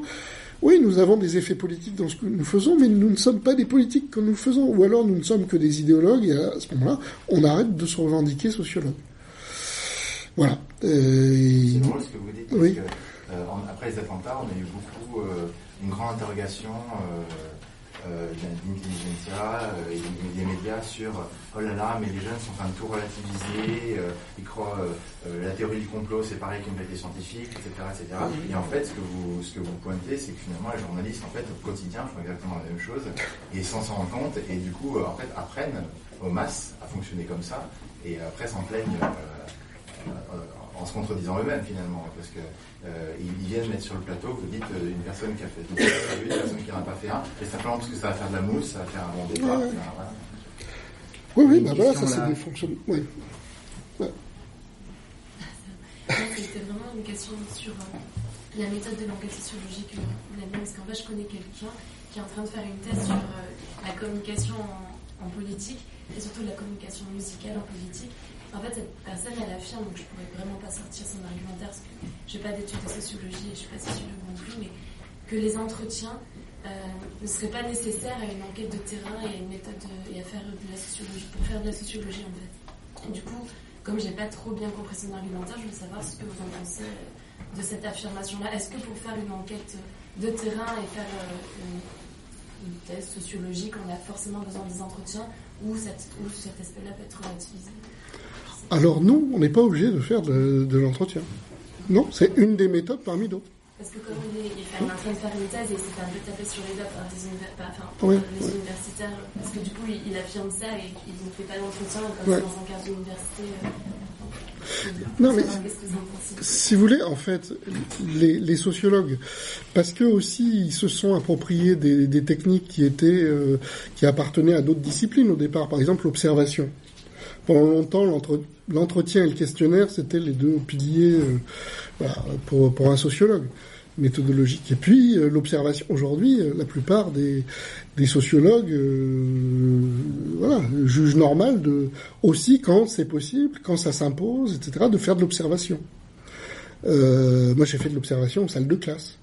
Oui, nous avons des effets politiques dans ce que nous faisons, mais nous ne sommes pas des politiques que nous faisons. Ou alors nous ne sommes que des idéologues, et à ce moment-là, on arrête de se revendiquer sociologue. Voilà. Euh, C'est drôle ce que vous dites, parce Oui. que, euh, après les attentats, on a eu beaucoup, euh, une grande interrogation euh, euh, d'intelligentsia euh, et des, des médias sur oh là là, mais les jeunes sont en train de tout relativiser, euh, ils croient la théorie du complot c'est pareil qu'une vérité scientifique, etc., etc. Et en fait, ce que vous, ce que vous pointez, c'est que finalement les journalistes, en fait, au quotidien, font exactement la même chose et sans s'en rendre compte, et du coup, en fait, apprennent aux masses à fonctionner comme ça, et après s'en plaignent. en se contredisant eux-mêmes finalement, parce que euh, ils viennent mettre sur le plateau, vous dites euh, une personne qui a fait une une personne qui n'en a pas fait un, et simplement parce que ça va faire de la mousse, ça va faire un bon débat. Ouais, voilà. Oui, oui, bah voilà, ça c'est des fonctionnements. Oui. Ouais. C'était vraiment une question sur euh, la méthode de l'enquête sociologique, euh, la mienne, parce qu'en fait, je connais quelqu'un qui est en train de faire une thèse sur euh, la communication en, en politique, et surtout la communication musicale en politique. En fait, cette personne, elle affirme, donc je pourrais vraiment pas sortir son argumentaire, parce que je n'ai pas d'études de sociologie et je suis pas sociologue non plus, mais que les entretiens euh, ne seraient pas nécessaires à une enquête de terrain et à une méthode de- et à faire de la sociologie, pour faire de la sociologie en fait. Et du coup, comme j'ai pas trop bien compris son argumentaire, je veux savoir ce que vous en pensez euh, de cette affirmation-là. Est-ce que pour faire une enquête de terrain et faire euh, une, thèse sociologique, on a forcément besoin des entretiens ou, ou cet aspect-là peut être relativisé Alors nous, on n'est pas obligé de faire de, de l'entretien. Non, c'est une des méthodes parmi d'autres. Parce que comme il est, il est en train de faire une thèse et c'est un peu tapé sur les doigts par des univers- par- enfin, par Ouais, les ouais. universitaires, parce que du coup il, il affirme ça et il ne fait pas d'entretien comme Ouais. dans un cadre d'université. euh, Non, mais- Si vous voulez, en fait, les, les sociologues, parce que aussi ils se sont appropriés des, des techniques qui étaient, euh, qui appartenaient à d'autres disciplines au départ. Par exemple, l'observation. Pendant longtemps, l'entre- l'entretien et le questionnaire, c'était les deux piliers euh, pour, un sociologue méthodologique. Et puis euh, l'observation. Aujourd'hui, euh, la plupart des, sociologues, voilà, jugent normal de aussi quand c'est possible, quand ça s'impose, etc., de faire de l'observation. Moi, j'ai fait de l'observation en salle de classe.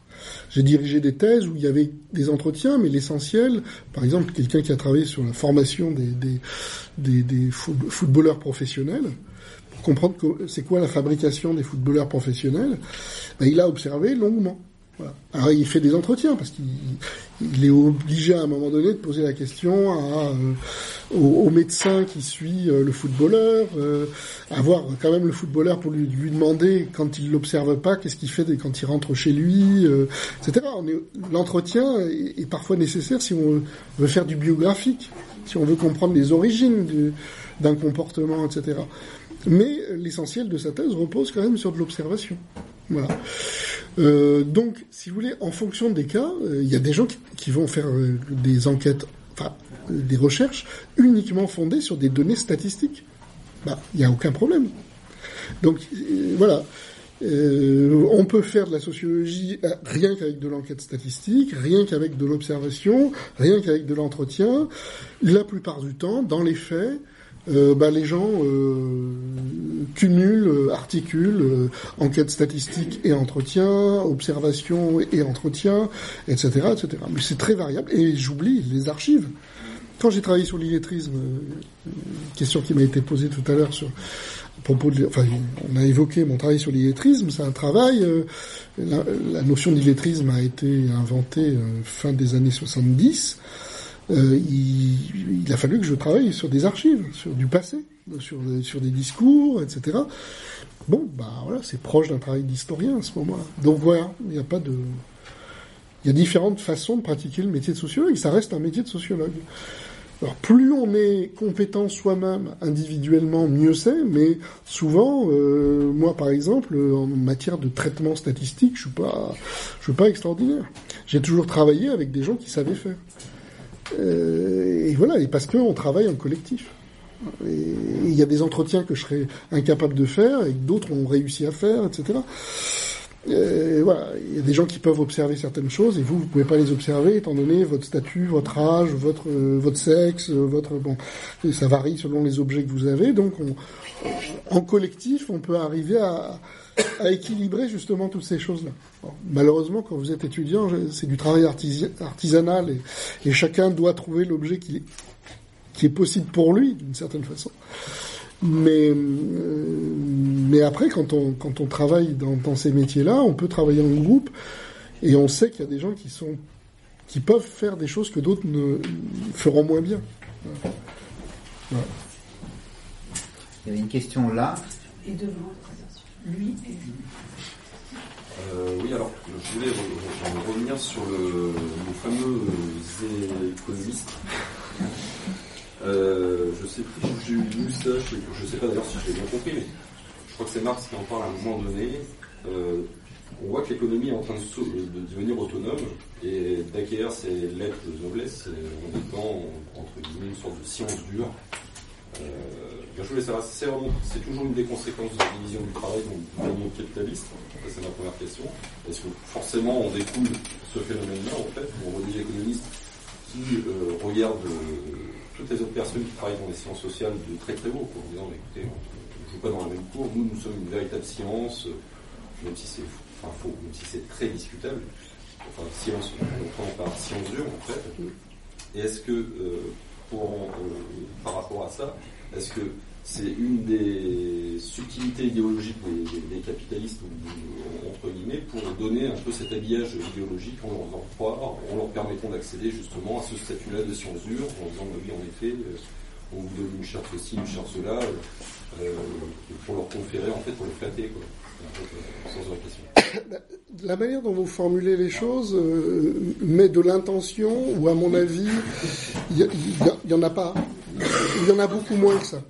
J'ai dirigé des thèses où il y avait des entretiens, mais l'essentiel, par exemple, quelqu'un qui a travaillé sur la formation des, des, des, des foot- footballeurs professionnels, comprendre c'est quoi la fabrication des footballeurs professionnels, ben, il a observé longuement. Voilà. Alors il fait des entretiens parce qu'il il est obligé à un moment donné de poser la question à, euh, au, médecin qui suit euh, le footballeur, euh, avoir quand même le footballeur pour lui, lui demander quand il l'observe pas, qu'est-ce qu'il fait quand il rentre chez lui, euh, etc. L'entretien est, est parfois nécessaire si on veut faire du biographique, si on veut comprendre les origines du- d'un comportement, etc. Mais l'essentiel de sa thèse repose quand même sur de l'observation. Voilà. Euh, donc, si vous voulez, en fonction des cas, euh, il y a des gens qui, vont faire euh, des enquêtes, enfin, des recherches uniquement fondées sur des données statistiques. Bah, il n'y a aucun problème. Donc, euh, voilà. On peut faire de la sociologie rien qu'avec de l'enquête statistique, rien qu'avec de l'observation, rien qu'avec de l'entretien. La plupart du temps, dans les faits, euh, bah, les gens euh, cumule, euh, articule, euh, enquête statistique et entretien, observation et entretien, etc., etc. Mais c'est très variable. Et j'oublie les archives. Quand j'ai travaillé sur l'illettrisme, euh, question qui m'a été posée tout à l'heure sur à propos de, enfin, on a évoqué mon travail sur l'illettrisme, c'est un travail. euh, la, la notion d'illettrisme a été inventée fin des années 70. Euh, il, a fallu que je travaille sur des archives, sur du passé, sur des discours, etc. Bon, bah voilà, c'est proche d'un travail d'historien à ce moment-là. Donc voilà, il n'y a pas de, il y a différentes façons de pratiquer le métier de sociologue. Ça reste un métier de sociologue. Alors plus on est compétent soi-même individuellement, mieux c'est. Mais souvent, euh, moi par exemple, en matière de traitement statistique, je suis pas, je suis pas extraordinaire. J'ai toujours travaillé avec des gens qui savaient faire. Euh, et voilà, et parce qu'on travaille en collectif. Et il y a des entretiens que je serais incapable de faire et que d'autres ont réussi à faire, etc. Et voilà, il y a des gens qui peuvent observer certaines choses et vous, vous pouvez pas les observer étant donné votre statut, votre âge, votre euh, votre sexe, euh, votre bon, ça varie selon les objets que vous avez. Donc, on, en collectif, on peut arriver à, à équilibrer justement toutes ces choses-là. Bon, malheureusement, quand vous êtes étudiant, c'est du travail artisi- artisanal et, et chacun doit trouver l'objet qui est qui est possible pour lui d'une certaine façon. Mais, euh, mais après, quand on, quand on travaille dans, dans ces métiers-là, on peut travailler en groupe et on sait qu'il y a des gens qui sont qui peuvent faire des choses que d'autres ne feront moins bien. Voilà. Voilà. Il y avait une question là. Et devant, lui et lui. Euh, oui, alors je voulais re- re- revenir sur le, fameux euh, économiste. Euh, je sais plus si j'ai lu ça, je, je sais pas d'ailleurs si je l'ai bien compris, mais je crois que c'est Marx qui en parle à un moment donné. On voit que l'économie est en train de, devenir autonome et d'acquérir ses lettres de noblesse en étant entre guillemets une sorte de science dure. Je voulais savoir, c'est toujours une des conséquences de la division du travail dans le monde capitaliste. C'est ma première question. Est-ce que forcément on découle ce phénomène-là en fait, on relie l'économiste qui euh, regarde euh, toutes les autres personnes qui travaillent dans les sciences sociales de très très haut, en disant, écoutez, on ne joue pas dans la même cour, nous, nous sommes une véritable science, euh, même si c'est faux, même si c'est très discutable, enfin, science, on prend par science dure, en fait. Et est-ce que, par rapport à ça, est-ce que c'est une des subtilités idéologiques des, capitalistes, entre guillemets, pour donner un peu cet habillage idéologique en leur croire, en leur permettant d'accéder justement à ce statut-là de science dure, en disant bah oui, en effet, euh, on vous donne une charte ceci, une charte cela, euh, euh, pour leur conférer, en fait, pour les flatter, quoi. La manière dont vous formulez les choses euh, met de l'intention, ou à mon avis, il n'y en a pas. Il y en a beaucoup moins que ça.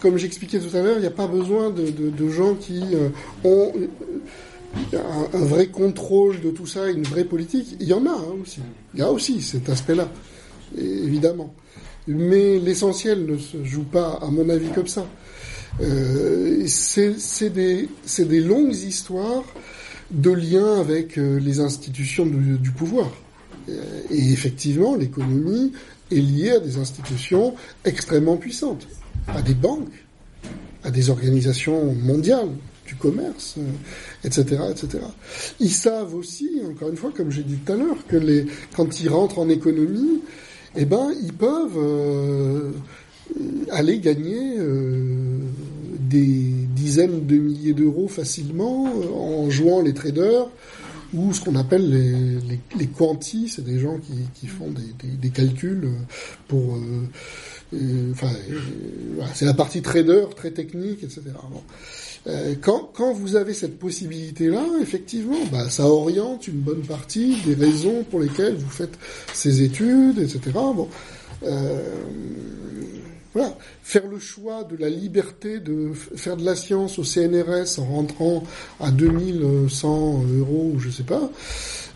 Comme j'expliquais tout à l'heure, il n'y a pas besoin de, gens qui euh, ont un, vrai contrôle de tout ça, une vraie politique. Il y en a hein, aussi. Il y a aussi cet aspect-là, évidemment. Mais l'essentiel ne se joue pas, à mon avis, comme ça. Euh, c'est des, longues histoires de liens avec euh, les institutions du, pouvoir. Euh, Et effectivement, l'économie est liée à des institutions extrêmement puissantes, à des banques, à des organisations mondiales du commerce, etc., etc. Ils savent aussi, encore une fois, comme j'ai dit tout à l'heure, que quand ils rentrent en économie, eh ben, ils peuvent aller gagner des dizaines de milliers d'euros facilement euh, en jouant les traders ou ce qu'on appelle les, quantis, c'est des gens qui, font des, calculs pour... euh, enfin, euh, c'est la partie trader, très technique, etc. Quand, vous avez cette possibilité-là, effectivement, bah, ça oriente une bonne partie des raisons pour lesquelles vous faites ces études, etc. voilà, faire le choix de la liberté de faire de la science au CNRS en rentrant à 2100 euros, ou je sais pas,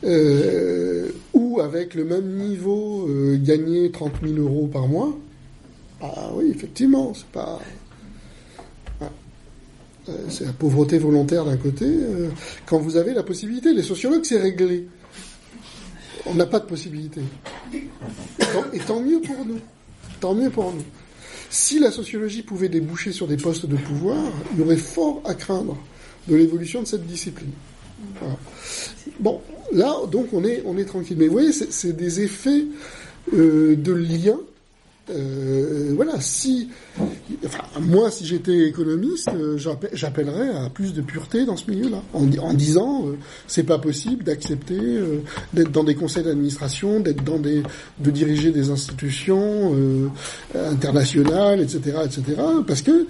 euh, ou avec le même niveau euh, gagner 30 000 euros par mois. Ah oui, effectivement, c'est pas. Euh, C'est la pauvreté volontaire d'un côté. euh, quand vous avez la possibilité, les sociologues, c'est réglé. On n'a pas de possibilité. Et tant mieux pour nous. Tant mieux pour nous. Si la sociologie pouvait déboucher sur des postes de pouvoir, il y aurait fort à craindre de l'évolution de cette discipline. Bon, là, donc, on est, on est tranquille. Mais vous voyez, c'est c'est des effets euh, de lien. Euh, voilà, si, enfin, moi, si j'étais économiste, euh, j'appel- j'appellerais à plus de pureté dans ce milieu-là, en, di- en disant, euh, c'est pas possible d'accepter euh, d'être dans des conseils d'administration, d'être dans des, de diriger des institutions internationales, etc., etc., parce que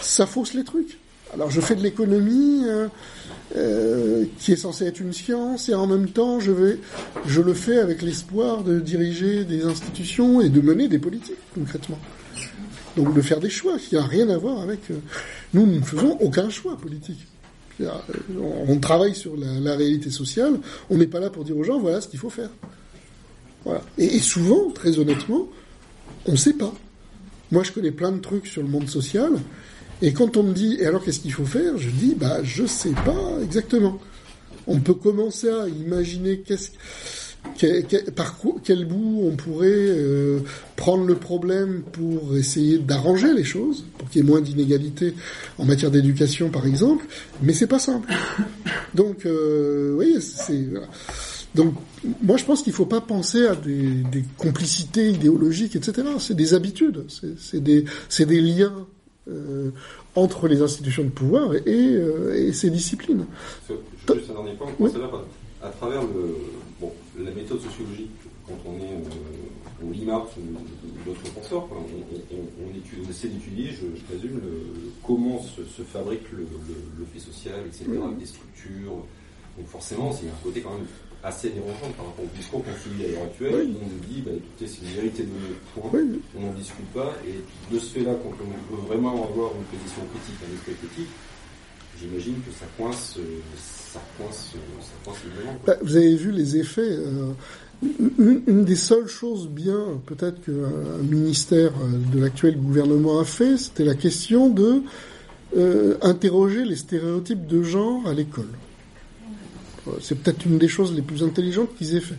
ça fausse les trucs. Alors, je fais de l'économie. euh, euh, qui est censé être une science, et en même temps, je le fais avec l'espoir de diriger des institutions et de mener des politiques, concrètement. Donc de faire des choix, qui n'a rien à voir avec... euh, nous, nous ne faisons aucun choix politique. On travaille sur la, réalité sociale, on n'est pas là pour dire aux gens, voilà ce qu'il faut faire. Et souvent, très honnêtement, on ne sait pas. Moi, je connais plein de trucs sur le monde social, et quand on me dit, et alors qu'est-ce qu'il faut faire Je dis, bah, je sais pas exactement. On peut commencer à imaginer qu'est-ce, que- que- par quel bout on pourrait euh, prendre le problème pour essayer d'arranger les choses, pour qu'il y ait moins d'inégalités en matière d'éducation, par exemple. Mais c'est pas simple. Donc, euh, c'est voilà. Donc, moi, je pense qu'il ne faut pas penser à des, complicités idéologiques, etc. C'est des habitudes, c'est- des, c'est des liens euh, entre les institutions de pouvoir et, euh, et ces disciplines. Juste un dernier point, Oui. à travers le, bon, la méthode sociologique, quand on est euh, au LIMART ou d'autres penseurs, on, on- on étudie- on essaie d'étudier, je, je présume, le- comment se, se fabrique le, le- le fait social, etc., Oui. avec des structures. Donc forcément, c'est un côté quand même assez dérangeant par rapport au discours qu'on subit à l'heure actuelle. Oui. On nous dit, bah, écoutez, c'est une vérité de Oui. on n'en discute pas, et de ce fait-là, quand on veut vraiment avoir une position critique, un esprit critique, j'imagine que ça coince, euh, ça coince, euh, ça coince évidemment. Bah, vous avez vu les effets. euh, une, une des seules choses bien, peut-être qu'un ministère de l'actuel gouvernement a fait, c'était la question de euh, interroger les stéréotypes de genre à l'école. C'est peut-être une des choses les plus intelligentes qu'ils aient fait.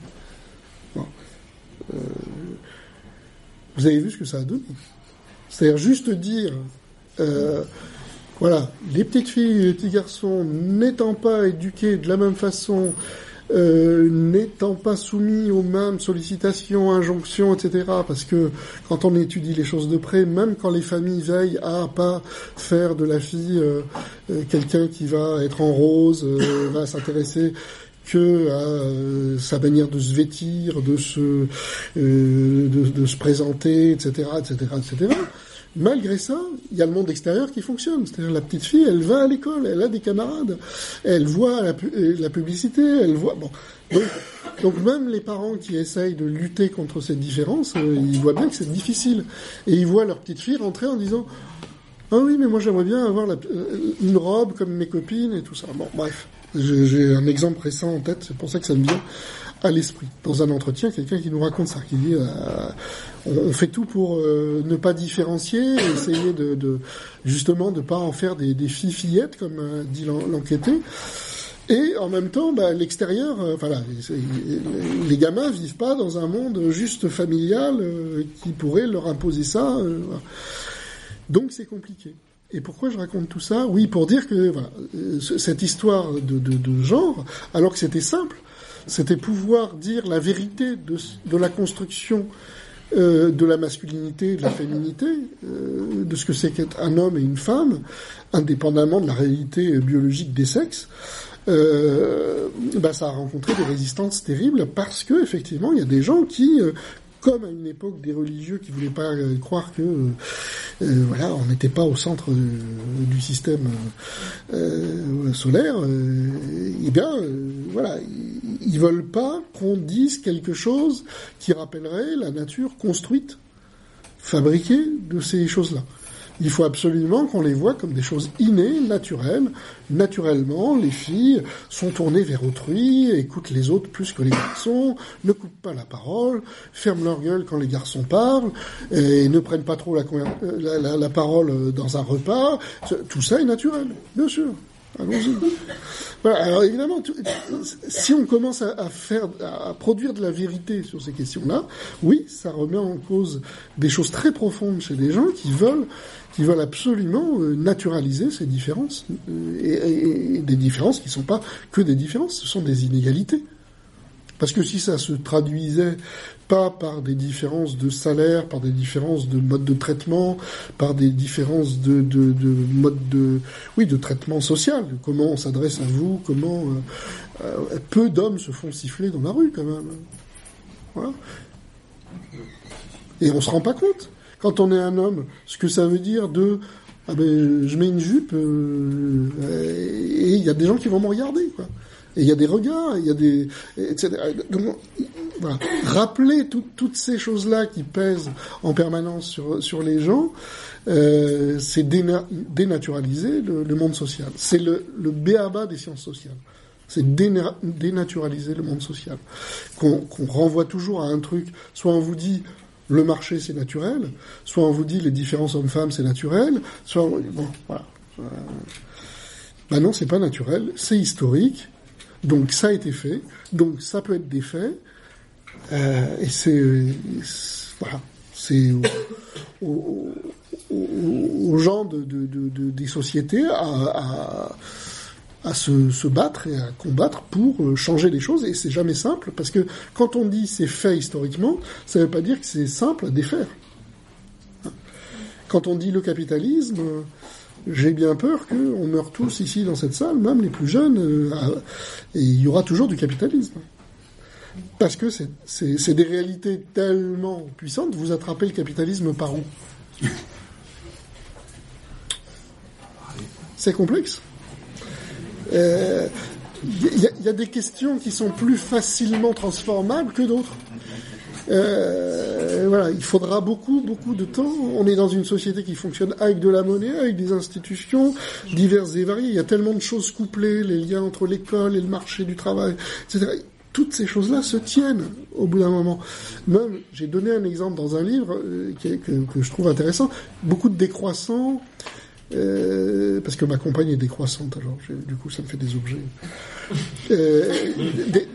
Euh, vous avez vu ce que ça a donné. C'est-à-dire juste dire, euh, voilà, les petites filles et les petits garçons n'étant pas éduqués de la même façon, euh, n'étant pas soumis aux mêmes sollicitations, injonctions, etc. Parce que quand on étudie les choses de près, même quand les familles veillent à pas faire de la fille euh, euh, quelqu'un qui va être en rose, va s'intéresser que à sa manière de se vêtir, de se, de, de se présenter, etc., etc., etc. Malgré ça, il y a le monde extérieur qui fonctionne. C'est-à-dire la petite fille, elle va à l'école, elle a des camarades, elle voit la, euh, publicité, elle voit. Bon, donc, même les parents qui essayent de lutter contre cette différence, euh, ils voient bien que c'est difficile, et ils voient leur petite fille rentrer en disant ah oui, mais moi j'aimerais bien avoir euh, une robe comme mes copines et tout ça. Bon, bref, j'ai un exemple récent en tête, c'est pour ça que ça me vient à l'esprit. Dans un entretien, quelqu'un qui nous raconte ça, qui dit euh, on, fait tout pour euh, ne pas différencier, essayer de, de justement de pas en faire des, des filles fillettes comme euh, dit l'en- l'enquêté. Et en même temps, bah, l'extérieur, voilà, c'est- les gamins vivent pas dans un monde juste familial qui pourrait leur imposer ça. Donc c'est compliqué. Et pourquoi je raconte tout ça? Oui, pour dire que voilà, ce- cette histoire de genre, alors que c'était simple, c'était pouvoir dire la vérité de, la construction euh, de la masculinité, de la féminité, euh, de ce que c'est qu'être un homme et une femme, indépendamment de la réalité biologique des sexes. Euh, bah, ça a rencontré des résistances terribles parce que effectivement il y a des gens qui euh, comme à une époque des religieux qui voulaient pas euh, croire que euh, euh, voilà on n'était pas au centre du système euh, solaire euh, eh bien voilà ils, veulent pas qu'on dise quelque chose qui rappellerait la nature construite fabriquée de ces choses-là il faut absolument qu'on les voit comme des choses innées, naturelles. Naturellement, les filles sont tournées vers autrui, écoutent les autres plus que les garçons, ne coupent pas la parole, ferment leur gueule quand les garçons parlent, et ne prennent pas trop la, conver- la, la- la parole dans un repas. Tout ça est naturel, bien sûr. Allons-y. Voilà, alors évidemment, tu- si on commence à, à faire, à produire de la vérité sur ces questions-là, oui, ça remet en cause des choses très profondes chez des gens qui veulent, qui veulent absolument euh, naturaliser ces différences euh, et, des différences qui ne sont pas que des différences, ce sont des inégalités. Parce que si ça se traduisait pas par des différences de salaire, par des différences de mode de traitement, par des différences de, de, de mode de, oui, de traitement social, comment on s'adresse à vous, comment euh, peu d'hommes se font siffler dans la rue quand même. Voilà. Et on se rend pas compte quand on est un homme ce que ça veut dire de ah ben je mets une jupe euh, et il y a des gens qui vont me regarder quoi. Et il y a des regards, il y a des etc. Donc, voilà. Rappeler tout- toutes ces choses-là qui pèsent en permanence sur, sur les gens, euh, c'est déna- dénaturaliser le, le monde social. C'est le, le béaba des sciences sociales. C'est déna- dénaturaliser le monde social. Qu'on qu'on renvoie toujours à un truc, soit on vous dit le marché c'est naturel, soit on vous dit les différences hommes-femmes c'est naturel, soit on- bon voilà. Euh, ben non, c'est pas naturel, c'est historique, donc ça a été fait, donc ça peut être des faits, euh, et c'est c'est- voilà, c'est aux, gens de, de- de- de- des sociétés à, à se, se battre et à combattre pour euh, changer les choses, et c'est jamais simple, parce que quand on dit c'est fait historiquement, ça ne veut pas dire que c'est simple à défaire. Quand on dit le capitalisme, euh, j'ai bien peur qu'on meure tous ici dans cette salle, même les plus jeunes, euh, et il y aura toujours du capitalisme. Parce que c'est des réalités tellement puissantes, vous attrapez le capitalisme par où? C'est complexe. Euh, Il il y a des questions qui sont plus facilement transformables que d'autres. Euh, voilà, il faudra beaucoup, beaucoup de temps. On est dans une société qui fonctionne avec de la monnaie, avec des institutions diverses et variées. Il y a tellement de choses couplées, les liens entre l'école et le marché du travail, etc. Toutes ces choses-là se tiennent au bout d'un moment. Même, j'ai donné un exemple dans un livre euh, que je trouve intéressant. Beaucoup de décroissants, euh, parce que ma compagne est décroissante, alors du coup ça me fait des objets. Euh, dé-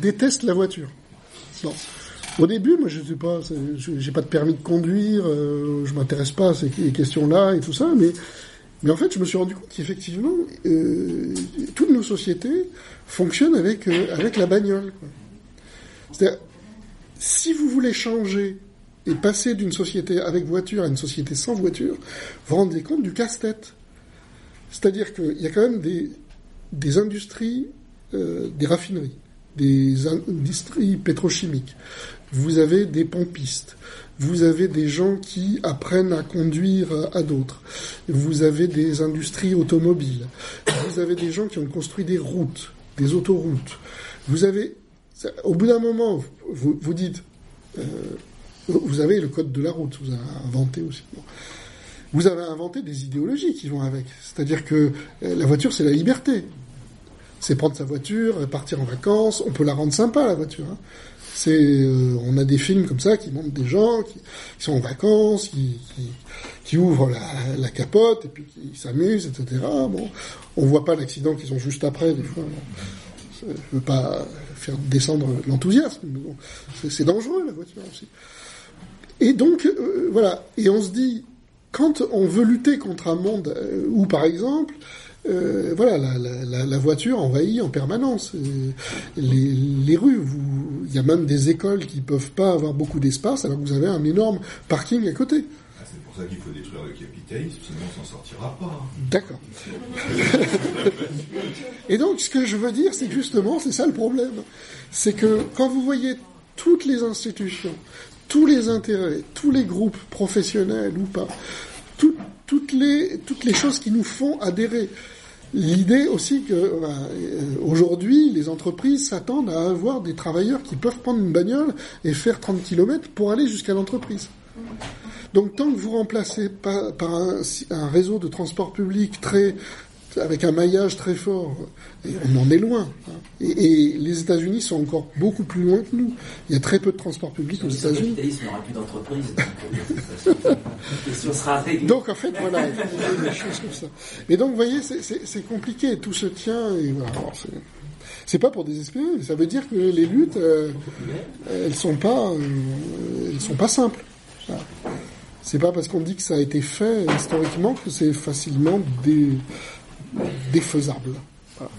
déteste la voiture. Bon. Au début, moi, je sais pas, j'ai pas de permis de conduire, euh, je m'intéresse pas à ces questions-là et tout ça, mais mais en fait, je me suis rendu compte qu'effectivement, euh, toutes nos sociétés fonctionnent avec avec la bagnole. C'est-à-dire, si vous voulez changer et passer d'une société avec voiture à une société sans voiture, vous rendez compte du casse-tête. C'est-à-dire qu'il y a quand même des, des industries, euh, des raffineries, des industries pétrochimiques. Vous avez des pompistes. Vous avez des gens qui apprennent à conduire à d'autres. Vous avez des industries automobiles. Vous avez des gens qui ont construit des routes, des autoroutes. Vous avez, au bout d'un moment, vous, vous dites, euh, vous avez le code de la route, vous avez inventé aussi. Vous avez inventé des idéologies qui vont avec. C'est-à-dire que euh, la voiture, c'est la liberté. C'est prendre sa voiture, euh, partir en vacances. On peut la rendre sympa, la voiture. hein. C'est, euh, on a des films comme ça qui montrent des gens qui, sont en vacances, qui, ouvrent la, capote et puis qui s'amusent, etc. Bon, on voit pas l'accident qu'ils ont juste après, des fois. Je veux pas faire descendre l'enthousiasme, bon, c'est dangereux la voiture aussi. Et donc, euh, voilà. Et on se dit, quand on veut lutter contre un monde euh, où, par exemple, euh, voilà, la, la- la- la voiture envahit en permanence les, les rues. Il y a même des écoles qui peuvent pas avoir beaucoup d'espace alors que vous avez un énorme parking à côté. Ah, c'est pour ça qu'il faut détruire le capitalisme, sinon on s'en sortira pas. D'accord. Et donc, ce que je veux dire, c'est que justement, c'est ça le problème. C'est que quand vous voyez toutes les institutions, tous les intérêts, tous les groupes professionnels ou pas, tout- toutes, les, choses qui nous font adhérer, l'idée aussi que euh, aujourd'hui, les entreprises s'attendent à avoir des travailleurs qui peuvent prendre une bagnole et faire 30 km pour aller jusqu'à l'entreprise. Donc tant que vous remplacez par un réseau de transport public très avec un maillage très fort. Et on en est loin. hein. Et, et les États-Unis sont encore beaucoup plus loin que nous. Il y a très peu de transport public aux Si le États-Unis. capitalisme n'aura plus d'entreprise, donc euh. Donc en fait, voilà, il faut des choses comme ça. Mais donc, vous voyez, c'est- compliqué, tout se tient, et voilà. C'est- pas pour désespérer, ça veut dire que les luttes, euh, elles sont pas, euh, elles sont pas simples. Voilà. C'est pas parce qu'on dit que ça a été fait historiquement que c'est facilement dé- défaisable. Voilà.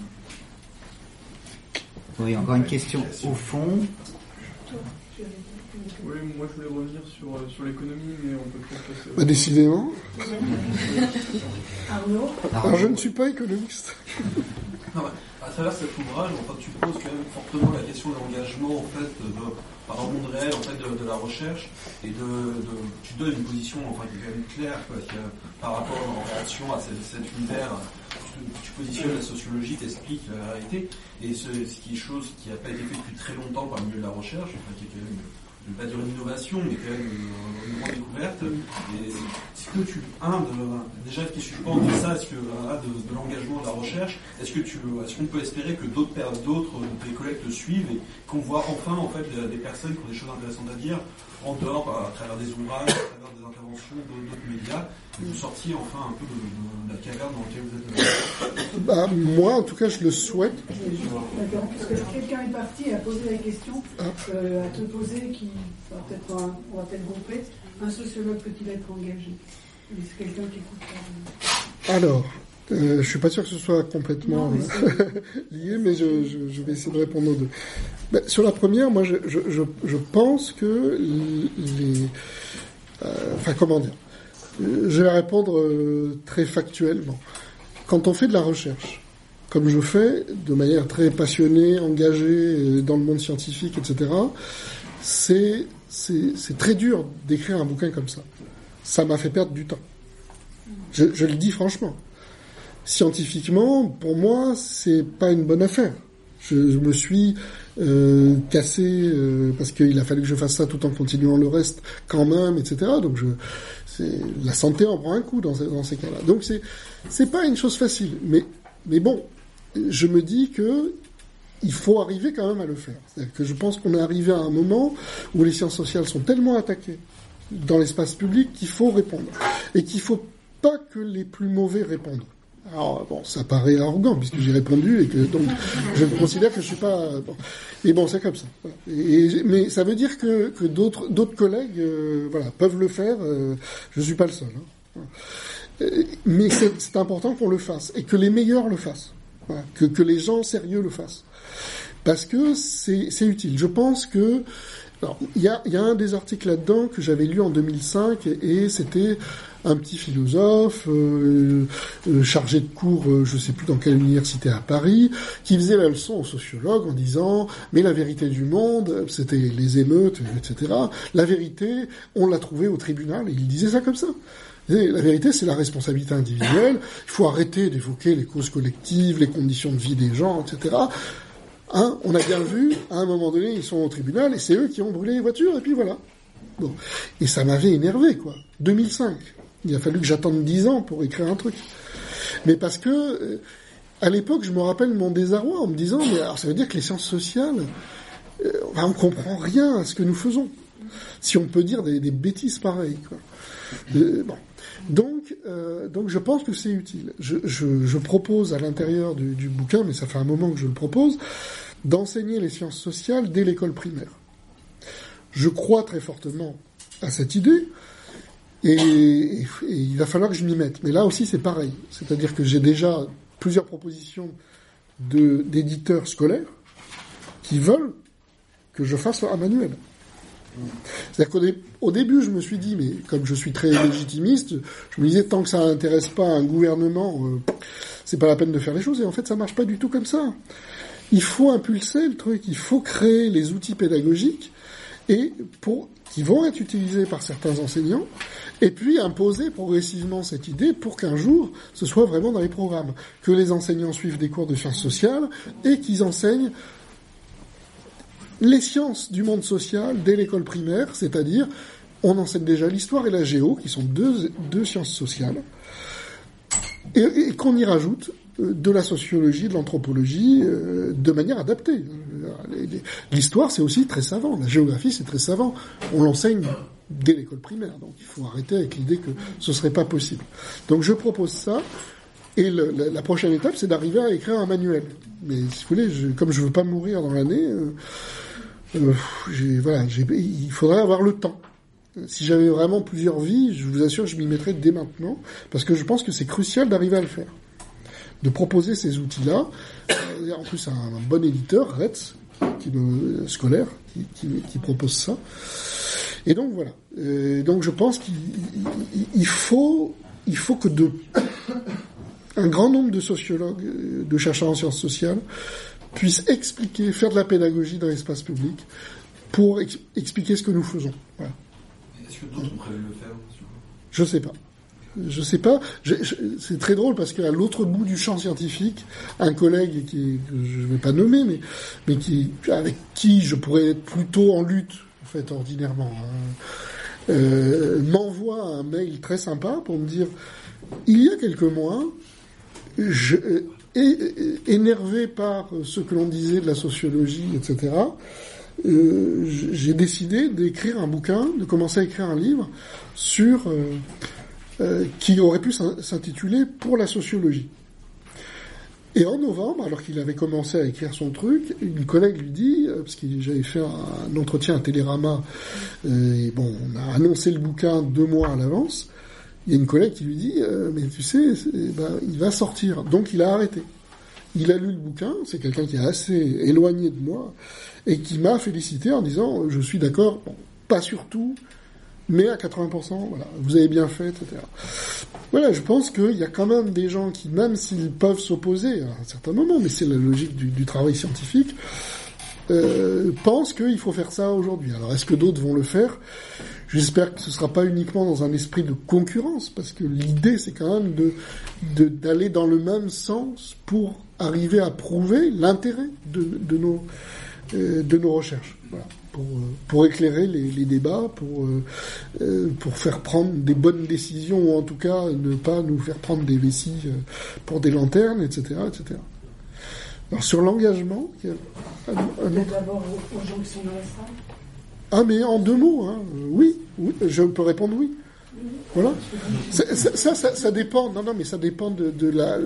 Oui, encore une question au fond. Oui, moi je voulais revenir sur, euh, sur l'économie, mais on peut peut-être passer. Bah, décidément. Arnaud Alors, je ne suis pas économiste. Non, bah, à travers cet ouvrage, enfin, tu poses quand même fortement la question de l'engagement en fait, de- par un monde réel en fait, de, de la recherche et de, de- tu donnes une position enfin, qui est quand même claire quoi, qui, euh, par rapport en réaction à cet, cet univers. Tu, tu positionnes la sociologie, t'expliques la réalité et ce, qui est chose qui n'a pas été fait depuis très longtemps par le milieu de la recherche, enfin, qui est quand même je ne pas dire une innovation, mais quand même une, grande découverte. Est-ce que tu, un, de, déjà, tu penses de ça Est-ce que, de, l'engagement de la recherche Est-ce que tu, est-ce qu'on peut espérer que d'autres, d'autres tes collègues te suivent et qu'on voit enfin, en fait, des, personnes qui ont des choses intéressantes à dire en dehors, à travers des ouvrages, à travers des interventions d'autres médias, vous sortiez enfin un peu de, de- de la caverne dans laquelle vous êtes. Bah, moi, en tout cas, je le souhaite. D'accord, parce que quelqu'un est parti et a posé la question Ah. euh, à te poser, qui va peut-être on va peut-être grouper, un sociologue peut-il être engagé? C'est quelqu'un qui écoute pas? Alors, euh, je suis pas sûr que ce soit complètement Non, mais lié, mais je, je- je vais essayer de répondre aux deux. Ben, sur la première, moi, je, je, je, je pense que les, euh, enfin, comment dire, je vais répondre euh, très factuellement. Quand on fait de la recherche, comme je fais, de manière très passionnée, engagée euh, dans le monde scientifique, etc., c'est très dur d'écrire un bouquin comme ça. Ça m'a fait perdre du temps. Je, le dis franchement. Scientifiquement, pour moi, c'est pas une bonne affaire. Je me suis euh, cassé euh, parce qu'il a fallu que je fasse ça tout en continuant le reste quand même, etc. Donc je, la santé en prend un coup dans, ces- cas-là. Donc c'est c'est pas une chose facile. Mais mais bon, je me dis que il faut arriver quand même à le faire. Que je pense qu'on est arrivé à un moment où les sciences sociales sont tellement attaquées dans l'espace public qu'il faut répondre. Et qu'il faut pas que les plus mauvais répondent. Alors, bon, ça paraît arrogant puisque j'ai répondu et que donc je considère que je suis pas. Bon. Et bon, c'est comme ça. Mais ça veut dire que, d'autres collègues, euh, voilà, peuvent le faire. euh, je suis pas le seul. hein. Euh, Mais c'est important qu'on le fasse et que les meilleurs le fassent. Que, les gens sérieux le fassent. Parce que c'est utile. Je pense que alors, il y a, y a un des articles là-dedans que j'avais lu en 2005 et, c'était un petit philosophe euh, euh, chargé de cours, euh, je sais plus dans quelle université à Paris, qui faisait la leçon aux sociologues en disant mais la vérité du monde, c'était les émeutes, etc. La vérité, on l'a trouvée au tribunal et il disait ça comme ça. La vérité, c'est la responsabilité individuelle. Il faut arrêter d'évoquer les causes collectives, les conditions de vie des gens, etc. Hein, on a bien vu, à un moment donné, ils sont au tribunal et c'est eux qui ont brûlé les voitures, et puis voilà. Bon. Et ça m'avait énervé, quoi. 2005. Il a fallu que j'attende 10 ans pour écrire un truc. Mais parce que, euh, à l'époque, je me rappelle mon désarroi en me disant, mais alors ça veut dire que les sciences sociales, euh, on comprend rien à ce que nous faisons. Si on peut dire des, bêtises pareilles, quoi. Euh, bon. Donc, euh, donc je pense que c'est utile. Je, propose à l'intérieur du bouquin, mais ça fait un moment que je le propose, d'enseigner les sciences sociales dès l'école primaire. Je crois très fortement à cette idée, et, il va falloir que je m'y mette. Mais là aussi, c'est pareil. C'est-à-dire que j'ai déjà plusieurs propositions d'éditeurs scolaires qui veulent que je fasse un manuel. C'est-à-dire qu'au dé- au début, je me suis dit, mais comme je suis très légitimiste, je me disais, tant que ça n'intéresse pas un gouvernement, euh, c'est pas la peine de faire les choses. Et en fait, ça marche pas du tout comme ça. Il faut impulser le truc, il faut créer les outils pédagogiques et pour qui vont être utilisés par certains enseignants, et puis imposer progressivement cette idée pour qu'un jour ce soit vraiment dans les programmes, que les enseignants suivent des cours de sciences sociales et qu'ils enseignent les sciences du monde social dès l'école primaire, c'est-à-dire on enseigne déjà l'histoire et la géo, qui sont deux, sciences sociales, et, qu'on y rajoute de la sociologie, de l'anthropologie, euh, de manière adaptée. L'histoire, c'est aussi très savant. La géographie, c'est très savant. On l'enseigne dès l'école primaire. Donc il faut arrêter avec l'idée que ce serait pas possible. Donc je propose ça. Et la, prochaine étape, c'est d'arriver à écrire un manuel. Mais si vous voulez, je- comme je veux pas mourir dans l'année, euh, euh, voilà, il faudrait avoir le temps. Si j'avais vraiment plusieurs vies, je vous assure, je m'y mettrais dès maintenant, parce que je pense que c'est crucial d'arriver à le faire. De proposer ces outils-là. Euh, en plus, un, un bon éditeur, Retz, qui me, scolaire, qui, qui- qui propose ça. Et donc voilà. Euh, donc je pense qu'il il- il faut, il faut que de, un grand nombre de sociologues, euh, de chercheurs en sciences sociales, puissent expliquer, faire de la pédagogie dans l'espace public pour ex- expliquer ce que nous faisons. Voilà. Est-ce que d'autres de le faire Je sais pas. Je sais pas. C'est très drôle parce qu'à l'autre bout du champ scientifique, un collègue qui, que je vais pas nommer, mais, mais qui, avec qui je pourrais être plutôt en lutte, en fait, ordinairement, hein, euh, m'envoie un mail très sympa pour me dire, il y a quelques mois, je, euh, énervé par ce que l'on disait de la sociologie, etc., euh, j'ai décidé d'écrire un bouquin, de commencer à écrire un livre sur euh, qui aurait pu s'in- s'intituler Pour la sociologie. Et en novembre, alors qu'il avait commencé à écrire son truc, une collègue lui dit, euh, parce que j'avais fait un, entretien à Télérama, euh, et bon, on a annoncé le bouquin deux mois à l'avance, il y a une collègue qui lui dit, mais tu sais, c'est- ben, il va sortir. Donc il a arrêté. Il a lu le bouquin, c'est quelqu'un qui est assez éloigné de moi, et qui m'a félicité en disant, je suis d'accord, pas sur tout, mais à 80%, voilà, vous avez bien fait, etc. Voilà, je pense qu'il y a quand même des gens qui, même s'ils peuvent s'opposer à un certain moment, mais c'est la logique du, travail scientifique, euh, pensent qu'il faut faire ça aujourd'hui. Alors est-ce que d'autres vont le faire? J'espère que ce sera pas uniquement dans un esprit de concurrence, parce que l'idée c'est quand même de d'aller dans le même sens pour arriver à prouver l'intérêt de, de nos de nos recherches. Voilà. Pour, euh, pour éclairer les, les débats, pour, euh, euh, pour faire prendre des bonnes décisions, ou en tout cas ne pas nous faire prendre des vessies euh, pour des lanternes, etc. etc. Alors sur l'engagement, il y a un- un Peut-être autre- d'abord aux, gens qui sont dans la salle. ah, mais en deux mots, hein. Euh, oui, oui, je peux répondre oui. Voilà. Ça, ça, ça, ça- ça dépend. Non, non, mais ça dépend de, de la,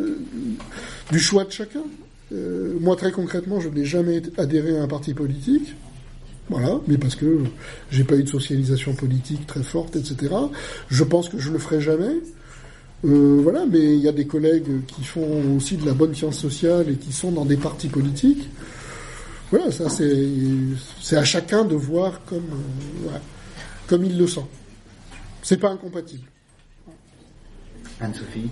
du choix de chacun. Euh, moi, très concrètement, je n'ai jamais adhéré à un parti politique. Voilà, mais parce que j'ai pas eu de socialisation politique très forte, etc. Je pense que je le ferai jamais. Euh, voilà, mais il y a des collègues qui font aussi de la bonne science sociale et qui sont dans des partis politiques. Voilà, ça c'est à chacun de voir comme euh, comme il le sent. C'est pas incompatible. Anne-Sophie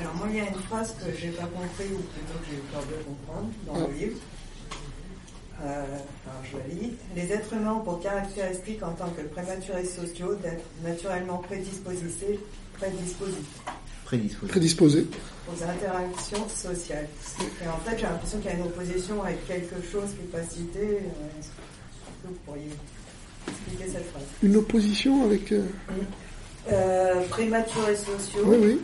Alors moi, il y a une phrase que j'ai pas compris, ou plutôt que j'ai eu peur de comprendre dans le livre. Euh, alors je la lis. Les êtres humains ont pour caractéristique en tant que prématurés sociaux d'être naturellement prédisposés, prédisposés Prédisposé. Prédisposé. aux interactions sociales. Et en fait, j'ai l'impression qu'il y a une opposition avec quelque chose qui n'est pas cité. Euh, Est-ce que vous pourriez expliquer cette phrase? Une opposition avec. euh, euh, Prématurés sociaux. Oui, oui.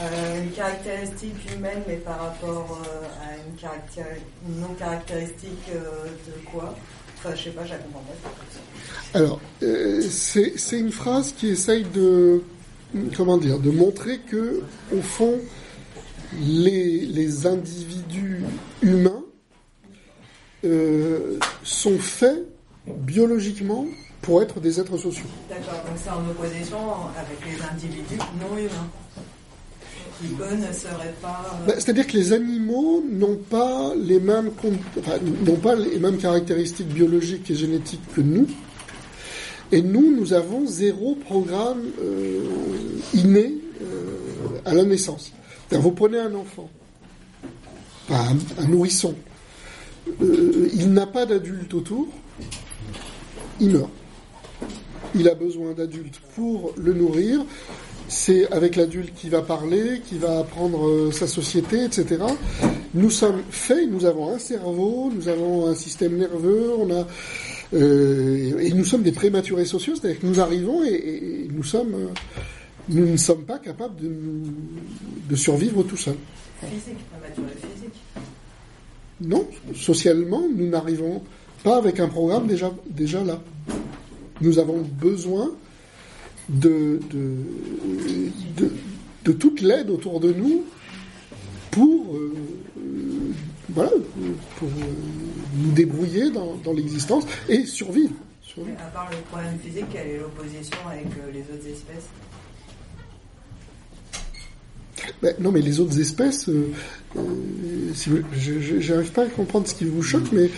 Euh, une caractéristique humaine, mais par rapport euh, à une, caractéri- une non-caractéristique euh, de quoi? Enfin, je sais pas, je la comprends pas. Alors, c'est une phrase qui essaye de comment dire, de montrer que au fond, les, les individus humains sont faits biologiquement pour être des êtres sociaux. D'accord, donc c'est en opposition avec les individus non humains. Euh, Ben, C'est-à-dire que les animaux n'ont pas les mêmes caractéristiques biologiques et génétiques que nous. Et nous, nous avons zéro programme euh, inné euh, à la naissance. Vous prenez un enfant, un, nourrisson, il n'a pas d'adulte autour, il meurt. Il a besoin d'adultes pour le nourrir. C'est avec l'adulte qui va parler, qui va apprendre euh, sa société, etc. Nous sommes faits, nous avons un cerveau, nous avons un système nerveux, on a euh, et nous sommes des prématurés sociaux, c'est-à-dire que nous arrivons et, et- et nous sommes euh, nous ne sommes pas capables de, survivre tout seuls. Physique, est physique. Non, socialement, nous n'arrivons pas avec un programme déjà, déjà là. Nous avons besoin de, de, de, de toute l'aide autour de nous pour, euh, euh, voilà, pour euh, nous débrouiller dans, dans l'existence et survivre. survivre. À part le problème physique, quelle est l'opposition avec les autres espèces? Ben, non, mais les autres espèces, euh, euh, si vous- je- j'arrive pas à comprendre ce qui vous choque, mais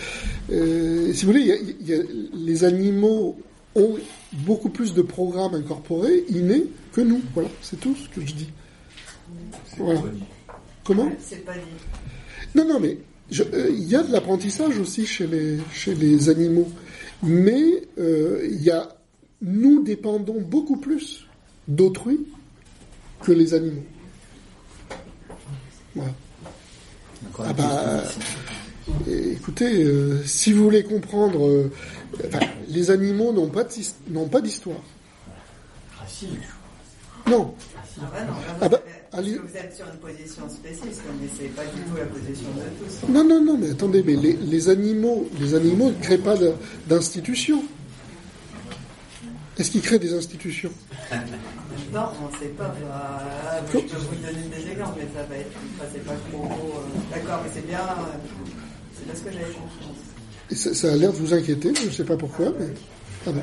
euh, si vous voulez, il y a- il y a- les animaux ont beaucoup plus de programmes incorporés, innés, que nous. Voilà, c'est tout ce que je dis. Voilà. Comment? C'est pas dit. Non, non, mais euh, il y a de l'apprentissage aussi chez les, chez les animaux. Mais euh, il y a, nous dépendons beaucoup plus d'autrui que les animaux. Voilà. Ah bah, euh, écoutez, euh, si vous voulez comprendre, euh, enfin, les animaux n'ont pas n'ont pas d'histoire. Non. Ah bah non, Ah bah, avez- parce que vous êtes sur une position spéciste, mais c'est pas du tout la position de tous. Non, non, non, mais attendez, mais les, les animaux, les animaux ne créent pas d'institutions. Est-ce qu'ils créent des institutions? Non, on ne sait pas. bah, je peux vous donner des exemples, mais ça va être. Enfin, c'est pas trop. euh, D'accord, mais c'est bien. euh, c'est bien ce que j'avais compris. Et ça, ça a l'air de vous inquiéter, je ne sais pas pourquoi, mais... Ah bon.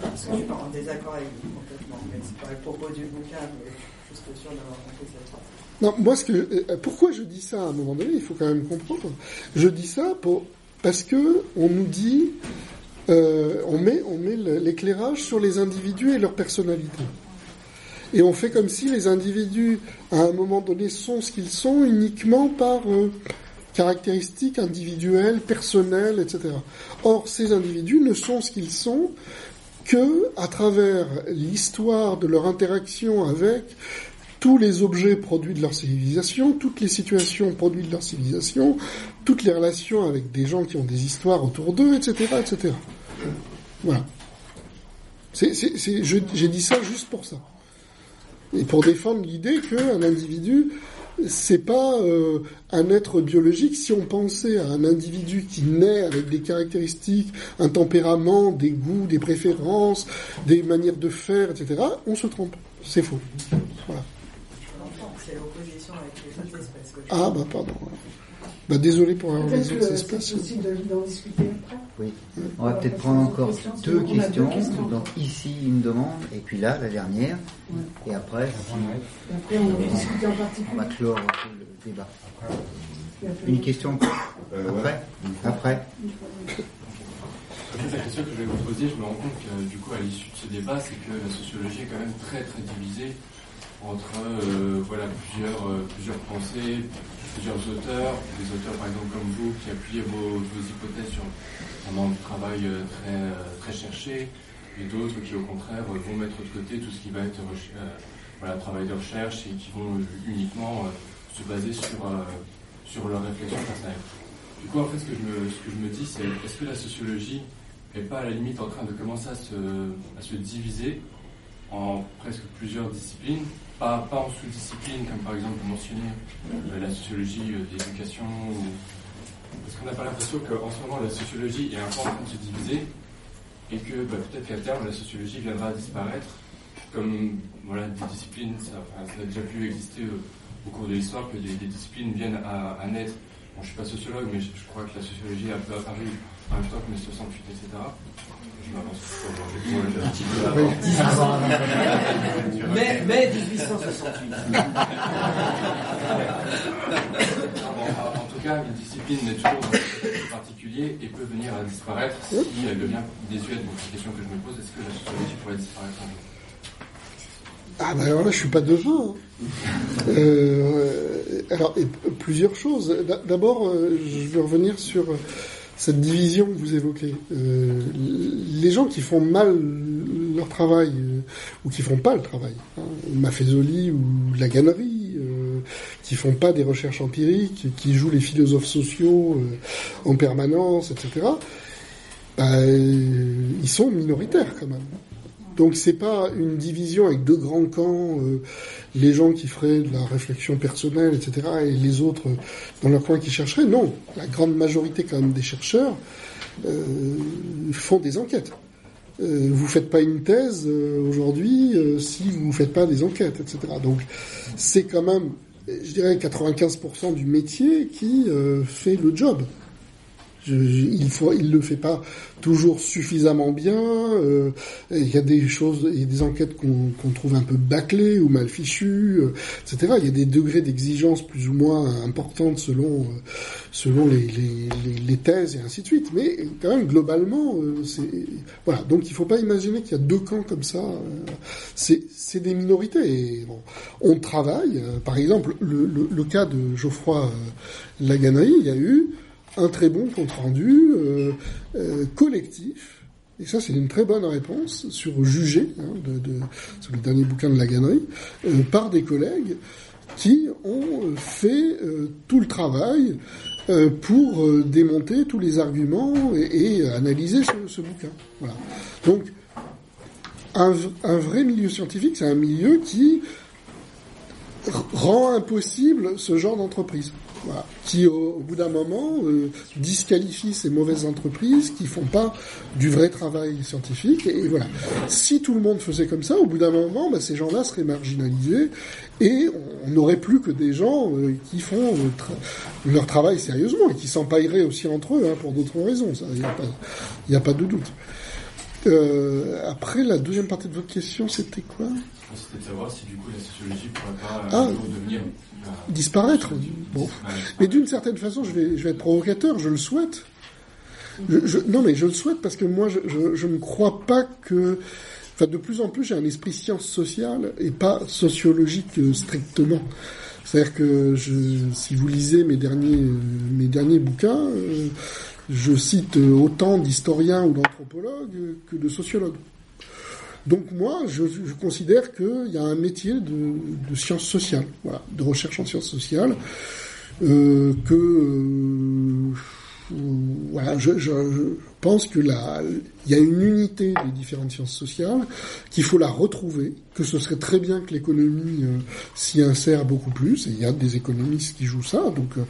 Parce que je suis pas en désaccord avec vous complètement. Mais c'est pas le propos du bouquin, mais je suis sûr d'avoir compris cette phrase. Non, moi, ce que, euh, pourquoi je dis ça à un moment donné, il faut quand même comprendre. Je dis ça pour, parce que on nous dit, euh, on met, on met l'éclairage sur les individus et leur personnalité. Et on fait comme si les individus, à un moment donné, sont ce qu'ils sont uniquement par euh, caractéristiques individuelles, personnelles, etc. Or, ces individus ne sont ce qu'ils sont que à travers l'histoire de leur interaction avec tous les objets produits de leur civilisation, toutes les situations produites de leur civilisation, toutes les relations avec des gens qui ont des histoires autour d'eux, etc., etc. Voilà. J'ai dit ça juste pour ça. Et pour défendre l'idée qu'un individu, c'est pas euh, un être biologique. Si on pensait à un individu qui naît avec des caractéristiques, un tempérament, des goûts, des préférences, des manières de faire, etc., on se trompe. C'est faux. Voilà. C'est l'opposition avec les autres espèces. Ah bah pardon. Bah désolé pour avoir les autres c'est espèces. possible de- d'en discuter après. Oui. On va peut-être prendre encore deux questions. Donc ici une demande et puis là la dernière. Et après, Et après, on va discuter en on va clore le débat. Après- Une question Après Après. En fait, la question que je vais vous poser, je me rends compte que du coup, à l'issue de ce débat, c'est que la sociologie est quand même très très divisée entre euh, voilà, plusieurs, euh, plusieurs pensées, plusieurs auteurs, des auteurs par exemple comme vous qui appuyez vos, vos hypothèses sur vraiment du travail euh, très, euh, très cherché, et d'autres qui au contraire euh, vont mettre de côté tout ce qui va être voilà, travail de recherche et qui vont uniquement se baser sur, sur leur réflexion personnelle. Du coup, en fait, ce que je me, ce que je me dis, c'est est-ce que la sociologie n'est pas à la limite en train de commencer à se, à se diviser en presque plusieurs disciplines, pas, pas en sous-disciplines, comme par exemple euh, la sociologie de l'éducation, ou... parce qu'on n'a pas l'impression qu'en ce moment la sociologie est un peu en train de se diviser, et que bah, peut-être qu'à terme la sociologie viendra à disparaître, comme voilà, des disciplines, ça, a déjà pu exister euh, au cours de l'histoire, que des, disciplines viennent à, naître. Bon, je suis pas sociologue, mais je, crois que la sociologie a peu apparu en même temps que 68, etc. Je m'avance pour le un petit peu avant. Mais, mais 1868. En, tout cas, une discipline est toujours dans particulier et peut venir à disparaître si elle devient désuète. Donc, la question que je me pose, est-ce que la sociologie pourrait disparaître un jour? Ah bah alors là, je suis pas devin. hein. Euh, alors, et plusieurs choses. D'a- D'abord, euh, je veux revenir sur euh, cette division que vous évoquez. Euh, les gens qui font mal leur travail, euh, ou qui font pas le travail, hein, Maffezoli ou la gannerie, euh, qui font pas des recherches empiriques, qui jouent les philosophes sociaux euh, en permanence, etc., bah, ils sont minoritaires quand même. Donc c'est pas une division avec deux grands camps, euh, les gens qui feraient de la réflexion personnelle, etc., et les autres dans leur coin qui chercheraient. Non, la grande majorité quand même des chercheurs euh, font des enquêtes. Euh, vous faites pas une thèse euh, aujourd'hui si vous faites pas des enquêtes, etc. Donc c'est quand même, je dirais, 95% du métier qui fait le job. Il faut, le fait pas toujours suffisamment bien. euh, il y a des choses, il y a des enquêtes qu'on trouve un peu bâclées ou mal fichues, euh, etc. Il y a des degrés d'exigence plus ou moins importantes selon euh, selon les, thèses et ainsi de suite. Mais quand même globalement, c'est voilà. Donc il faut pas imaginer qu'il y a deux camps comme ça. c'est des minorités. On travaille. par exemple, le, le, cas de Geoffroy Laganaï, il y a eu un très bon compte rendu euh, euh, collectif. Et ça, c'est une très bonne réponse sur Juger, hein, de, sur le dernier bouquin de Laganaï, euh, par des collègues qui ont fait tout le travail pour démonter tous les arguments et, analyser ce, bouquin. Voilà. Donc, un, vrai milieu scientifique, c'est un milieu qui rend impossible ce genre d'entreprise. Voilà. Qui, au, au bout d'un moment, euh, disqualifie ces mauvaises entreprises qui font pas du vrai travail scientifique. Et, et voilà. Si tout le monde faisait comme ça, au bout d'un moment, bah, ces gens-là seraient marginalisés et on n'aurait plus que des gens euh, qui font euh, tra- leur travail sérieusement et qui s'empailleraient aussi entre eux hein, pour d'autres raisons. Ça, il n'y a, a pas de doute. Euh, après, la deuxième partie de votre question, c'était quoi? C'était de savoir si du coup la sociologie pourrait pas Ah. un jour devenir. Disparaître. Bon. Mais d'une certaine façon, je vais, être provocateur, je le souhaite. Non, mais je le souhaite parce que moi, je, ne crois pas que. Enfin, de plus en plus, j'ai un esprit science sociale et pas sociologique euh, strictement. C'est-à-dire que si vous lisez mes derniers, bouquins, euh, je cite euh, autant d'historiens ou d'anthropologues que de sociologues. Donc moi, je, je considère qu'il y a un métier de, de sciences sociales, voilà, de recherche en sciences sociales, euh, que euh, voilà, je, je, je pense que là, il y a une unité des différentes sciences sociales, qu'il faut la retrouver, que ce serait très bien que l'économie euh, s'y insère beaucoup plus, et il y a des économistes qui jouent ça, donc euh,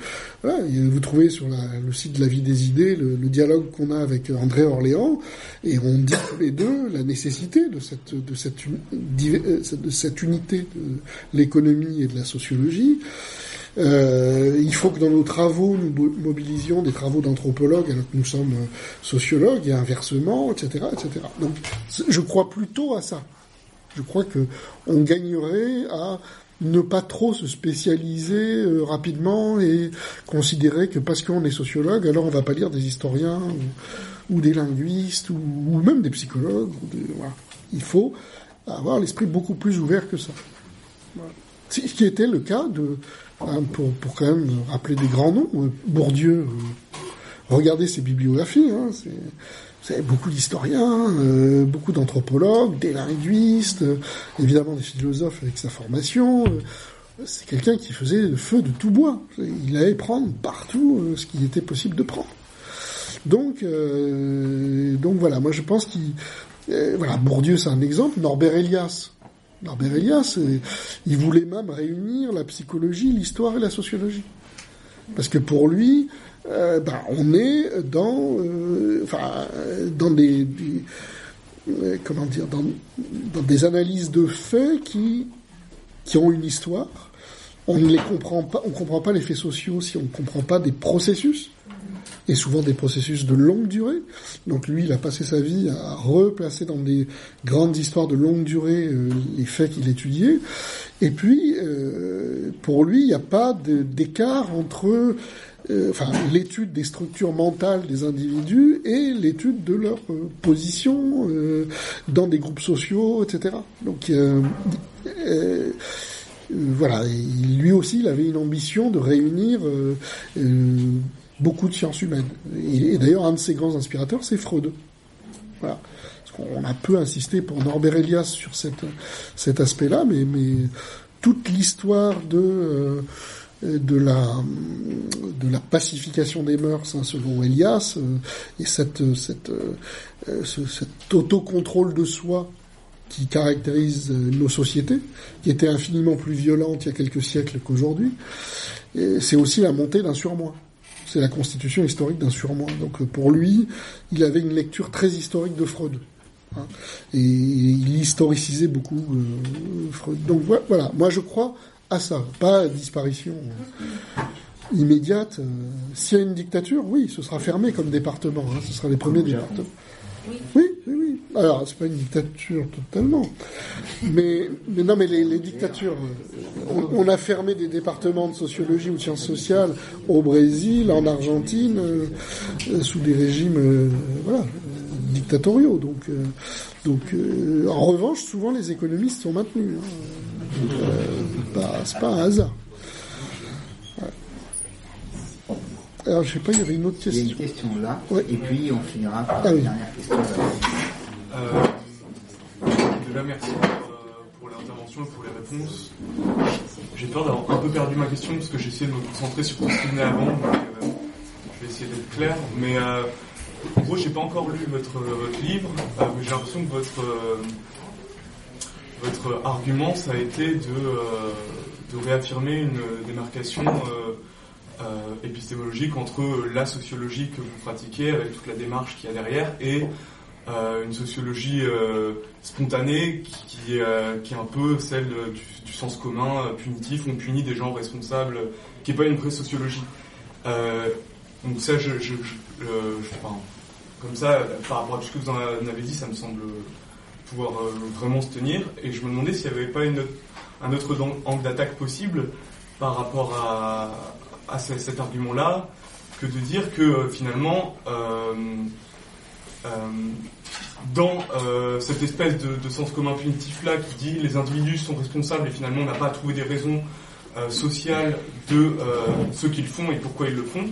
voilà, vous trouvez sur le site de la vie des idées le, le dialogue qu'on a avec André Orléans, et on dit tous les deux la nécessité de cette, de cette, de cette unité de l'économie et de la sociologie. Euh, il faut que dans nos travaux, nous mo- mobilisions des travaux d'anthropologues alors que nous sommes euh, sociologues et inversement, etc., etc. Donc, je crois plutôt à ça. Je crois que on gagnerait à ne pas trop se spécialiser euh, rapidement et considérer que parce qu'on est sociologue, alors on va pas lire des historiens ou, des linguistes ou, même des psychologues. Il faut avoir l'esprit beaucoup plus ouvert que ça. Ce qui était le cas de, pour, quand même rappeler des grands noms, euh, Bourdieu, euh, regardez ses bibliographies, hein, c'est beaucoup d'historiens, euh, beaucoup d'anthropologues, des linguistes, euh, évidemment des philosophes avec sa formation. c'est quelqu'un qui faisait feu de tout bois. Il allait prendre partout ce qu'il était possible de prendre. Donc, donc voilà, moi je pense qu'il, voilà, Bourdieu c'est un exemple. Norbert Elias, Norbert Elias, il voulait même réunir la psychologie, l'histoire et la sociologie, parce que pour lui, euh, ben, on est dans, euh, des, euh, comment dire, dans, des analyses de faits qui qui ont une histoire. On ne les comprend pas, on comprend pas les faits sociaux si on ne comprend pas des processus, et souvent des processus de longue durée. Donc lui, il a passé sa vie à replacer dans des grandes histoires de longue durée euh, les faits qu'il étudiait. Et puis, euh, pour lui, il n'y a pas d'écart entre euh, enfin, l'étude des structures mentales des individus et l'étude de leur euh, position euh, dans des groupes sociaux, etc. Donc, voilà, lui aussi, il avait une ambition de réunir beaucoup de sciences humaines. Et, d'ailleurs, un de ses grands inspirateurs, c'est Freud. Voilà. Qu'on a peu insisté pour Norbert Elias sur cet aspect-là, mais, toute l'histoire de euh, de la pacification des mœurs hein, selon Elias euh, et cette euh, ce- cet autocontrôle de soi qui caractérise nos sociétés, qui étaient infiniment plus violentes il y a quelques siècles qu'aujourd'hui. C'est aussi la montée d'un surmoi. C'est la constitution historique d'un surmoi. Donc euh, pour lui, il avait une lecture très historique de Freud. hein. et il historicisait beaucoup euh, Freud. Donc vo- voilà, moi je crois à ça, pas à disparition euh, immédiate. S'il y a une dictature, oui, ce sera fermé comme département. hein, ce sera les premiers départements. Oui, oui, oui. Alors, c'est pas une dictature totalement. Mais, mais non, mais les, dictatures, on, a fermé des départements de sociologie ou de sciences sociales au Brésil, en Argentine, euh, sous des régimes, euh, voilà, dictatoriaux. Donc, euh, donc, en revanche, souvent les économistes sont maintenus. Hein. C'est pas un hasard. Ouais. Alors, je sais pas, il y avait une autre Il y a question. une question là, et puis on finira par Ah la oui. dernière question. Euh, déjà, merci pour, euh, pour l'intervention et pour les réponses. J'ai peur d'avoir un peu perdu ma question parce que j'ai essayé de me concentrer sur tout ce qui venait avant. Donc, euh, je vais essayer d'être clair. Mais euh, en gros, j'ai pas encore lu votre, votre livre. Euh, mais j'ai l'impression que votre, euh, votre argument, ça a été de, euh, de réaffirmer une démarcation épistémologique entre la sociologie que vous pratiquez avec toute la démarche qu'il y a derrière et euh, une sociologie euh, spontanée qui, qui, euh, qui est un peu celle du, sens commun euh, punitif, on punit des gens responsables, euh, qui est pas une vraie sociologie. Euh, donc ça, je, je, je- euh, je- enfin, comme ça, euh, par rapport à tout ce que vous en avez dit, ça me semble pouvoir euh, vraiment se tenir. Et je me demandais s'il n'y avait pas une un autre angle d'attaque possible par rapport à, à ce- cet argument-là, que de dire que euh, finalement, euh, euh, dans cette espèce de, sens commun punitif là qui dit les individus sont responsables et finalement on n'a pas à trouver des raisons sociales de ce qu'ils font et pourquoi ils le font,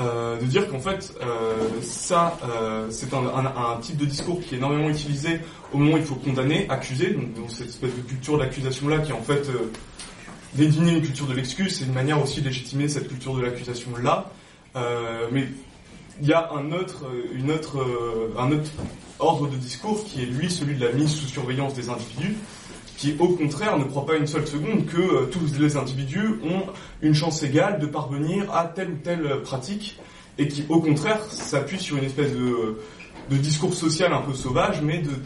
de dire qu'en fait ça c'est un, un- type de discours qui est énormément utilisé au moment où il faut condamner, accuser, donc dans cette espèce de culture d'accusation là qui en fait désigner une culture de l'excuse, c'est une manière aussi de légitimer cette culture de l'accusation là. Euh, mais il y a un autre, euh, une autre, euh, un autre ordre de discours qui est lui celui de la mise sous surveillance des individus, qui au contraire ne croit pas une seule seconde que tous les individus ont une chance égale de parvenir à telle ou telle pratique, et qui au contraire s'appuie sur une espèce de, discours social un peu sauvage, mais de-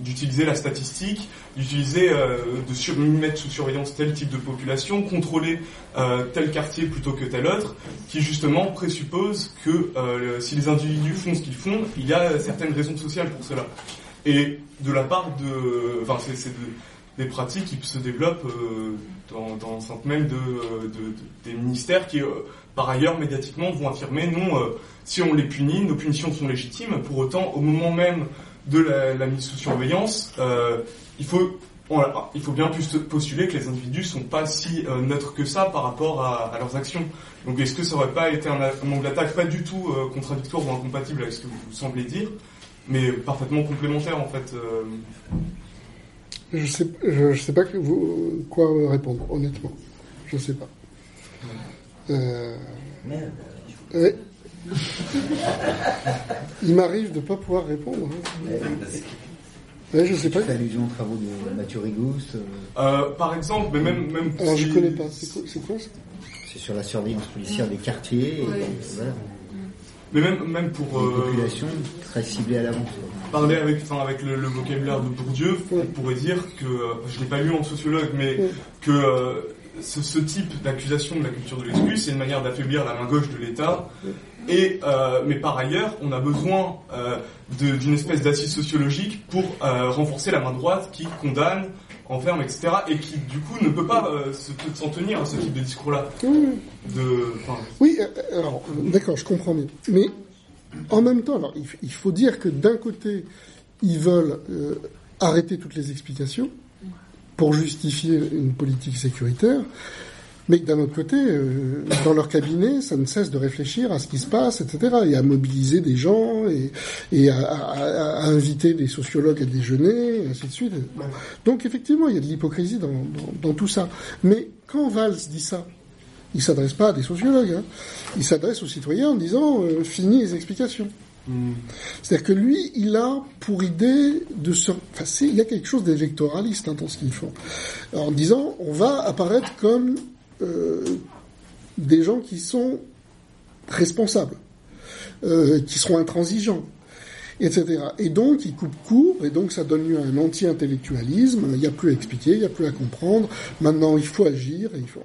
d'utiliser la statistique, d'utiliser, euh, de mettre sous surveillance tel type de population, contrôler euh, tel quartier plutôt que tel autre, qui justement présuppose que euh, si les individus font ce qu'ils font, il y a certaines raisons sociales pour cela. Et de la part de, enfin c'est, c'est de- des pratiques qui se développent euh, dans, dans l'enceinte même de, de- de- des ministères qui, euh, par ailleurs, médiatiquement, vont affirmer non, euh, si on les punit, nos punitions sont légitimes. Pour autant, au moment même de la, la mise sous surveillance, euh, il faut voilà, il faut bien plus postuler que les individus sont pas si euh, neutres que ça par rapport à, à leurs actions. Donc est-ce que ça aurait pas été un, un angle d'attaque pas du tout euh, contradictoire ou incompatible avec ce que vous semblez dire, mais parfaitement complémentaire en fait euh, Je sais, je, je sais pas que vous, quoi répondre, honnêtement. Je sais pas. Euh, ouais. Il m'arrive de pas pouvoir répondre. hein. Ouais, je sais pas. Tu fais allusion aux travaux de Mathieu Rigouste. euh, Euh, par exemple, mais même même Alors je si- connais pas. C'est quoi, ça? C'est sur la surveillance policière des quartiers. Et, Ouais. voilà. Mais même même pour Une euh, population très ciblée à l'avance. parler avec, enfin, avec le, le vocabulaire de Bourdieu, on pourrait dire que, je l'ai pas lu en sociologue, mais que euh, ce, ce type d'accusation de la culture de l'excuse, c'est une manière d'affaiblir la main gauche de l'État. Et, euh, mais par ailleurs, on a besoin euh, d'une espèce d'assise sociologique pour euh, renforcer la main droite qui condamne, enferme, etc. Et qui, du coup, ne peut pas se- s'en tenir à ce type de discours-là. De, enfin, Oui, alors, d'accord, je comprends bien. Mais en même temps, alors, il, faut dire que d'un côté, ils veulent arrêter toutes les explications pour justifier une politique sécuritaire, mais que d'un autre côté, euh, dans leur cabinet, ça ne cesse de réfléchir à ce qui se passe, etc., et à mobiliser des gens, et, et à, à- à inviter des sociologues à déjeuner, et ainsi de suite. Bon. Donc effectivement, il y a de l'hypocrisie dans, dans- dans tout ça. Mais quand Valls dit ça, il s'adresse pas à des sociologues, hein. il s'adresse aux citoyens en disant euh, fini les explications. C'est-à-dire que lui, il a pour idée de se... Enfin, il y a quelque chose d'électoraliste hein, dans ce qu'ils font. En disant, on va apparaître comme euh, des gens qui sont responsables, euh, qui seront intransigeants, etc. Et donc, il coupe court, et donc ça donne lieu à un anti-intellectualisme, il n'y a plus à expliquer, il n'y a plus à comprendre, maintenant il faut agir, il faut...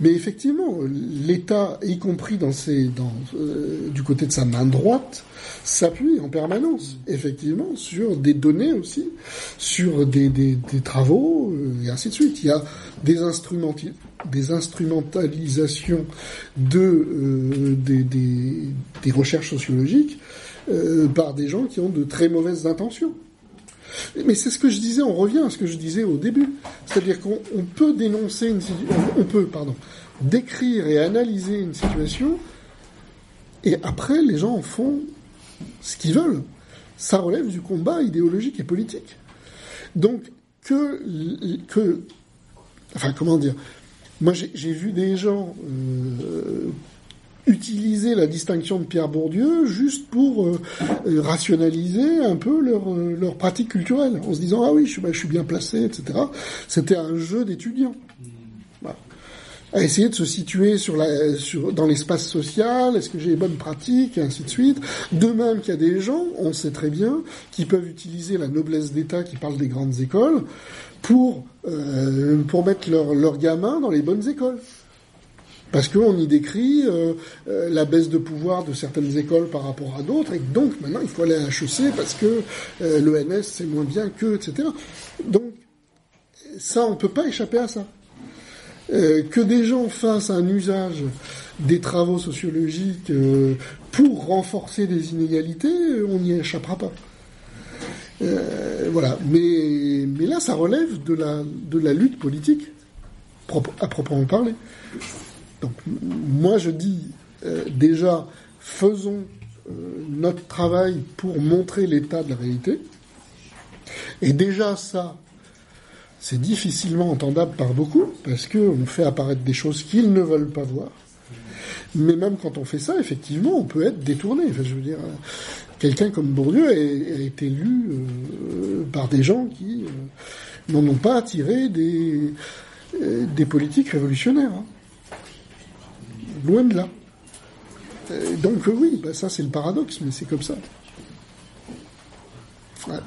Mais effectivement, l'État, y compris euh, du côté de sa main droite, s'appuie en permanence, effectivement, sur des données aussi, sur des, travaux, et ainsi de suite. Il y a des, des instrumentalisations de, euh, des, recherches sociologiques euh, par des gens qui ont de très mauvaises intentions. Mais c'est ce que je disais, on revient à ce que je disais au début. C'est-à-dire qu'on on peut dénoncer une situation, on peut, pardon, décrire et analyser une situation, et après, les gens en font ce qu'ils veulent. Ça relève du combat idéologique et politique. Donc, que, que, enfin, comment dire, moi j'ai vu des gens euh, utiliser la distinction de Pierre Bourdieu juste pour euh, rationaliser un peu leur, euh, leur pratique culturelle, en se disant ah oui, je, suis- bah, je suis bien placé, etc. C'était un jeu d'étudiants. À essayer de se situer sur la, sur, dans l'espace social, est-ce que j'ai les bonnes pratiques, et ainsi de suite. De même qu'il y a des gens, on sait très bien, qui peuvent utiliser la noblesse d'État qui parle des grandes écoles pour, euh, pour mettre leurs leurs gamins dans les bonnes écoles. Parce qu'on y décrit euh, euh, la baisse de pouvoir de certaines écoles par rapport à d'autres, et donc maintenant il faut aller à HEC parce que euh, l'ENS c'est moins bien que, etc. Donc ça, on peut pas échapper à ça. Euh, que des gens fassent un usage des travaux sociologiques pour renforcer les inégalités, on n'y échappera pas. Euh, voilà, mais, mais là, ça relève de la, de la lutte politique, à proprement parler. Donc, moi, je dis euh, déjà, faisons euh, notre travail pour montrer l'état de la réalité. Et déjà, ça, c'est difficilement entendable par beaucoup, parce qu'on fait apparaître des choses qu'ils ne veulent pas voir. Mais même quand on fait ça, effectivement, on peut être détourné. Enfin, je veux dire, quelqu'un comme Bourdieu a, a été lu euh, par des gens qui euh, n'en ont pas tiré des, euh, des politiques révolutionnaires. hein. Loin de là. Euh, donc euh, oui, bah, ça c'est le paradoxe, mais c'est comme ça. Ouais.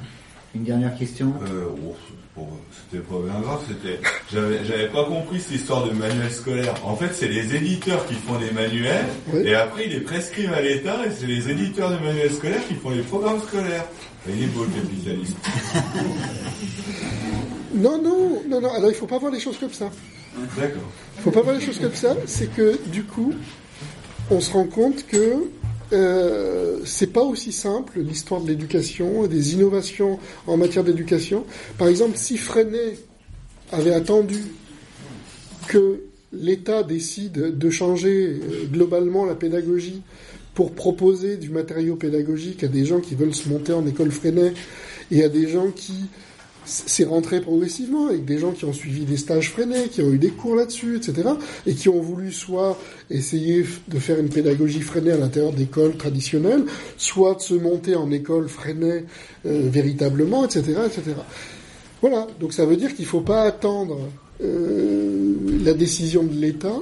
Une dernière question? Euh, oh, bon, c'était pas bien grave, c'était. J'avais, j'avais pas compris cette histoire de manuel scolaire. En fait, c'est les éditeurs qui font des manuels, et après ils les prescrivent à l'État, et c'est les éditeurs de manuels scolaires qui font les programmes scolaires. Et il est beau le capitalisme. Non, non, non, non. Alors il faut pas voir les choses comme ça. D'accord. Il faut pas voir les choses comme ça. C'est que du coup, on se rend compte que euh, c'est pas aussi simple l'histoire de l'éducation et des innovations en matière d'éducation. Par exemple, si Freinet avait attendu que l'État décide de changer euh, globalement la pédagogie pour proposer du matériau pédagogique à des gens qui veulent se monter en école Freinet et à des gens qui c'est rentré progressivement avec des gens qui ont suivi des stages freinés, qui ont eu des cours là-dessus, etc., et qui ont voulu soit essayer de faire une pédagogie freinée à l'intérieur d'écoles traditionnelles, soit de se monter en école freinée euh, véritablement, etc., etc. Voilà. Donc ça veut dire qu'il ne faut pas attendre euh, la décision de l'État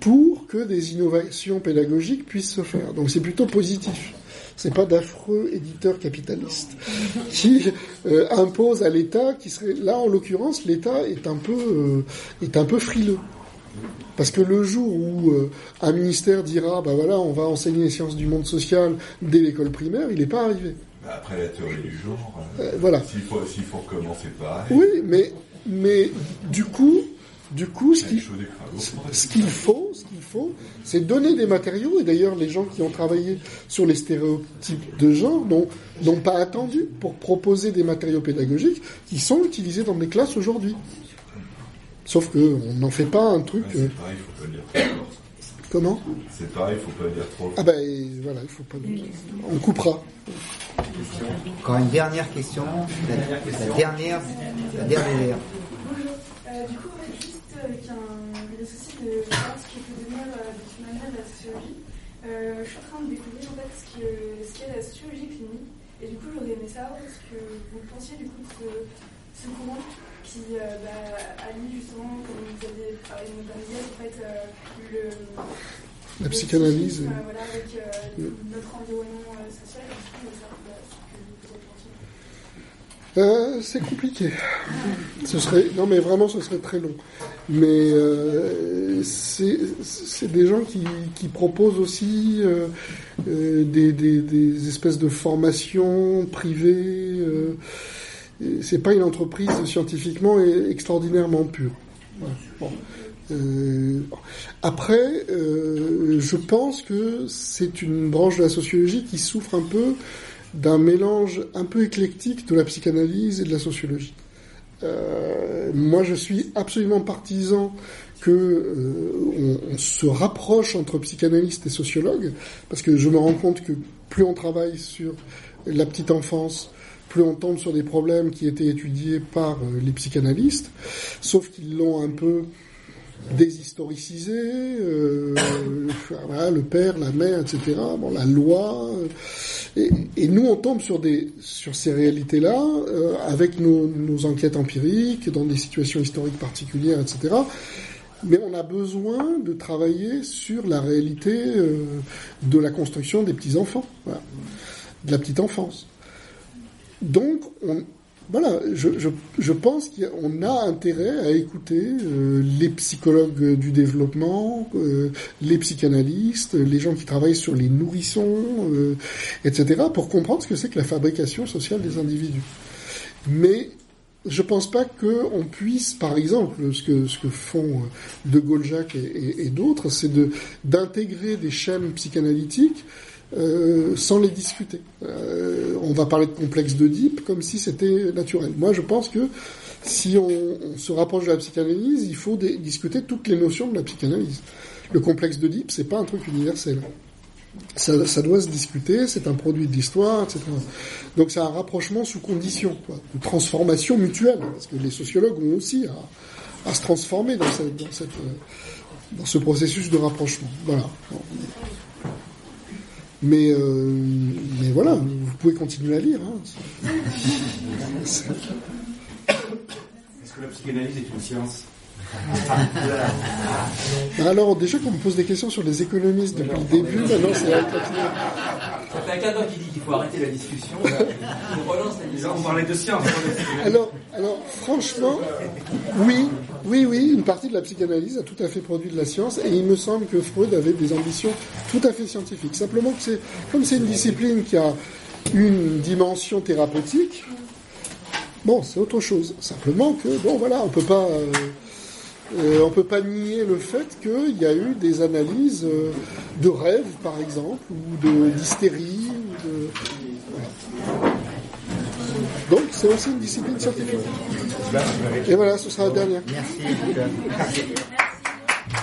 pour que des innovations pédagogiques puissent se faire. Donc c'est plutôt positif. C'est pas d'affreux éditeurs capitalistes qui euh, imposent à l'État qui serait là en l'occurrence l'État est un peu euh, est un peu frileux parce que le jour où euh, un ministère dira bah voilà on va enseigner les sciences du monde social dès l'école primaire il n'est pas arrivé Bah, Après la théorie du genre, voilà. S'il faut, s'il faut recommencer pareil. oui mais mais du coup du coup ce c'est qui chaud des crânes. ce qu'il faut, ce qu'il faut, c'est donner des matériaux. Et d'ailleurs, les gens qui ont travaillé sur les stéréotypes de genre n'ont pas attendu pour proposer des matériaux pédagogiques qui sont utilisés dans les classes aujourd'hui. Sauf que on n'en fait pas un truc. euh, C'est pareil, il faut pas le dire trop fort. comment? C'est pareil, il faut pas le dire trop Ah ben voilà, il faut pas. On coupera. Encore une dernière question. La, la dernière, la dernière. Euh, du coup, en fait, juste euh, qu'il y a un- des soucis de savoir ce qu'il faut devenir euh, du manuel de la sociologie. Euh, je suis en train de découvrir en fait ce qu'est ce qu'est la sociologie clinique. Et du coup, j'aurais aimé savoir ce que vous pensiez du coup de ce, ce courant qui euh, bah, allie justement, comme vous avez parlé de Montaigne, en fait, euh, le, La le psychanalyse, psychisme, oui. voilà, avec Oui. notre environnement social. Et du coup, je voulais savoir bah, ce que vous en pensez. Euh, c'est compliqué. Ce serait non mais vraiment ce serait très long. Mais euh, c'est des gens qui, qui proposent aussi euh, euh, des, des, des espèces de formations privées. Euh, c'est pas une entreprise scientifiquement extraordinairement pure. Bon. Euh, après, euh, je pense que c'est une branche de la sociologie qui souffre un peu d'un mélange un peu éclectique de la psychanalyse et de la sociologie. Euh, moi, je suis absolument partisan que euh, on, se rapproche entre psychanalystes et sociologues, parce que je me rends compte que plus on travaille sur la petite enfance, plus on tombe sur des problèmes qui étaient étudiés par euh, les psychanalystes, sauf qu'ils l'ont un peu déshistoricisé, euh, le père, la mère, etc. Bon, la loi. euh, et, nous, on tombe sur des sur ces réalités-là euh, avec nos, enquêtes empiriques dans des situations historiques particulières, etc. Mais on a besoin de travailler sur la réalité de la construction des petits enfants, voilà, de la petite enfance. Donc, on, voilà, je, je, je pense qu'on a intérêt à écouter euh, les psychologues du développement, euh, les psychanalystes, les gens qui travaillent sur les nourrissons, euh, etc., pour comprendre ce que c'est que la fabrication sociale des individus. Mais je pense pas qu'on puisse, par exemple, ce que, ce que font euh, De Gaulle-Jacques et, et- d'autres, c'est de d'intégrer des schèmes psychanalytiques euh, sans les discuter. Euh, on va parler de complexe d'Oedipe comme si c'était naturel. Moi, je pense que si on, se rapproche de la psychanalyse, il faut des- discuter toutes les notions de la psychanalyse. Le complexe d'Oedipe, c'est pas un truc universel. Ça, doit se discuter, c'est un produit de l'histoire, etc. Donc c'est un rapprochement sous condition, quoi, de transformation mutuelle, parce que les sociologues ont aussi à, se transformer dans, dans ce processus de rapprochement. Voilà. Mais, euh, mais voilà, vous pouvez continuer à lire. Hein. Est-ce que la psychanalyse est une science? Alors déjà qu'on me pose des questions sur les économistes depuis le début, maintenant c'est à T'as quelqu'un qui dit qu'il faut arrêter la discussion. On relance la discussion. On parlait de science. Alors, alors, franchement, oui, oui, oui, une partie de la psychanalyse a tout à fait produit de la science, et il me semble que Freud avait des ambitions tout à fait scientifiques. Simplement que c'est, comme c'est une discipline qui a une dimension thérapeutique, bon, c'est autre chose. Simplement que, bon, voilà, on peut pas, euh, euh, on peut pas nier le fait qu'il y a eu des analyses euh, de rêve, par exemple, ou de d'hystérie, ou de, voilà. Donc, c'est aussi une discipline scientifique. Et voilà, ce sera la dernière. Merci.